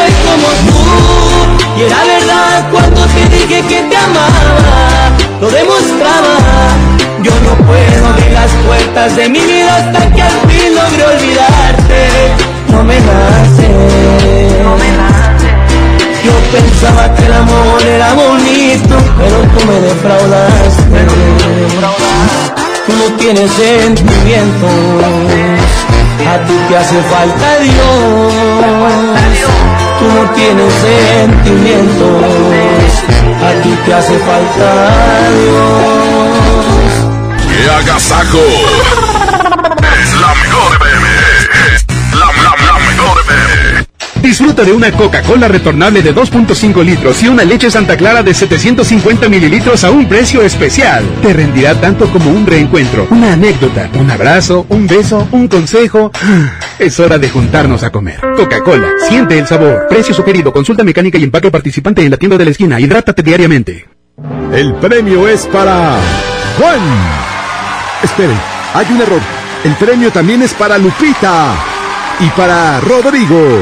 No soy como tú. Y era verdad cuando te dije que te amaba. Lo demostraba. Yo no puedo abrir las puertas de mi vida Hasta que al fin logre olvidarte. No me nace. Yo pensaba que el amor era bonito Pero tú me defraudaste. Tú no tienes sentimientos. A ti te hace falta Dios. Tú no tienes sentimientos. A ti te hace falta Dios. ¡Qué agasajo! Es la mejor. Es la, la, la mejor FM. Disfruta de una Coca-Cola retornable de 2.5 litros y una leche Santa Clara de 750 mililitros a un precio especial. Te rendirá tanto como un reencuentro, una anécdota, un abrazo, un beso, un consejo Es hora de juntarnos a comer. Coca-Cola, siente el sabor. Precio sugerido, consulta mecánica y empaque participante en la tienda de la esquina. Hidrátate diariamente. El premio es para Juan. Esperen, hay un error. El premio también es para Lupita y para Rodrigo.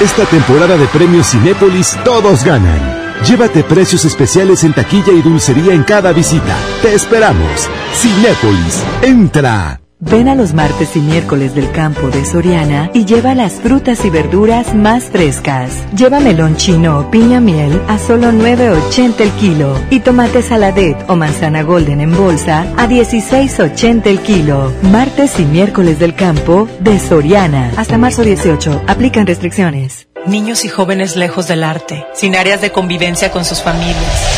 Esta temporada de premios Cinépolis todos ganan. Llévate precios especiales en taquilla y dulcería en cada visita. Te esperamos. Cinépolis, entra. Ven a los martes y miércoles del campo de Soriana y lleva las frutas y verduras más frescas. Lleva melón chino o piña miel a solo 9.80 el kilo y tomate saladet o manzana golden en bolsa a 16.80 el kilo. Martes y miércoles del campo de Soriana. Hasta marzo 18. Aplican restricciones. Niños y jóvenes lejos del arte, sin áreas de convivencia con sus familias.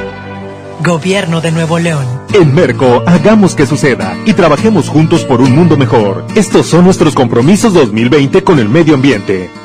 Gobierno de Nuevo León. En Merco, hagamos que suceda y trabajemos juntos por un mundo mejor. Estos son nuestros compromisos 2020 con el medio ambiente.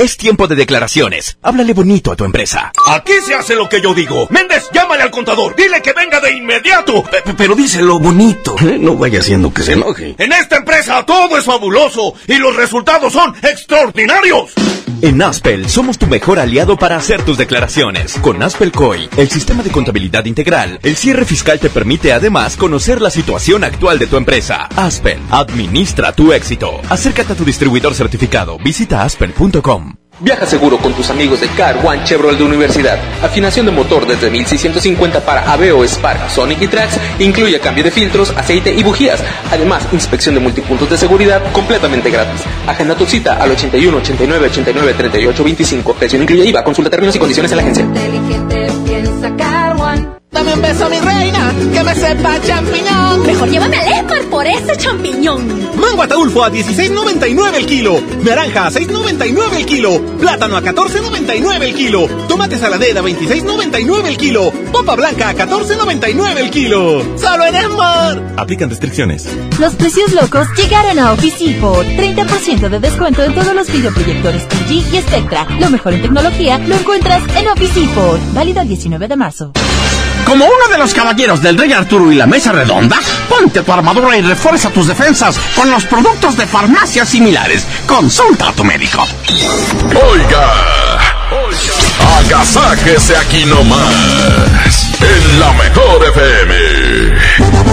Es tiempo de declaraciones. Háblale bonito a tu empresa. Aquí se hace lo que yo digo. Méndez, llámale al contador. Dile que venga de inmediato. pero díselo bonito. No vaya haciendo que se enoje. En esta empresa todo es fabuloso y los resultados son extraordinarios. En Aspel somos tu mejor aliado para hacer tus declaraciones. Con Aspel COI, el sistema de contabilidad integral, el cierre fiscal te permite además conocer la situación actual de tu empresa. Aspel, administra tu éxito. Acércate a tu distribuidor certificado. Visita aspel.com. Viaja seguro con tus amigos de Car One Chevrolet de Universidad. Afinación de motor desde 1650 para Aveo, Spark, Sonic y Trax. Incluye cambio de filtros, aceite y bujías. Además, inspección de multipuntos de seguridad completamente gratis. Agenda tu cita al 81 89 89 38 25. Precio incluye IVA. Consulta términos y condiciones en la agencia. Dame un beso, mi reina, que me sepa champiñón. Mejor llévame al Esmar por ese champiñón. Mango ataulfo a 16.99 el kilo. Naranja a 6.99 el kilo. Plátano a 14.99 el kilo. Tomate saladera a 26.99 el kilo. Popa blanca a 14.99 el kilo. ¡Solo en Esmar! Aplican restricciones. Los precios locos llegaron a Office Depot. 30% de descuento en todos los videoproyectores LG y Spectra. Lo mejor en tecnología lo encuentras en Office Depot. Válido el 19 de marzo. Como uno de los caballeros del Rey Arturo y la Mesa Redonda, ponte tu armadura y refuerza tus defensas con los productos de farmacias similares. Consulta a tu médico. Oiga, agasáquese aquí nomás, en la mejor FM.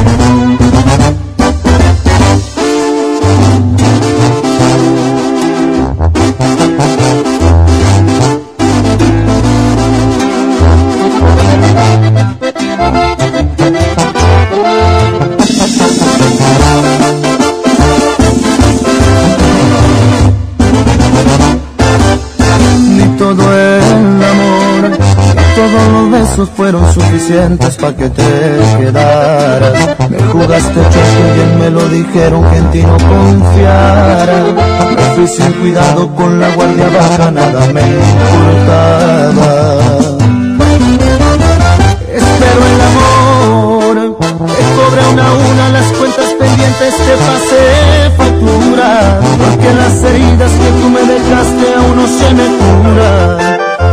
Besos fueron suficientes para que te quedaras. Me jugaste chueco y bien me lo dijeron que en ti no confiara. Me fui sin cuidado con la guardia baja, nada me importaba. Espero el amor, te cobre una a una las cuentas pendientes, te pasé factura. Porque las heridas que tú me dejaste aún no se me curan.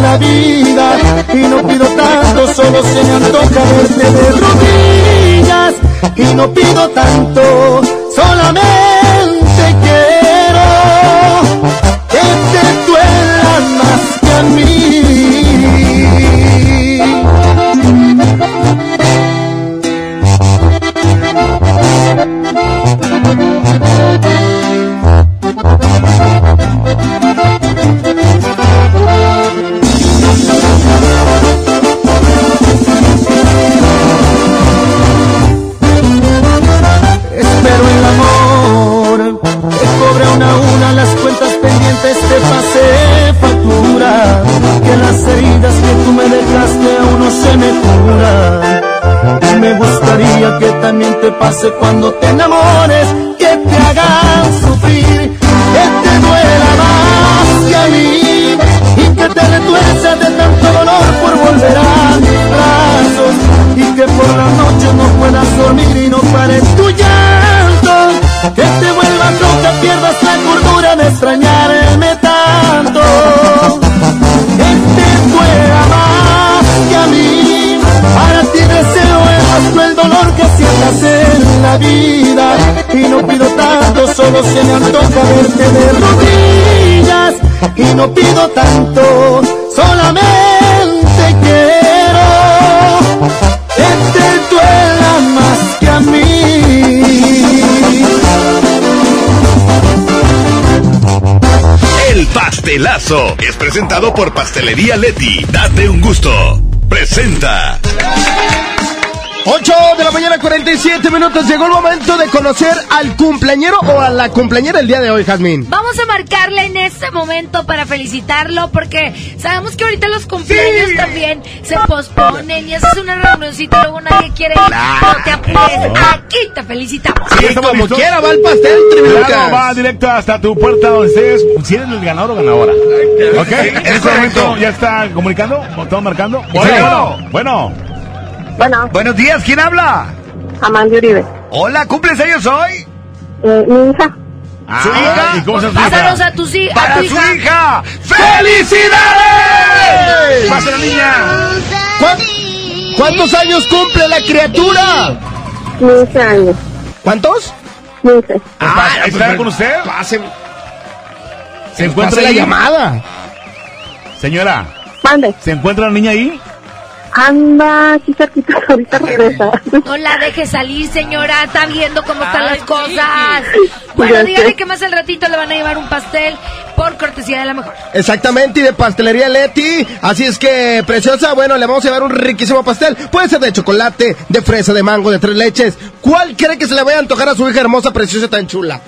La vida. Y no pido tanto, solo se me antoja verte de rodillas. Y no pido tanto, Solamente quiero que te duela más que a Espero pase cuando te enamores de rodillas y no pido tanto, solamente quiero que te duela más que a mí. El pastelazo es presentado por Pastelería Leti. Date un gusto. Presenta. 8 de la mañana, 47 minutos. Llegó el momento de conocer al cumpleañero o a la cumpleañera el día de hoy, Jazmín. Vamos a marcarle en este momento para felicitarlo porque sabemos que ahorita los cumpleaños también se posponen y haces una reunioncita y luego nadie quiere ir. No te apures, aquí te felicitamos. Sí, como quiera, va el pastel. Claro, va directo hasta tu puerta donde estés. Si eres el ganador o ganadora. ¿Ok? En este momento ya está comunicando, todo marcando. Bueno, bueno. Bueno, Buenos días, ¿quién habla? Amanda Uribe. Hola, ¿cumples años hoy? Eh, mi hija. ¿Su hija? ¿Y cómo se Pásanos a tu, hi- a ¡Para tu su hija. hija! ¡Felicidades! ¡Pásala, niña! ¿Cuán- ¿Cuántos años cumple la criatura? 15 años. ¿Cuántos? 15. Ah, ¿Está con usted? Pase, ¿Se encuentra pase la ahí? llamada. Señora, Mande. ¿se encuentra la niña ahí? Anda aquí cerquita, ahorita regresa. No la deje salir, señora. Está viendo cómo están las cosas. Bueno, dígale que más al ratito le van a llevar un pastel por cortesía de la mejor. Exactamente, y de pastelería Leti. Así es que, preciosa, bueno, le vamos a llevar un riquísimo pastel. Puede ser de chocolate, de fresa, de mango, de tres leches. ¿Cuál cree que se le vaya a antojar a su hija hermosa, preciosa y tan chula?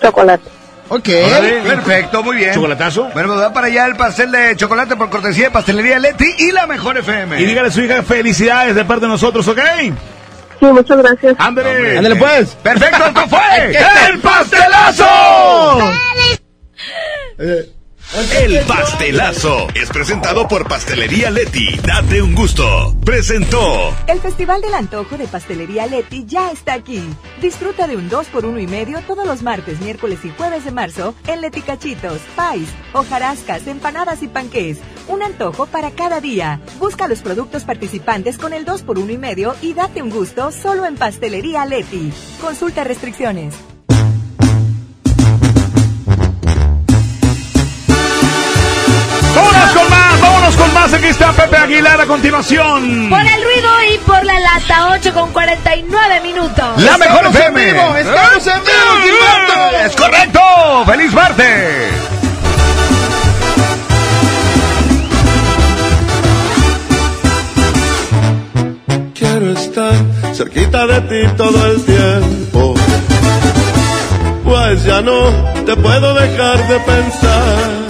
Chocolate. Ok. Órale. Perfecto, muy bien. ¿Chocolatazo? Bueno, pues va para allá el pastel de chocolate por cortesía de Pastelería Leti y la mejor FM. Y dígale a su hija felicidades de parte de nosotros, ¿ok? Sí, muchas gracias. Ándale. Ándale, pues. Perfecto, esto fue ¡El pastelazo! El pastelazo es presentado por Pastelería Leti. Date un gusto. Presentó. El Festival del Antojo de Pastelería Leti ya está aquí. Disfruta de un 2 por uno y medio todos los martes, miércoles y jueves de marzo en Leti Cachitos, Pais, hojarascas, empanadas y panqués. Un antojo para cada día. Busca los productos participantes con el 2 por uno y medio y date un gusto solo en Pastelería Leti. Consulta restricciones. Con más! Aquí está Pepe Aguilar a continuación. Por el ruido y por la lata, 8 con 49 minutos. La mejor Estamos en FM. vivo, estamos en vivo. Es correcto. ¡Feliz martes! Quiero estar cerquita de ti todo el tiempo. Pues ya no te puedo dejar de pensar.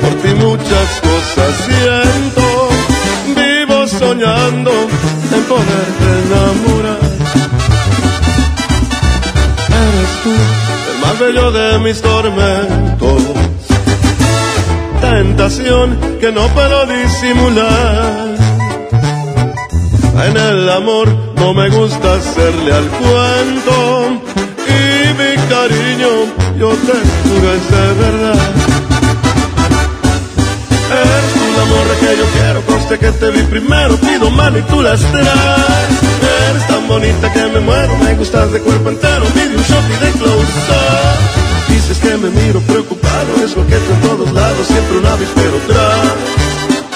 Por ti muchas cosas siento. Vivo soñando en poderte enamorar. Eres tú el más bello de mis tormentos tentación que no puedo disimular. En el amor no me gusta hacerle al cuento y mi cariño yo te juro es de verdad. Eres tú la morra que yo quiero, conste que te vi primero, pido mano y tú las traes. Eres tan bonita que me muero, me gustas de cuerpo entero, pide un shot y de close up. Dices que me miro preocupado, es lo que tú en todos lados, siempre un avispero tras.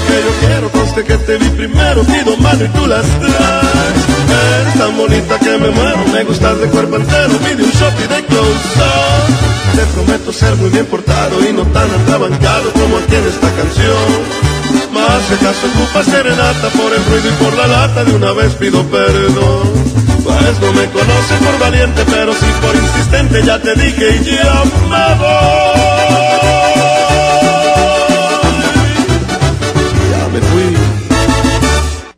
Que yo quiero, conste que te vi primero, pido mano y tú las traes. Eres tan bonita que me muero, me gustas de cuerpo entero, pide un shot y de close up. Te prometo ser muy bien portado y no tan atrabancado como aquí en esta canción. Más si acaso ocupa serenata por el ruido y por la lata, de una vez pido perdón. Pues no me conoces por valiente, pero sí por insistente, ya te dije y ya me voy.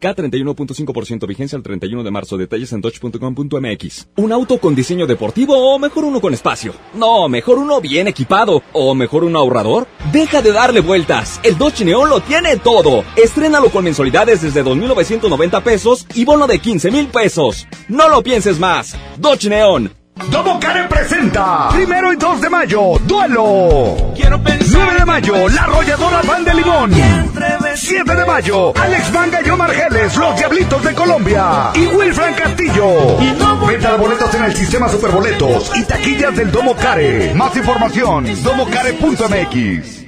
K31.5% vigencia al 31 de marzo. Detalles en dodge.com.mx. ¿Un auto con diseño deportivo o mejor uno con espacio? No, mejor uno bien equipado. ¿O mejor un ahorrador? Deja de darle vueltas. El Dodge Neon lo tiene todo. Estrénalo con mensualidades desde 2.990 pesos y bono de 15 mil pesos. No lo pienses más. Dodge Neon. Domo Karen presenta Primero y 2 de mayo, duelo. 9 de mayo, La Arrolladora Pan de Limón. 7 de mayo, Alex Manga y Omar Geles, Los Diablitos de Colombia. Y Wilfran Castillo. Venta de boletos en el sistema Superboletos Y taquillas del Domo Care. Más información, domocare.mx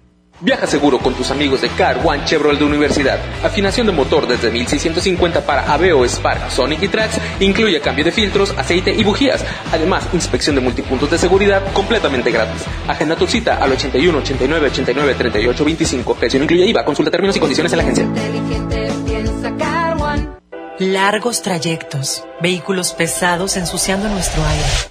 Viaja seguro con tus amigos de Car One Chevrolet de Universidad. Afinación de motor desde 1650 para Aveo, Spark, Sonic y Trax. Incluye cambio de filtros, aceite y bujías. Además, inspección de multipuntos de seguridad completamente gratis. Agenda tu cita al 81 89 89 38 25. Precio incluye IVA. Consulta términos y condiciones en la agencia. Largos trayectos, vehículos pesados ensuciando nuestro aire.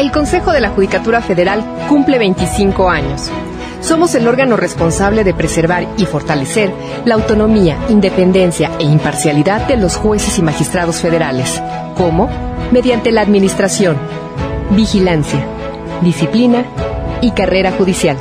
El Consejo de la Judicatura Federal cumple 25 años. somos el órgano responsable de preservar y fortalecer la autonomía, independencia e imparcialidad de los jueces y magistrados federales. ¿Cómo? Mediante la administración, vigilancia, disciplina y carrera judicial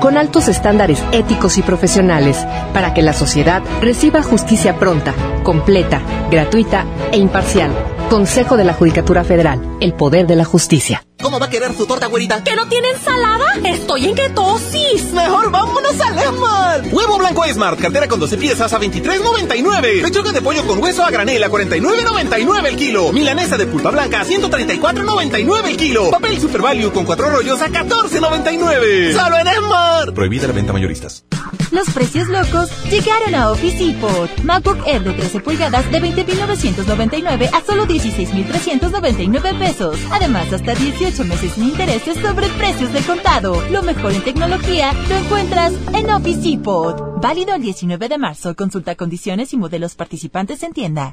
con altos estándares éticos y profesionales, para que la sociedad reciba justicia pronta, completa, gratuita e imparcial. Consejo de la Judicatura Federal, el poder de la justicia. ¿Cómo va a querer su torta, güerita? ¿Que no tiene ensalada? Estoy en ketosis. Mejor vámonos a Esmart. Huevo blanco Smart, cartera con 12 piezas a 23.99. Pechuga de pollo con hueso a granel a 49.99 el kilo. Milanesa de pulpa blanca a 134.99 el kilo. Papel Super Value con cuatro rollos a 14.99. Solo en Esmart. Prohibida la venta mayoristas. Los precios locos llegaron a Office Depot. MacBook Air de 13 pulgadas de 20.999 a solo 16.399 pesos. Además, hasta 18 meses sin intereses sobre precios de contado. Lo mejor en tecnología lo encuentras en Office Depot. Válido el 19 de marzo. Consulta condiciones y modelos participantes en tienda.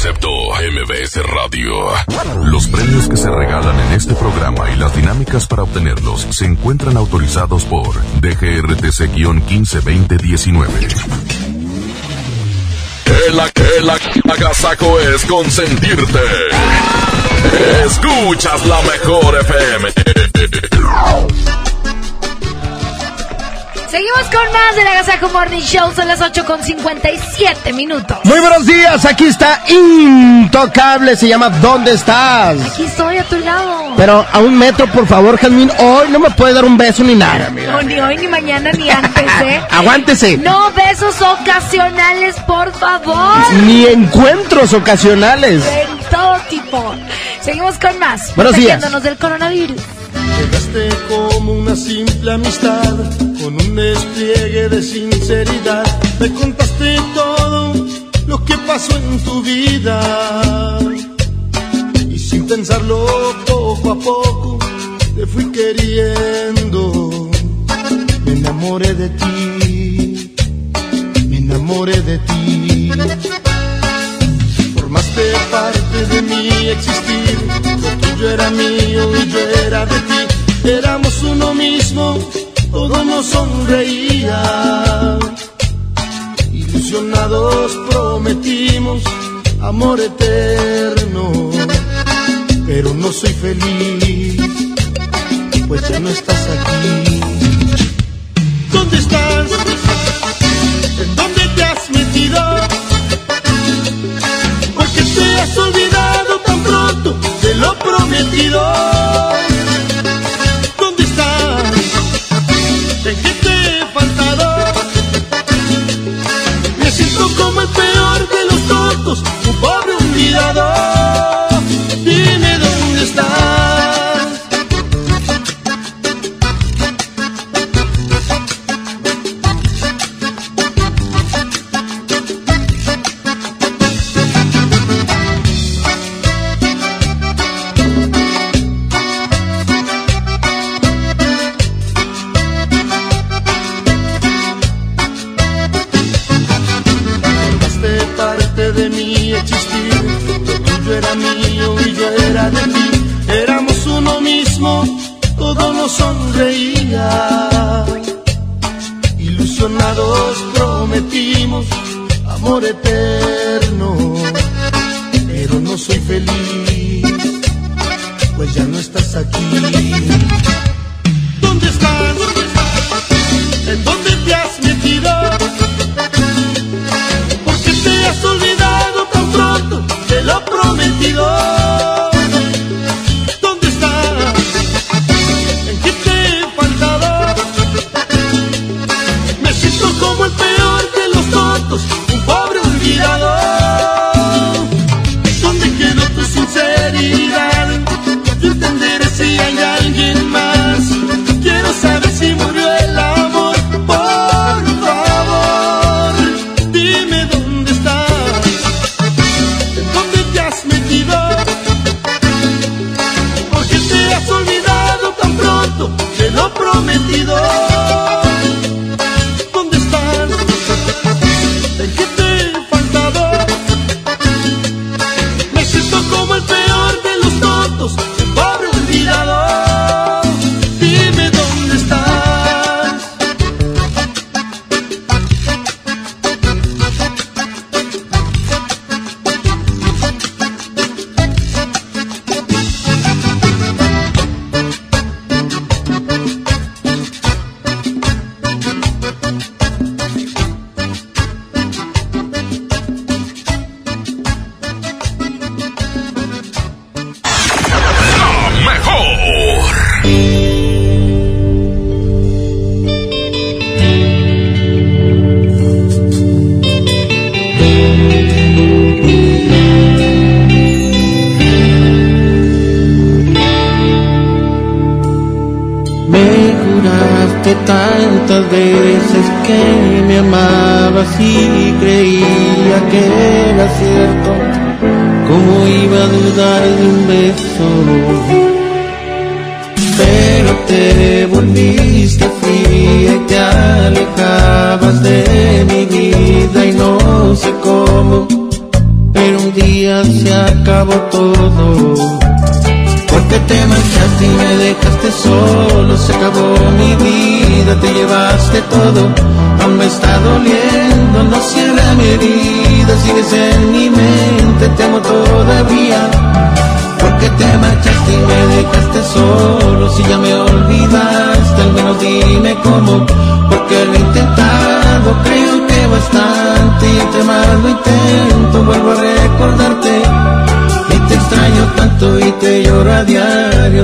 Concepto MBS Radio. Los premios que se regalan en este programa y las dinámicas para obtenerlos se encuentran autorizados por DGRTC-152019. El, el agasajo es consentirte. Escuchas la mejor FM. Seguimos con más de la Gazaco Morning Show, son las 8 con 57 minutos. Muy buenos días, aquí está Intocable, se llama ¿Dónde estás? Aquí estoy a tu lado. Pero a un metro, por favor, Jazmín, hoy no me puede dar un beso ni nada, mira. No, ni hoy, ni mañana, ni antes, ¿eh? Aguántese. No besos ocasionales, por favor. Ni encuentros ocasionales. En todo tipo. Seguimos con más. Buenos días. del coronavirus. Llegaste como una simple amistad, con un despliegue de sinceridad. Me contaste todo lo que pasó en tu vida. Y sin pensarlo poco a poco, te fui queriendo. Me enamoré de ti, me enamoré de ti. Formaste parte de mi existir, lo tuyo era mío y yo era de ti. Éramos uno mismo, todo nos sonreía. Ilusionados prometimos amor eterno, pero no soy feliz, pues ya no estás aquí. ¿Dónde estás? ¿En dónde te has metido? Porque te has olvidado tan pronto de lo prometido. Peor de los tontos, un pobre olvidado. Éramos uno mismo, todo nos sonreía. Ilusionados prometimos amor eterno, pero no soy feliz, pues ya no estás aquí. ¿Dónde estás? ¿En dónde te has metido? porque te has olvidado tan pronto de lo prometido.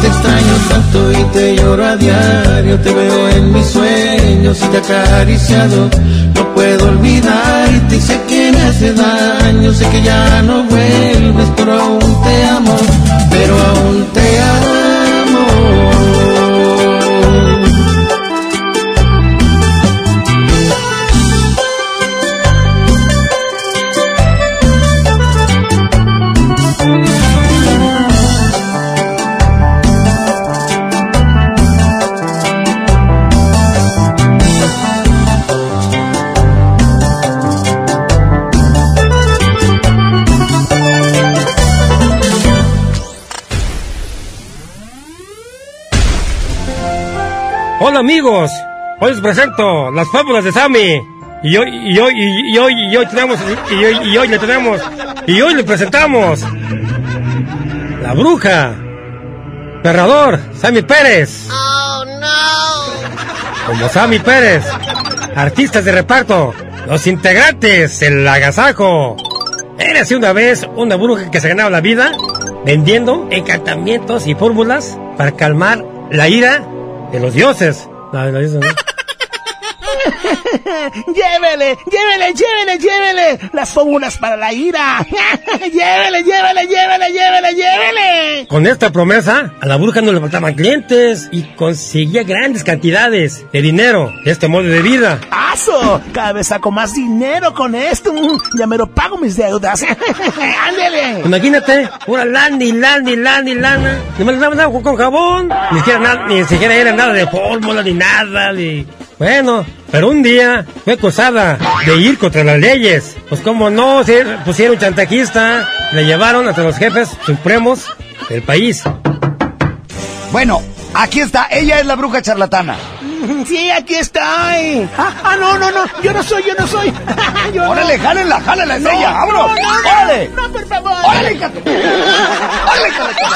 Te extraño tanto y te lloro a diario, te veo en mis sueños y te acariciado. No puedo olvidarte y sé que me hace daño, sé que ya no vuelves, pero aún te amo, pero aún te Hola amigos, hoy les presento las fábulas de Sammy. Y hoy, y hoy, y hoy, y hoy tenemos, y hoy, y hoy le tenemos, y hoy le presentamos la bruja, perrador, Sammy Pérez. Oh no. Como Sammy Pérez, artistas de reparto, los integrantes, el agasajo. Érase una vez una bruja que se ganaba la vida vendiendo encantamientos y fórmulas para calmar la ira de los dioses. No, de los dioses, ¿no? Llévele, llévele, llévele, llévele. Las fórmulas para la ira. llévele, llévele, llévele, llévele, llévele. Con esta promesa, a la bruja no le faltaban clientes y conseguía grandes cantidades de dinero de este modo de vida. ¡Aso! Cada vez saco más dinero con esto. Mm, Ya me lo pago mis deudas. ¡Ándele! Imagínate, una lana y lana y lana y lana. Ni me le daban agua con jabón. Ni siquiera, nada, ni siquiera era nada de fórmula ni nada. Ni... Bueno, pero un día fue acusada de ir contra las leyes. Pues como no, se pusieron chantajista. Le llevaron hasta los jefes supremos del país. Bueno, aquí está. Ella es la bruja charlatana. Sí, aquí estoy. Ah, ah, no, no, no. Yo no soy, yo no soy. Yo no. Órale, jálenla, jálenla, es No, ella. ¡Vámonos! no, no, no. ¡Órale! No, por favor. ¡Órale, gato! ¡Órale, gato!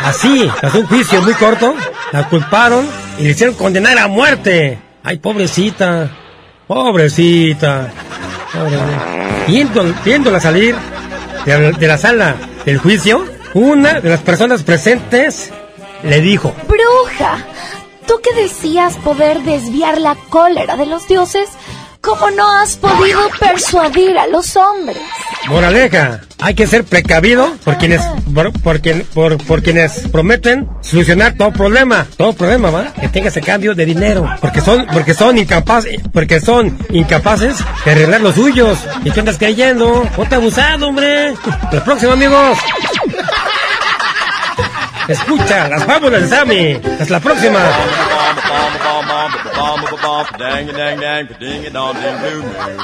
Así, tras un juicio muy corto, la culparon y le hicieron condenar a muerte. Ay, pobrecita, pobrecita. pobrecita. Viendo- viéndola salir de de la sala del juicio, una de las personas presentes le dijo, Bruja, tú que decías poder desviar la cólera de los dioses, ¿cómo no has podido persuadir a los hombres? Moraleja, hay que ser precavido por quienes por, quien- por, quienes prometen solucionar todo problema, todo problema, ¿va? Que tengas a cambio de dinero, porque son porque son incapaces, porque son incapaces de arreglar los suyos. ¿Y qué andas creyendo? Ponte abusado, hombre. La próxima, amigos. Escucha las fábulas de Sammy. Hasta la próxima.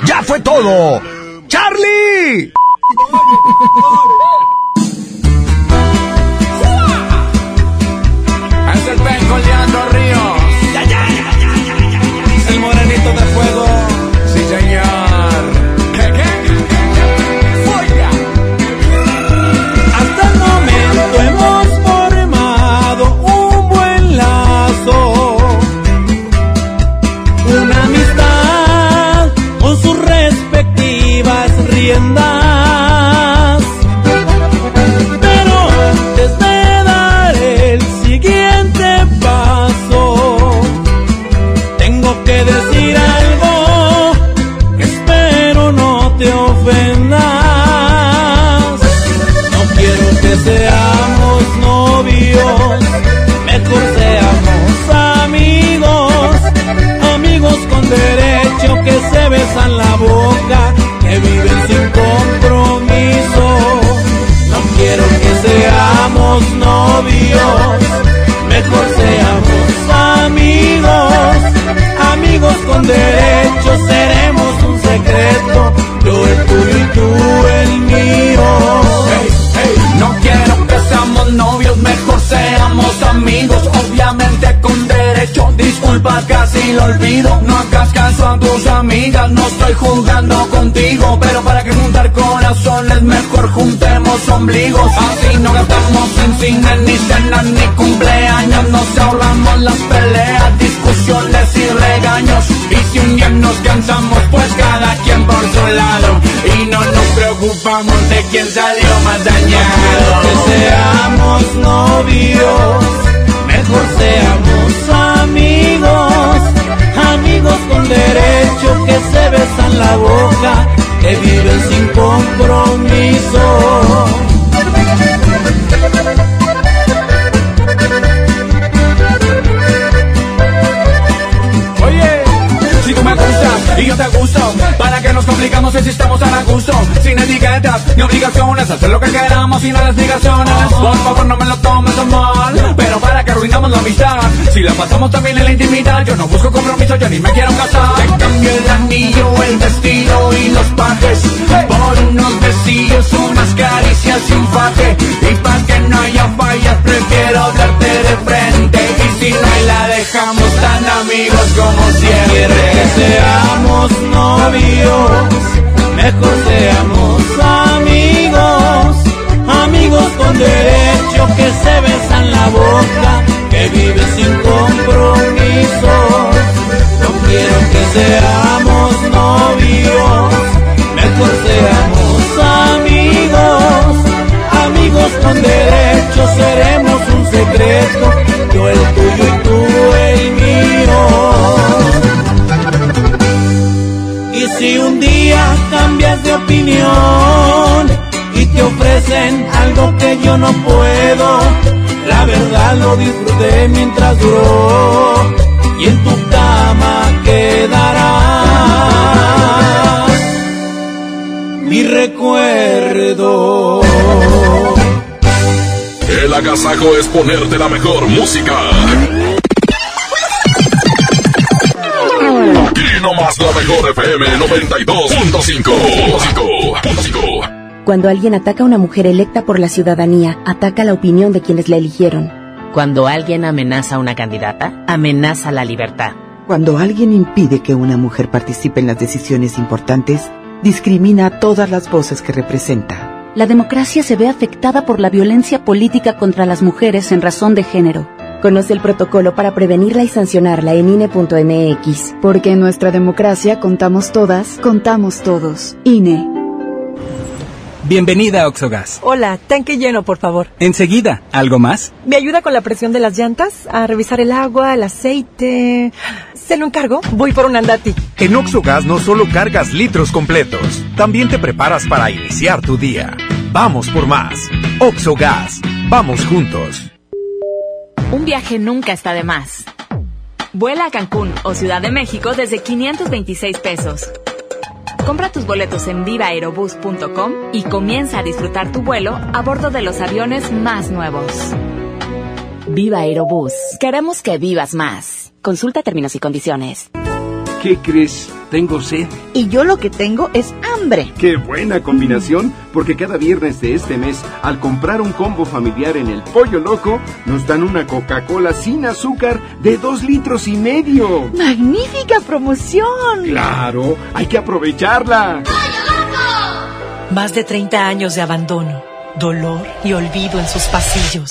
¡Ya fue todo! ¡Charlie! Es el pez coleando ríos. Así no gastamos en cine, ni cenas, ni cumpleaños. Nos ahorramos las peleas, discusiones y regaños. Y si un día nos cansamos, pues cada quien por su lado. Y no nos preocupamos de quién salió más dañado. que seamos novios, mejor seamos amigos, amigos con derecho que se besan la boca, que viven sin compromiso. Y yo te gusto, ¿para que nos complicamos si estamos a la gusto? Sin etiquetas ni obligaciones, hacer lo que queramos sin las explicaciones. Por favor, no me lo tomes mal, pero para que arruinamos la amistad. Si la pasamos también en la intimidad, yo no busco compromiso, yo ni me quiero casar. Te cambio el anillo, el vestido y los pajes por unos besillos, unas caricias y un faje. Y para que no haya fallas, prefiero darte de frente. Y si no la dejamos tan amigos como siempre. que seamos novios, mejor seamos amigos, amigos con derecho que se besan la boca, que viven sin compromiso. No quiero que seamos novios, con derecho seremos un secreto, yo el tuyo y tú el mío. Y si un día cambias de opinión y te ofrecen algo que yo no puedo, la verdad lo disfruté mientras duró y en tu cama quedará mi recuerdo. El agasajo es ponerte la mejor música. Y no más la mejor FM 92.5. Cuando alguien ataca a una mujer electa por la ciudadanía, ataca la opinión de quienes la eligieron. Cuando alguien amenaza a una candidata, amenaza la libertad. Cuando alguien impide que una mujer participe en las decisiones importantes, discrimina a todas las voces que representa. La democracia se ve afectada por la violencia política contra las mujeres en razón de género. Conoce el protocolo para prevenirla y sancionarla en INE.mx. Porque en nuestra democracia contamos todas, contamos todos. INE. Bienvenida a Oxogas. Hola, tanque lleno, por favor. Enseguida, ¿algo más? ¿Me ayuda con la presión de las llantas? A revisar el agua, el aceite. ¿Se lo encargo? Voy por un andati. En Oxogas no solo cargas litros completos, también te preparas para iniciar tu día. Vamos por más. Oxogas. Vamos juntos. Un viaje nunca está de más. Vuela a Cancún o Ciudad de México desde 526 pesos. Compra tus boletos en vivaerobus.com y comienza a disfrutar tu vuelo a bordo de los aviones más nuevos. Viva Aerobús. Queremos que vivas más. Consulta términos y condiciones. ¿Qué crees? Tengo sed. Y yo lo que tengo es hambre. Qué buena combinación, porque cada viernes de este mes, al comprar un combo familiar en el Pollo Loco, nos dan una Coca-Cola sin azúcar de dos litros y medio. ¡Magnífica promoción! Claro, hay que aprovecharla. Más de 30 años de abandono, dolor y olvido en sus pasillos.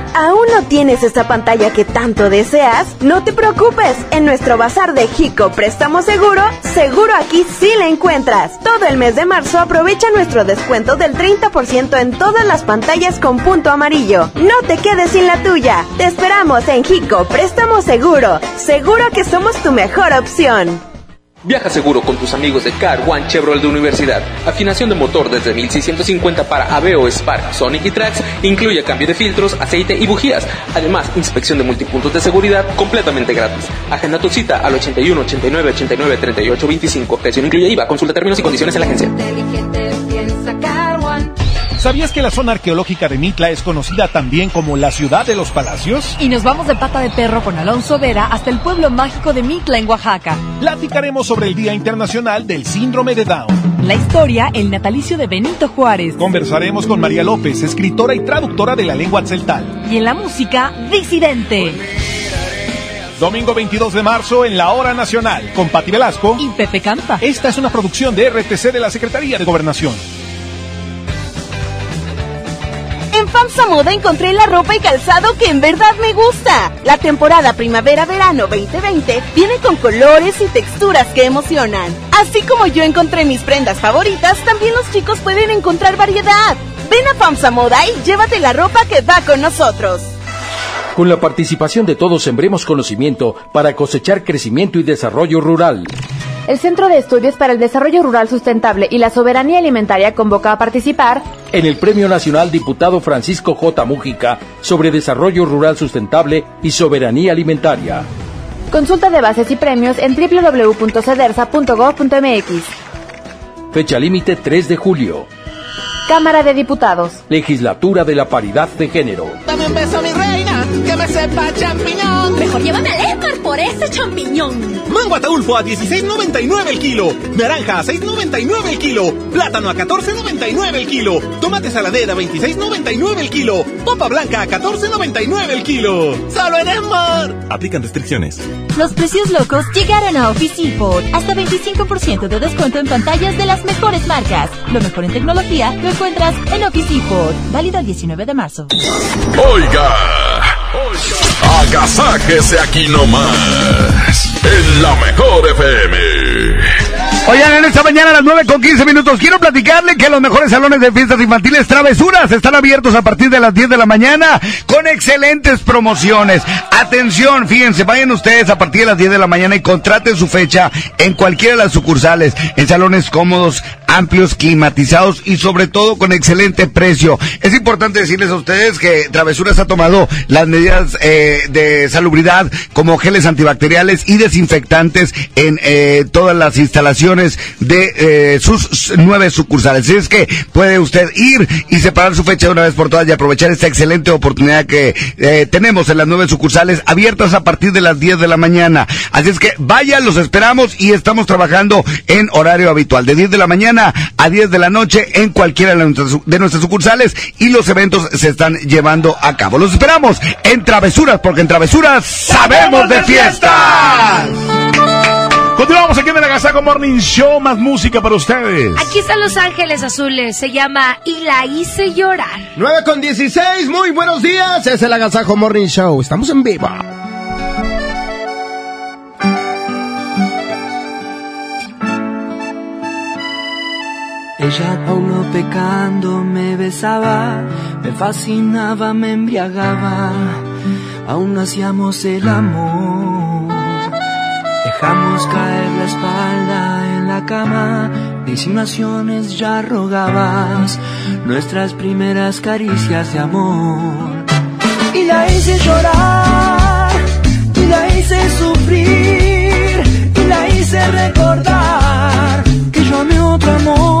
¿Aún no tienes esa pantalla que tanto deseas? No te preocupes, en nuestro bazar de Jico Préstamo Seguro, seguro aquí sí la encuentras. Todo el mes de marzo aprovecha nuestro descuento del 30% en todas las pantallas con punto amarillo. No te quedes sin la tuya. Te esperamos en Jico Préstamo Seguro. Seguro que somos tu mejor opción. Viaja seguro con tus amigos de Car One Chevrolet de Universidad. Afinación de motor desde 1650 para Aveo, Spark, Sonic y Trax. Incluye cambio de filtros, aceite y bujías. Además, inspección de multipuntos de seguridad completamente gratis. Agenda tu cita al 81 89 89 38 25. Precio incluye IVA. Consulta términos y condiciones en la agencia. ¿Sabías que la zona arqueológica de Mitla es conocida también como la ciudad de los palacios? Y nos vamos de pata de perro con Alonso Vera hasta el pueblo mágico de Mitla en Oaxaca. Platicaremos sobre el Día Internacional del Síndrome de Down. La historia, el natalicio de Benito Juárez. Conversaremos con María López, escritora y traductora de la lengua tzeltal. Y en la música, Disidente. Domingo 22 de marzo en la Hora Nacional, con Pati Velasco y Pepe Campa. Esta es una producción de RTC de la Secretaría de Gobernación. FAMSA Moda encontré la ropa y calzado que en verdad me gusta. La temporada primavera-verano 2020 viene con colores y texturas que emocionan. Así como yo encontré mis prendas favoritas, también los chicos pueden encontrar variedad. Ven a FAMSA Moda y llévate la ropa que va con nosotros. Con la participación de todos sembremos conocimiento para cosechar crecimiento y desarrollo rural. El Centro de Estudios para el Desarrollo Rural Sustentable y la Soberanía Alimentaria convoca a participar en el Premio Nacional Diputado Francisco J. Mújica sobre Desarrollo Rural Sustentable y Soberanía Alimentaria. Consulta de bases y premios en www.cedersa.gov.mx. Fecha límite 3 de julio. Cámara de Diputados. Legislatura de la Paridad de Género. Dame un beso, mi reina, que me sepa champiñón. Mejor llévame al Esmar por ese champiñón. Mango ataulfo a 16.99 el kilo. Naranja a 6.99 el kilo. Plátano a 14.99 el kilo. Tomate saladera a 26.99 el kilo. Papa blanca a 14.99 el kilo. ¡Solo en Esmar! Aplican restricciones. Los precios locos llegaron a Office Depot. Hasta 25% de descuento en pantallas de las mejores marcas. Lo mejor en tecnología lo encuentras en Office Depot. Válido el 19 de marzo. Oiga, agasáquese aquí nomás, en la mejor FM. Oigan, en esta mañana a las 9 con 15 minutos quiero platicarle que los mejores salones de fiestas infantiles Travesuras están abiertos a partir de las 10 de la mañana con excelentes promociones. Atención, fíjense, vayan ustedes a partir de las 10 de la mañana y contraten su fecha en cualquiera de las sucursales, en salones cómodos, amplios, climatizados y sobre todo con excelente precio. Es importante decirles a ustedes que Travesuras ha tomado las medidas eh, de salubridad como geles antibacteriales y desinfectantes en eh, todas las instalaciones de eh, sus nueve sucursales. Así es que puede usted ir y separar su fecha de una vez por todas y aprovechar esta excelente oportunidad que eh, tenemos en las nueve sucursales abiertas a partir de las 10 de la mañana. Así es que vaya, los esperamos y estamos trabajando en horario habitual, de 10 de la mañana a 10 de la noche en cualquiera de nuestras, sucursales y los eventos se están llevando a cabo. Los esperamos en Travesuras, porque en Travesuras sabemos de fiestas. Continuamos aquí en el Agasaco Morning Show, más música para ustedes. Aquí están Los Ángeles Azules, se llama Y la hice llorar. 9 con 16, muy buenos días, es el Agasajo Morning Show, estamos en vivo. Ella aún pecando me besaba, me fascinaba, me embriagaba, aún hacíamos el amor. Dejamos caer la espalda en la cama, disimulaciones ya rogabas, nuestras primeras caricias de amor. Y la hice llorar, y la hice sufrir, y la hice recordar que yo amé otro amor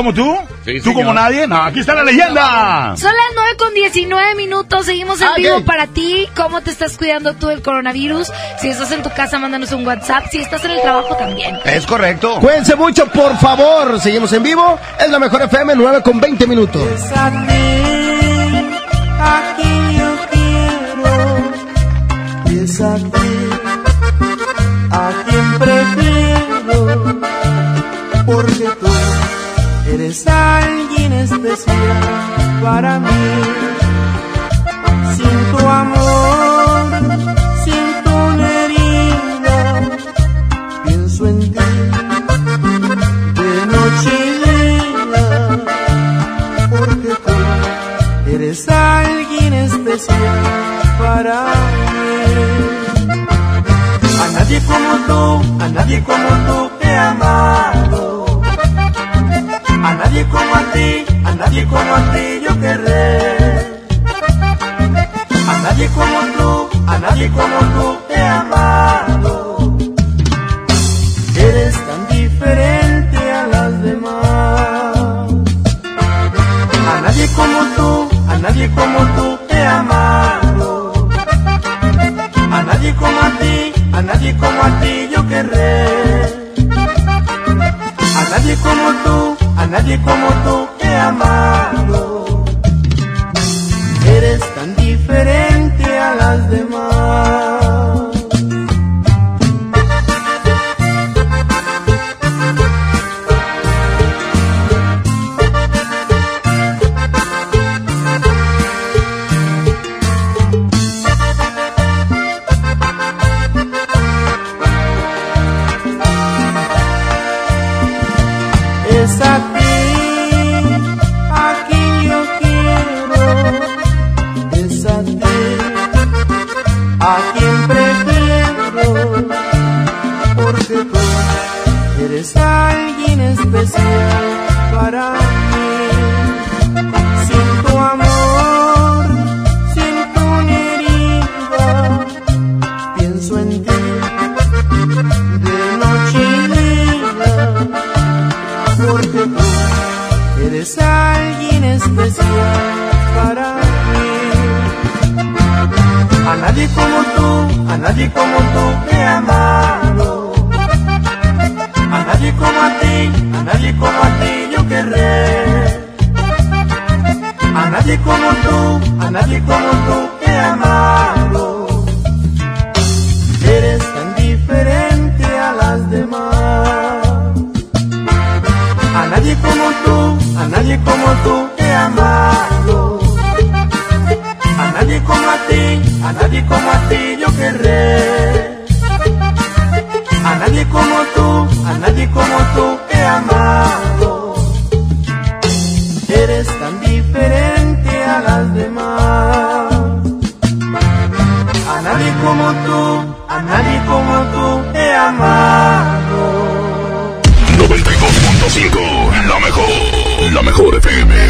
Oye, ¿a nadie como tú? ¿Tú como nadie? No, aquí está la leyenda. Son las 9 con 19 minutos, seguimos en Ah, vivo para ti. ¿Cómo te estás cuidando tú del coronavirus? Si estás en tu casa, mándanos un WhatsApp. Si estás en el trabajo, también. Es correcto. Cuídense mucho, por favor. Seguimos en vivo. Es la mejor FM 9 con 20 minutos. es a ti, a quien prefiero, porque tú eres alguien especial para mí. Sin tu amor, sin tu herida, pienso en ti de noche y día porque tú eres alguien especial para mí. A nadie como tú, a nadie como tú he amado. Como a ti, a nadie como a ti yo querré. A nadie como tú, a nadie como tú he amado. Eres tan diferente a las demás. A nadie como tú, a nadie como tú he amado. A nadie como a ti, a nadie como a ti yo querré. A nadie como tú, a nadie como tú he amado. alguien especial para mí. A nadie como tú, a nadie como tú te amado. A nadie como a ti, a nadie como a ti yo querré. A nadie como tú, a nadie como tú te amado. Eres tan diferente a las demás. A nadie como tú, a nadie como tú a nadie como a ti yo querré. A nadie como tú, a nadie como tú he amado. Eres tan diferente a las demás. A nadie como tú, a nadie como tú he amado. 92.5, la mejor, la mejor FM.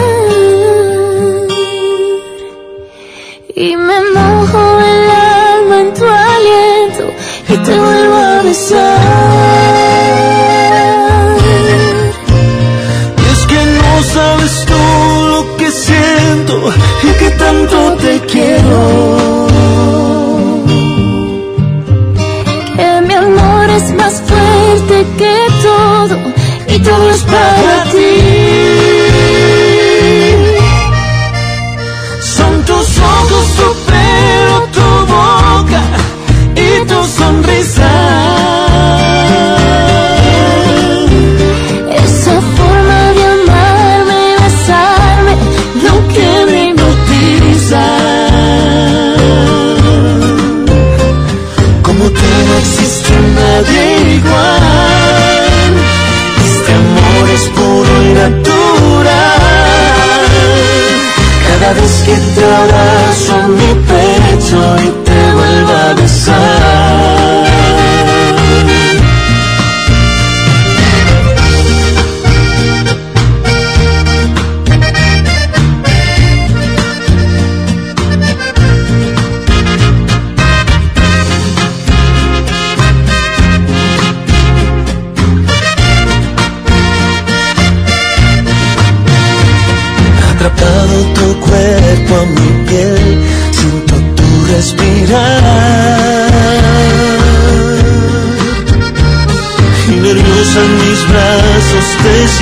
Que todo y todo es para ti. Son tus ojos, tu pelo, tu boca y tu sonrisa.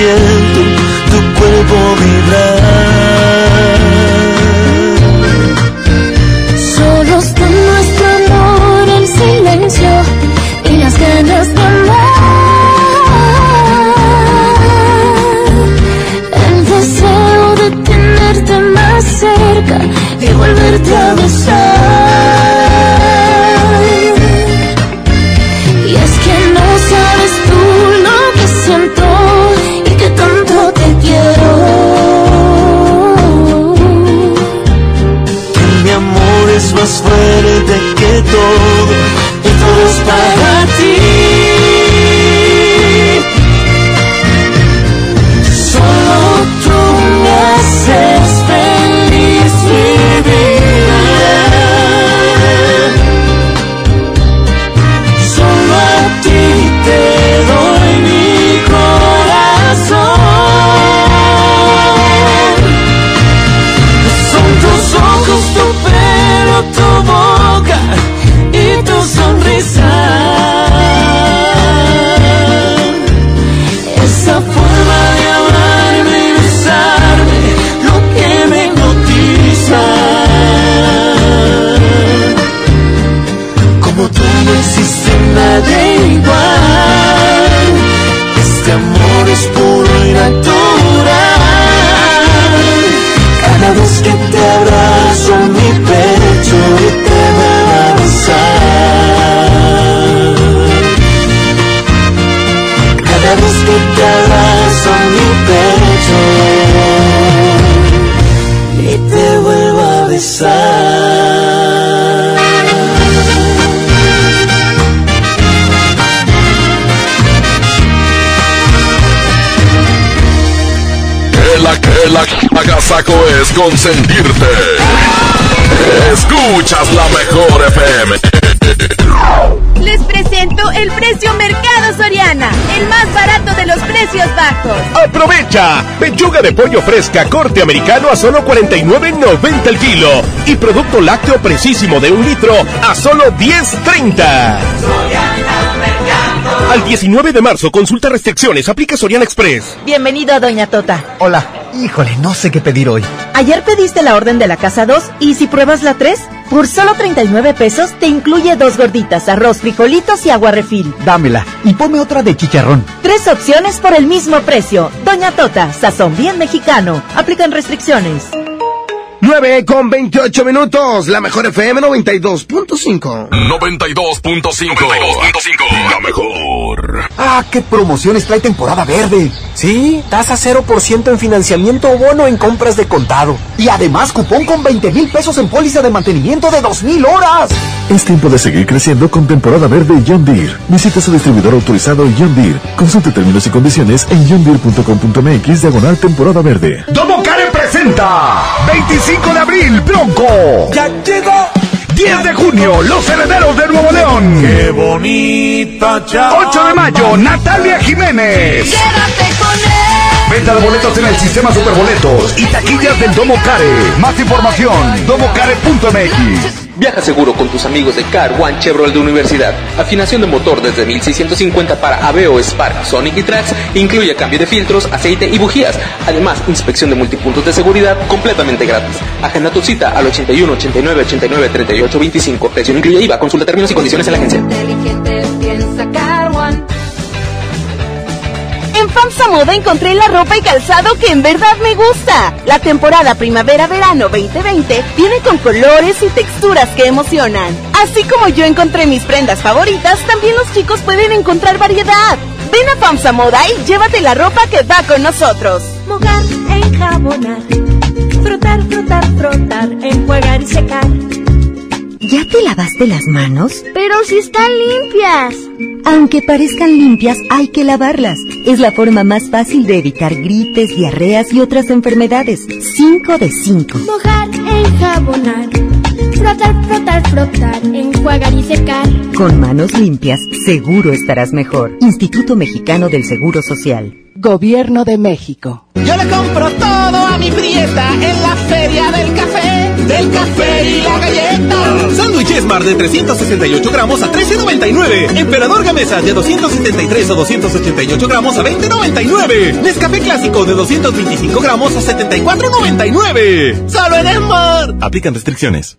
Te consentirte. Escuchas la mejor FM. Les presento el precio Mercado Soriana, el más barato de los precios bajos. ¡Aprovecha! Pechuga de pollo fresca corte americano a solo 49.90 el kilo. Y producto lácteo precisísimo de un litro a solo 10.30. Al 19 de marzo, consulta restricciones, aplica Soriana Express. Bienvenido, Doña Tota. Hola. Híjole, no sé qué pedir hoy. Ayer pediste la orden de la casa 2 y si pruebas la 3, por solo 39 pesos te incluye dos gorditas, arroz, frijolitos y agua refil. Dámela y ponme otra de chicharrón. Tres opciones por el mismo precio. Doña Tota, sazón bien mexicano. Aplican restricciones. 9 con 28 minutos, la mejor FM 92.5. 92.5. La mejor. Ah, qué promociones trae temporada verde. Sí, tasa 0% en financiamiento o bono en compras de contado. Y además cupón con 20 mil pesos en póliza de mantenimiento de 2.000 horas. Es tiempo de seguir creciendo con temporada verde John Deere. Visita su distribuidor autorizado John Deere. Consulte términos y condiciones en johndeere.com.mx diagonal temporada verde. Domo Care presenta 25 de abril, Bronco. Ya llegó. 10 de junio, Los Herederos de Nuevo León. Qué bonita chava. 8 de mayo, Natalia Jiménez. Quédate. Venta de boletos en el sistema Superboletos y taquillas del Domo Care. Más información, domocare.mx. Viaja seguro con tus amigos de Car One Chevrolet de Universidad. Afinación de motor desde 1650 para Aveo, Spark, Sonic y Trax. Incluye cambio de filtros, aceite y bujías. Además, inspección de multipuntos de seguridad completamente gratis. Agenda tu cita al 81 89 89 38 25. Precio incluye IVA. Consulta términos y condiciones en la agencia. En FAMSA Moda encontré la ropa y calzado que en verdad me gusta. La temporada primavera-verano 2020 viene con colores y texturas que emocionan. Así como yo encontré mis prendas favoritas, también los chicos pueden encontrar variedad. Ven a FAMSA Moda y llévate la ropa que va con nosotros. Mojar, enjabonar, frotar, frotar, frotar, enjuagar y secar. ¿Ya te lavaste las manos? Pero si están limpias. Aunque parezcan limpias, hay que lavarlas. Es la forma más fácil de evitar gripes, diarreas y otras enfermedades. 5 de 5. Mojar, enjabonar, frotar, frotar, frotar, enjuagar y secar. Con manos limpias, seguro estarás mejor. Instituto Mexicano del Seguro Social. Gobierno de México. Yo le compro todo a mi prieta en la feria del café, del café y la galleta. Sándwich Smart de 368 gramos a 13.99. Emperador Gamesa de 273 o 288 gramos a 20.99. Nescafé Clásico de 225 gramos a 74.99. ¡Solo en Smart! Aplican restricciones.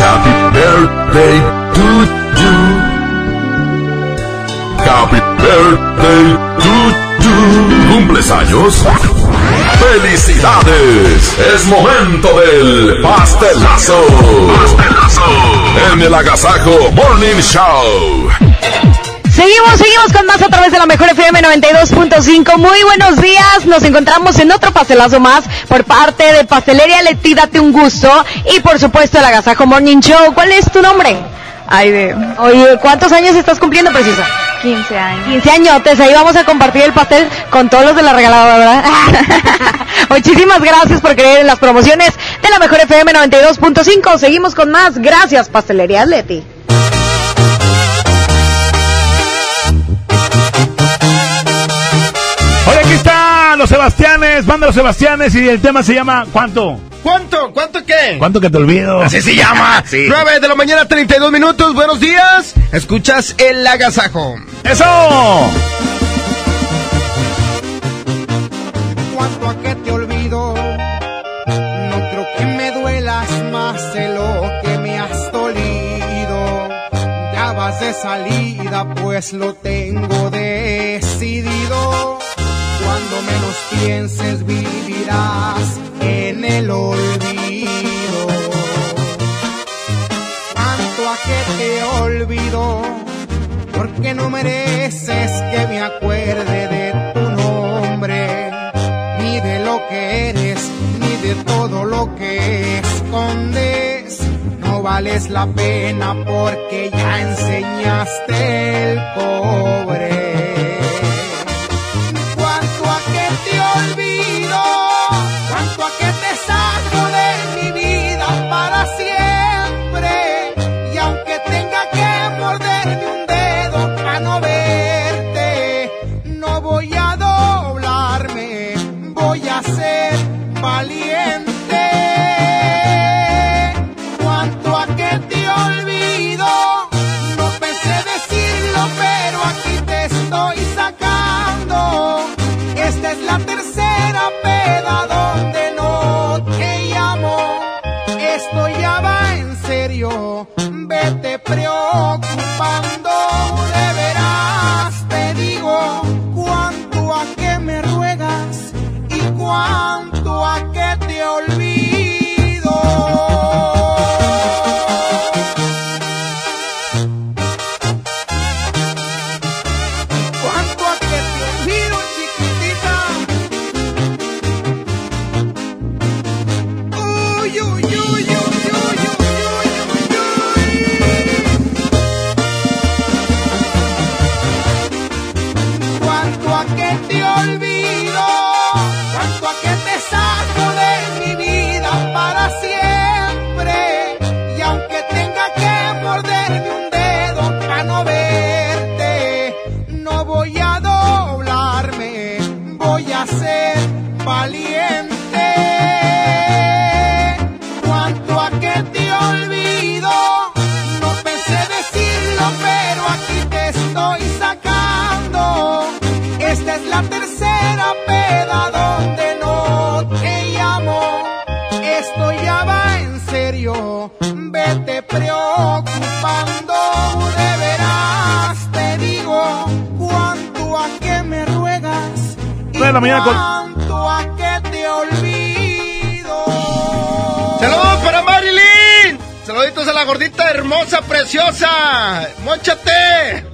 Happy birthday to you. Happy birthday to you. ¿Cumples años? ¡Felicidades! Es momento del pastelazo. Pastelazo. En el Agasajo Morning Show. Seguimos, seguimos con más a través de la mejor FM 92.5. Muy buenos días. Nos encontramos en otro pastelazo más por parte de Pastelería Leti. Date un gusto. Y por supuesto el Agasajo Morning Show. ¿Cuál es tu nombre? Ay, de... Oye, ¿cuántos años estás cumpliendo, Precisa? 15 años. 15 añotes. Ahí vamos a compartir el pastel con todos los de la regalada, ¿verdad? Muchísimas gracias por creer en las promociones de la mejor FM 92.5. Seguimos con más. Gracias, Pastelería Leti. Los Sebastianes, banda los Sebastianes y el tema se llama ¿Cuánto? ¿Cuánto? ¿Cuánto qué? ¿Cuánto que te olvido? Así se llama. 9 de la mañana, 32 minutos. Buenos días. Escuchas el agasajo. ¡Eso! cuanto a que te olvido. No creo que me duelas más de lo que me has dolido. Ya vas de salida, pues lo tengo decidido. Cuando menos pienses vivirás en el olvido. Cuánto a que te olvido, porque no mereces que me acuerde de tu nombre, ni de lo que eres, ni de todo lo que escondes. No vales la pena porque ya enseñaste el cobre. Es la tercera la tercera peda donde no te llamo. Esto ya va en serio, vete preocupando. De veras te digo cuánto a que me ruegas y de la mañana con- cuánto a que te olvido. ¡Saludos para Marilyn! Saluditos a la gordita hermosa, preciosa. ¡Móchate!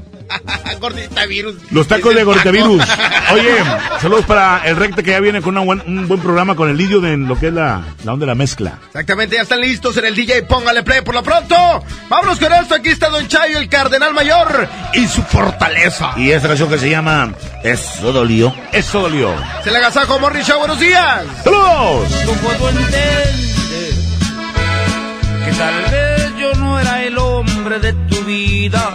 gordita virus. Los tacos de taco. Oye, saludos para el recte que ya viene con una buen- un buen programa con el lidio de lo que es la, la onda de la mezcla. Exactamente, ya están listos en el DJ. Póngale play por lo pronto. Vámonos con esto. Aquí está Don Chayo, el cardenal mayor, y su fortaleza. Y esta canción que se llama Eso dolió. Eso dolió. Se le agasajo Morris Show. Buenos días. ¡Saludos! No puedo entender que tal vez yo no era el hombre de tu vida,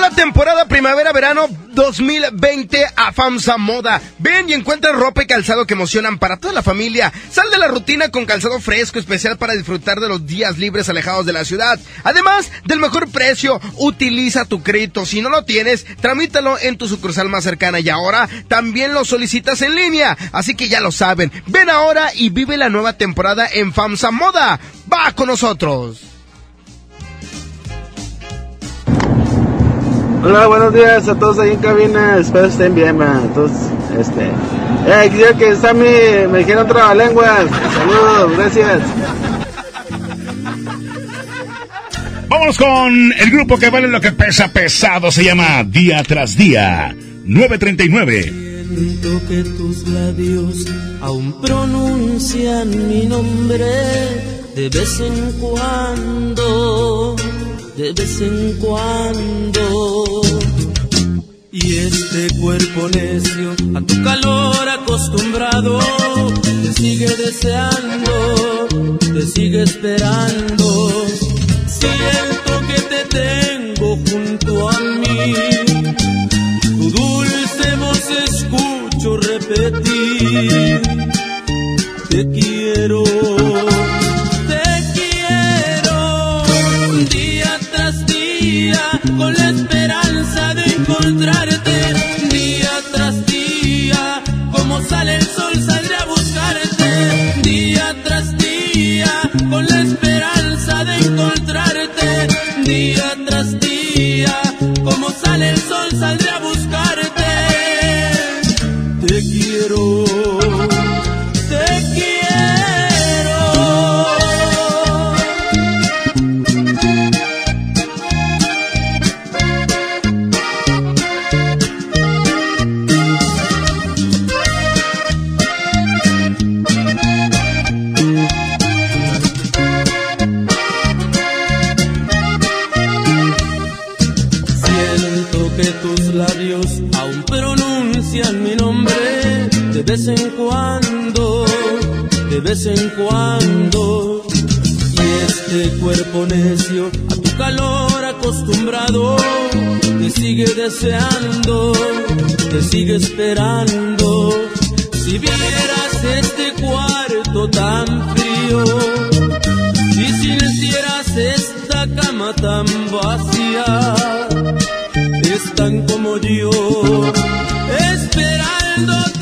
La temporada primavera-verano 2020 a FAMSA Moda. Ven y encuentra ropa y calzado que emocionan para toda la familia. Sal de la rutina con calzado fresco especial para disfrutar de los días libres alejados de la ciudad. Además del mejor precio, utiliza tu crédito. Si no lo tienes, tramítalo en tu sucursal más cercana y ahora también lo solicitas en línea. Así que ya lo saben. Ven ahora y vive la nueva temporada en FAMSA Moda. Va con nosotros. Hola, buenos días a todos ahí en cabina. Espero estén bien, man. Entonces, este. Eh, quisiera que Sammy me dijera otra lengua. Saludos, gracias. Vamos con el grupo que vale lo que pesa pesado. Se llama Día tras Día. 939. Siento que tus labios aún pronuncian mi nombre de vez en cuando de vez en cuando. Y este cuerpo necio a tu calor acostumbrado te sigue deseando, te sigue esperando. Siento que te tengo junto a mí, tu dulce voz escucho repetir, te quiero. Con la esperanza de encontrarte día tras día. Como sale el sol, saldré a buscarte día tras día, con la esperanza de encontrarte día tras día. Como sale el sol, saldré a buscarte. De vez en cuando. Y este cuerpo necio, a tu calor acostumbrado, te sigue deseando, te sigue esperando. Si vieras este cuarto tan frío, y si hicieras esta cama tan vacía, están como yo, esperándote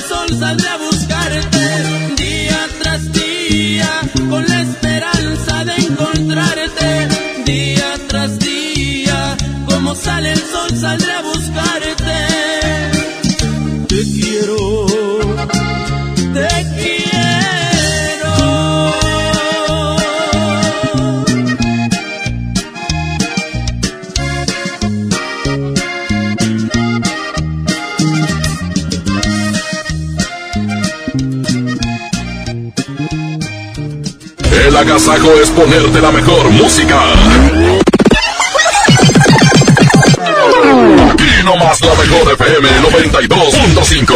el sol, saldré a buscarte día tras día. Con la esperanza de encontrarte día tras día. Como sale el sol, saldré a buscarte. Agasajo es ponerte la mejor música. Aquí nomás la mejor FM 92.5.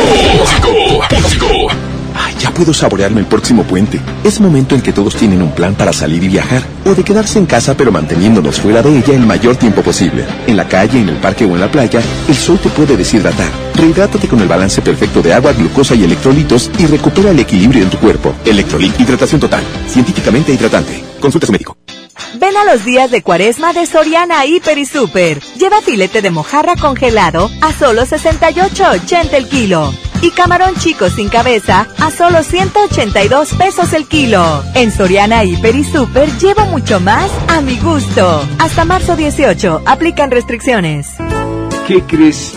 Ay, ya puedo saborearme el próximo puente. Es momento en que todos tienen un plan para salir y viajar, o de quedarse en casa pero manteniéndonos fuera de ella el mayor tiempo posible. En la calle, en el parque o en la playa, el sol te puede deshidratar. Rehidrátate con el balance perfecto de agua, glucosa y electrolitos y recupera el equilibrio en tu cuerpo. Electrolit Hidratación Total. Científicamente hidratante. Consulta a su médico. Ven a los días de cuaresma de Soriana Hiper y Super. Lleva filete de mojarra congelado a solo 68.80 el kilo. Y camarón chico sin cabeza a solo 182 pesos el kilo. En Soriana Hiper y Super llevo mucho más a mi gusto. Hasta marzo 18, aplican restricciones. ¿Qué crees?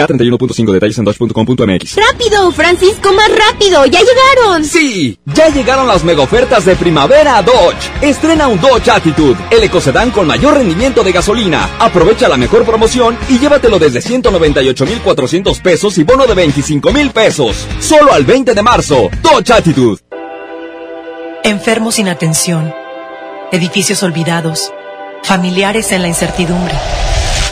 K31.5 detalles en dodge.com.mx. ¡Rápido, Francisco, más rápido! ¡Ya llegaron! Sí, ya llegaron las mega ofertas de primavera a Dodge. Estrena un Dodge Attitude, el ecocedán con mayor rendimiento de gasolina. Aprovecha la mejor promoción y llévatelo desde 198,400 pesos y bono de 25 mil pesos. Solo al 20 de marzo. Dodge Attitude. Enfermos sin atención. Edificios olvidados. Familiares en la incertidumbre.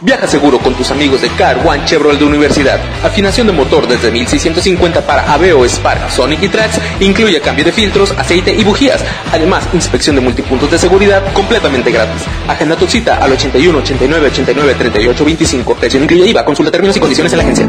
Viaja seguro con tus amigos de Car One Chevrolet de Universidad. Afinación de motor desde 1650 para Aveo, Spark, Sonic y Trax. Incluye cambio de filtros, aceite y bujías. Además, inspección de multipuntos de seguridad completamente gratis. Agenda tu cita al 81 89 89 38 25. Precio incluye IVA. Consulta términos y condiciones en la agencia.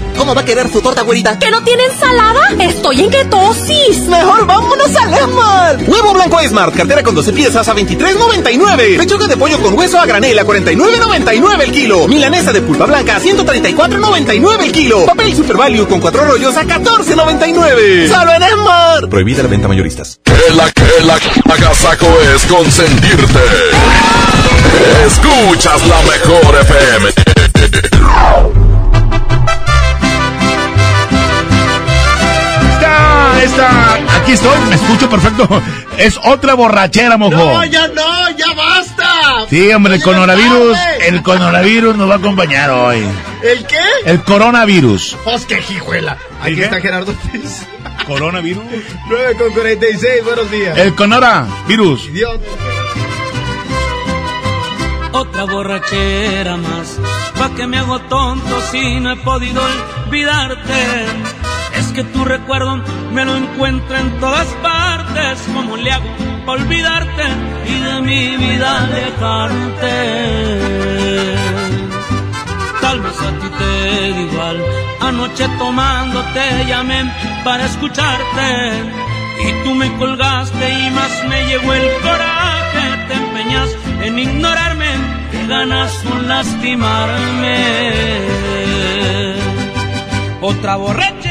¿Cómo va a quedar su torta, güerita? ¿Que no tiene ensalada? Estoy en ketosis. Mejor vámonos al Esmar. Huevo blanco Smart, cartera con 12 piezas a 23.99. Pechuga de pollo con hueso a granel a 49.99 el kilo. Milanesa de pulpa blanca a 134.99 el kilo. Papel Super Value con cuatro rollos a 14.99. Solo en Esmar. Prohibida la venta mayoristas. Que la que la agasaco es consentirte. Escuchas la mejor FM. Aquí estoy, me escucho perfecto. Es otra borrachera, mojo. No, ya no, ya basta. Sí, hombre, el coronavirus, el coronavirus nos va a acompañar hoy. ¿El qué? El coronavirus. Pues qué hijuela. Aquí qué? está Gerardo Ortiz. Coronavirus. 9 con 46, buenos días. El coronavirus. Idiota. Otra borrachera más, pa' que me hago tonto si no he podido olvidarte. Que tu recuerdo me lo encuentro en todas partes. ¿Cómo le hago para olvidarte y de mi vida alejarte? Tal vez a ti te da igual. Anoche tomando te llamé para escucharte. Y tú me colgaste y más me llegó el coraje. Te empeñas en ignorarme, te ganas con lastimarme. Otra borrachera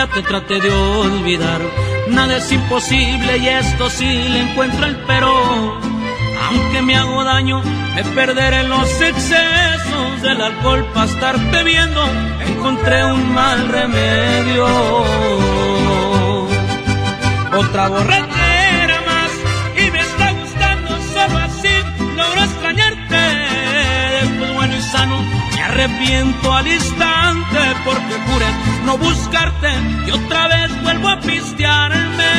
Ya te traté de olvidar, nada es imposible y esto sí le encuentro el pero. Aunque me hago daño, me perderé los excesos del alcohol para estar bebiendo. Encontré un mal remedio. Otra borrachera arrepiento al instante porque juré no buscarte y otra vez vuelvo a pistearme.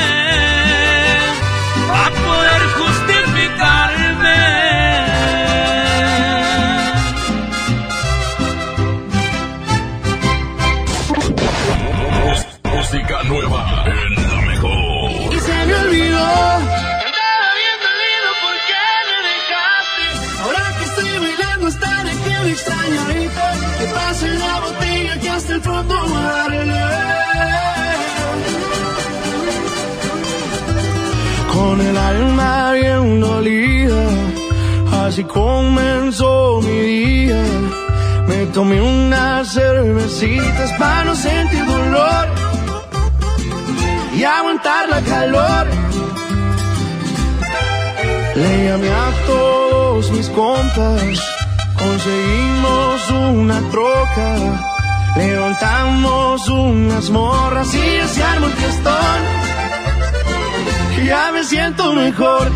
A poder justificarme. Hasta el fondo darle. Con el alma bien dolida, así comenzó mi día. Me tomé unas cervecitas para no sentir dolor y aguantar la calor. Le llamé a todos mis compas, conseguimos una troca, levantamos unas morras y se armó el fiestón. Ya me siento mejor.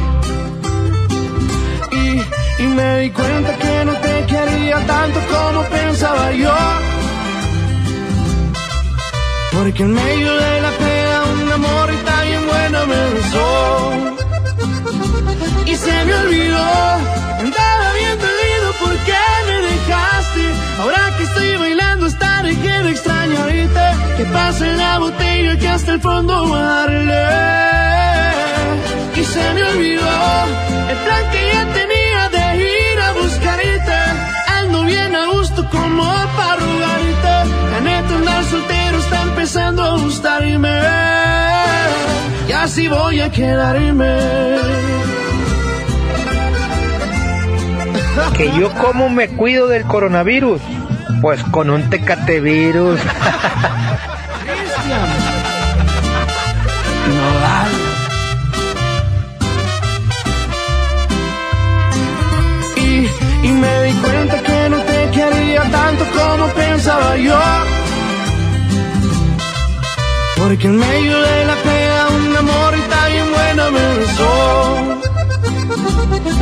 Y, me di cuenta que no te quería tanto como pensaba yo. Porque en medio de la pena un amor y tan bien bueno me besó. Y se me olvidó, andaba bien dolido porque me dejaste. Ahora que estoy bailando estaré que me extraño. Que pase la botella que hasta el fondo darle. Y se me olvidó el plan que ya tenía de ir a buscarte. Ando bien a gusto como para rogarte. La neta andar soltero está empezando a gustarme. Y así voy a quedarme. Que yo cómo me cuido del coronavirus. Pues con un tecate virus. Y, y me di cuenta que no te quería tanto como pensaba yo. Porque en medio de la pena un amor y tan bien bueno me besó.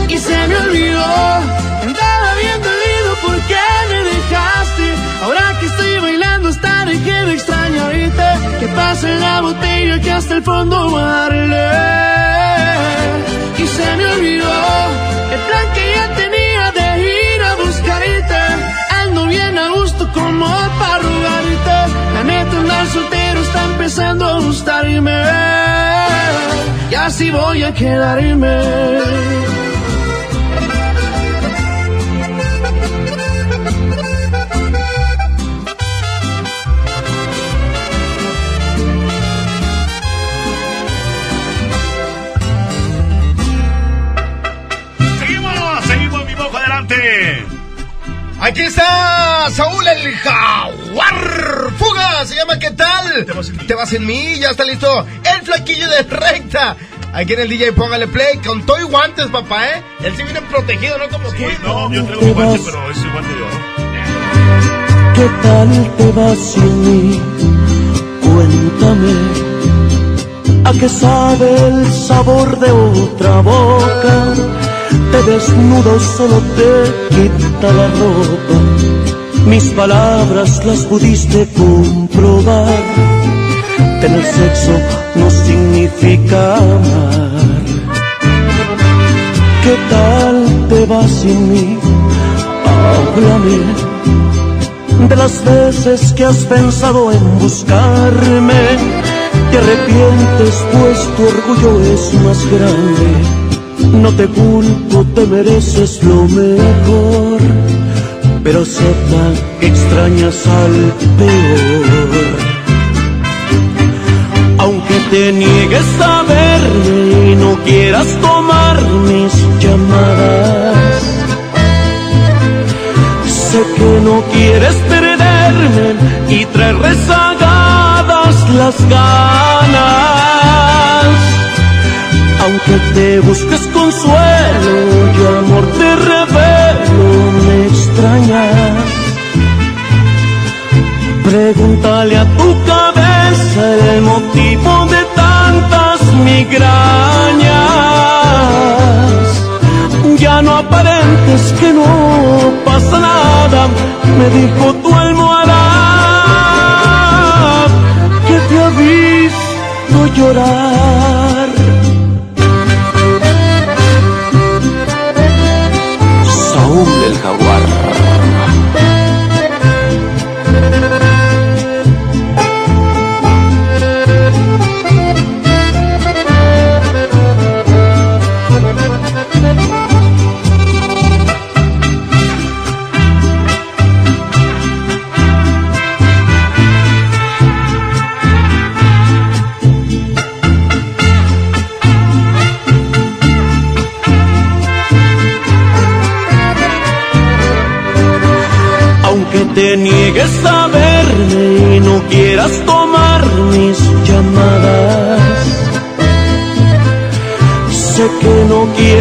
Y se me olvidó, andaba bien dolido porque me dejaste. Ahora que estoy bailando estaré que me extraño ahorita. Que pase la botella que hasta el fondo darle. Y se me olvidó el plan que ya tenía de ir a buscarte. Ando bien a gusto como para rogarte. La neta andar soltero está empezando a gustarme. Y así voy a quedarme. Aquí está Saúl el Jaguar Fuga, se llama ¿Qué tal? Te vas en, mí, ya está listo el flaquillo de recta. Aquí en el DJ póngale play con todo y guantes, papá, ¿eh? Él sí viene protegido, no como tú. No, yo traigo mi guante, pero es guante de oro. ¿Qué tal te vas sin mí? Cuéntame. ¿A qué sabe el sabor de otra boca? Te desnudo, solo te quita la ropa. Mis palabras las pudiste comprobar. Tener sexo no significa amar. ¿Qué tal te vas sin mí? Háblame de las veces que has pensado en buscarme. Te arrepientes pues tu orgullo es más grande. No te culpo, te mereces lo mejor. Pero acepta que extrañas al peor. Aunque te niegues a verme y no quieras tomar mis llamadas. Sé que no quieres perderme y traer rezagadas las ganas. Aunque te busques consuelo, yo amor te revelo, me extrañas. Pregúntale a tu cabeza el motivo de tantas migrañas. Ya no aparentes que no pasa nada, me dijo tu almohada que te ha visto llorar.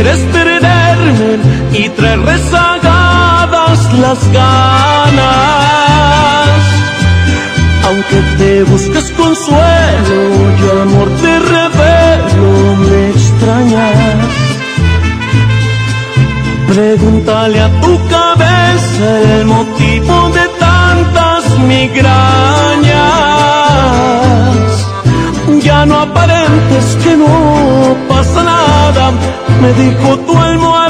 Quieres perderme y traer rezagadas las ganas. Aunque te busques consuelo, yo amor te revelo, me extrañas. Pregúntale a tu cabeza el motivo de tantas migrañas. Ya no aparentes que no pasa me dijo tu almohada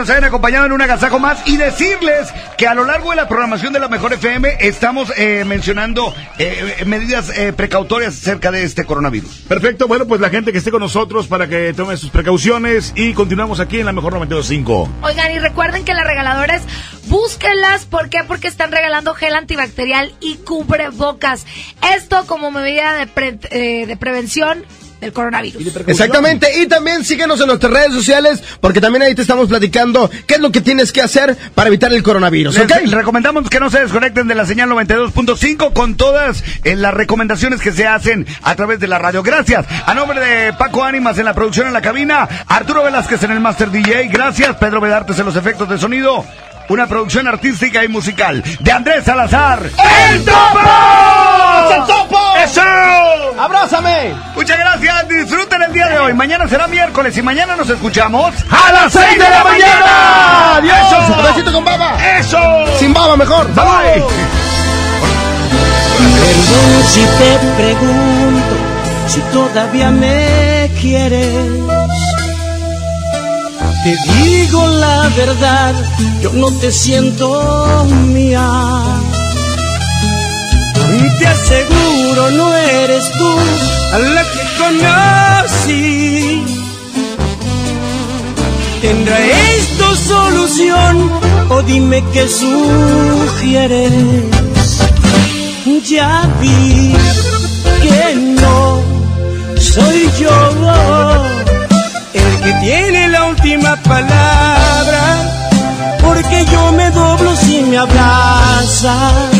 nos hayan acompañado en un agasajo más y decirles que a lo largo de la programación de la Mejor FM estamos eh, mencionando eh, eh, medidas eh, precautorias acerca de este coronavirus. Perfecto, bueno, pues la gente que esté con nosotros para que tome sus precauciones y continuamos aquí en la Mejor 92.5. Oigan, y recuerden que las regaladoras, búsquenlas. ¿Por qué? Porque están regalando gel antibacterial y cubrebocas. Esto como medida de, pre- eh, de prevención del coronavirus. Exactamente, y también síguenos en nuestras redes sociales, porque también ahí te estamos platicando qué es lo que tienes que hacer para evitar el coronavirus, Les ¿ok? recomendamos que no se desconecten de la señal 92.5 con todas eh, las recomendaciones que se hacen a través de la radio. Gracias. A nombre de Paco Ánimas en la producción en la cabina, Arturo Velázquez en el Master DJ, gracias. Pedro Bedartes en los efectos de sonido. Una producción artística y musical de Andrés Salazar. ¡El Topo! ¡Es el Topo! ¡Eso! ¡Abrázame! Muchas gracias. Disfruten el día de hoy. Mañana será miércoles y mañana nos escuchamos ¡A las 6 de la mañana! ¡Adiós! ¡Eso! ¡Besito con baba! ¡Eso! ¡Sin baba mejor! Bye. Perdón si te pregunto si todavía me quieres. Te digo la verdad, yo no te siento mía. Te aseguro no eres tú a la que conocí. ¿Tendrá esto solución o dime qué sugieres? Ya vi que no soy yo el que tiene la última palabra, porque yo me doblo si me abrazas.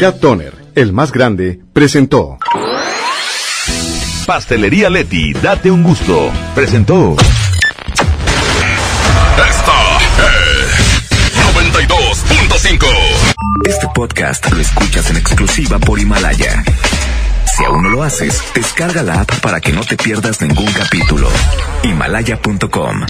Cat Toner, el más grande, presentó. Pastelería Leti, date un gusto. Presentó. Esta es 92.5. Este podcast lo escuchas en exclusiva por Himalaya. Si aún no lo haces, descarga la app para que no te pierdas ningún capítulo. Himalaya.com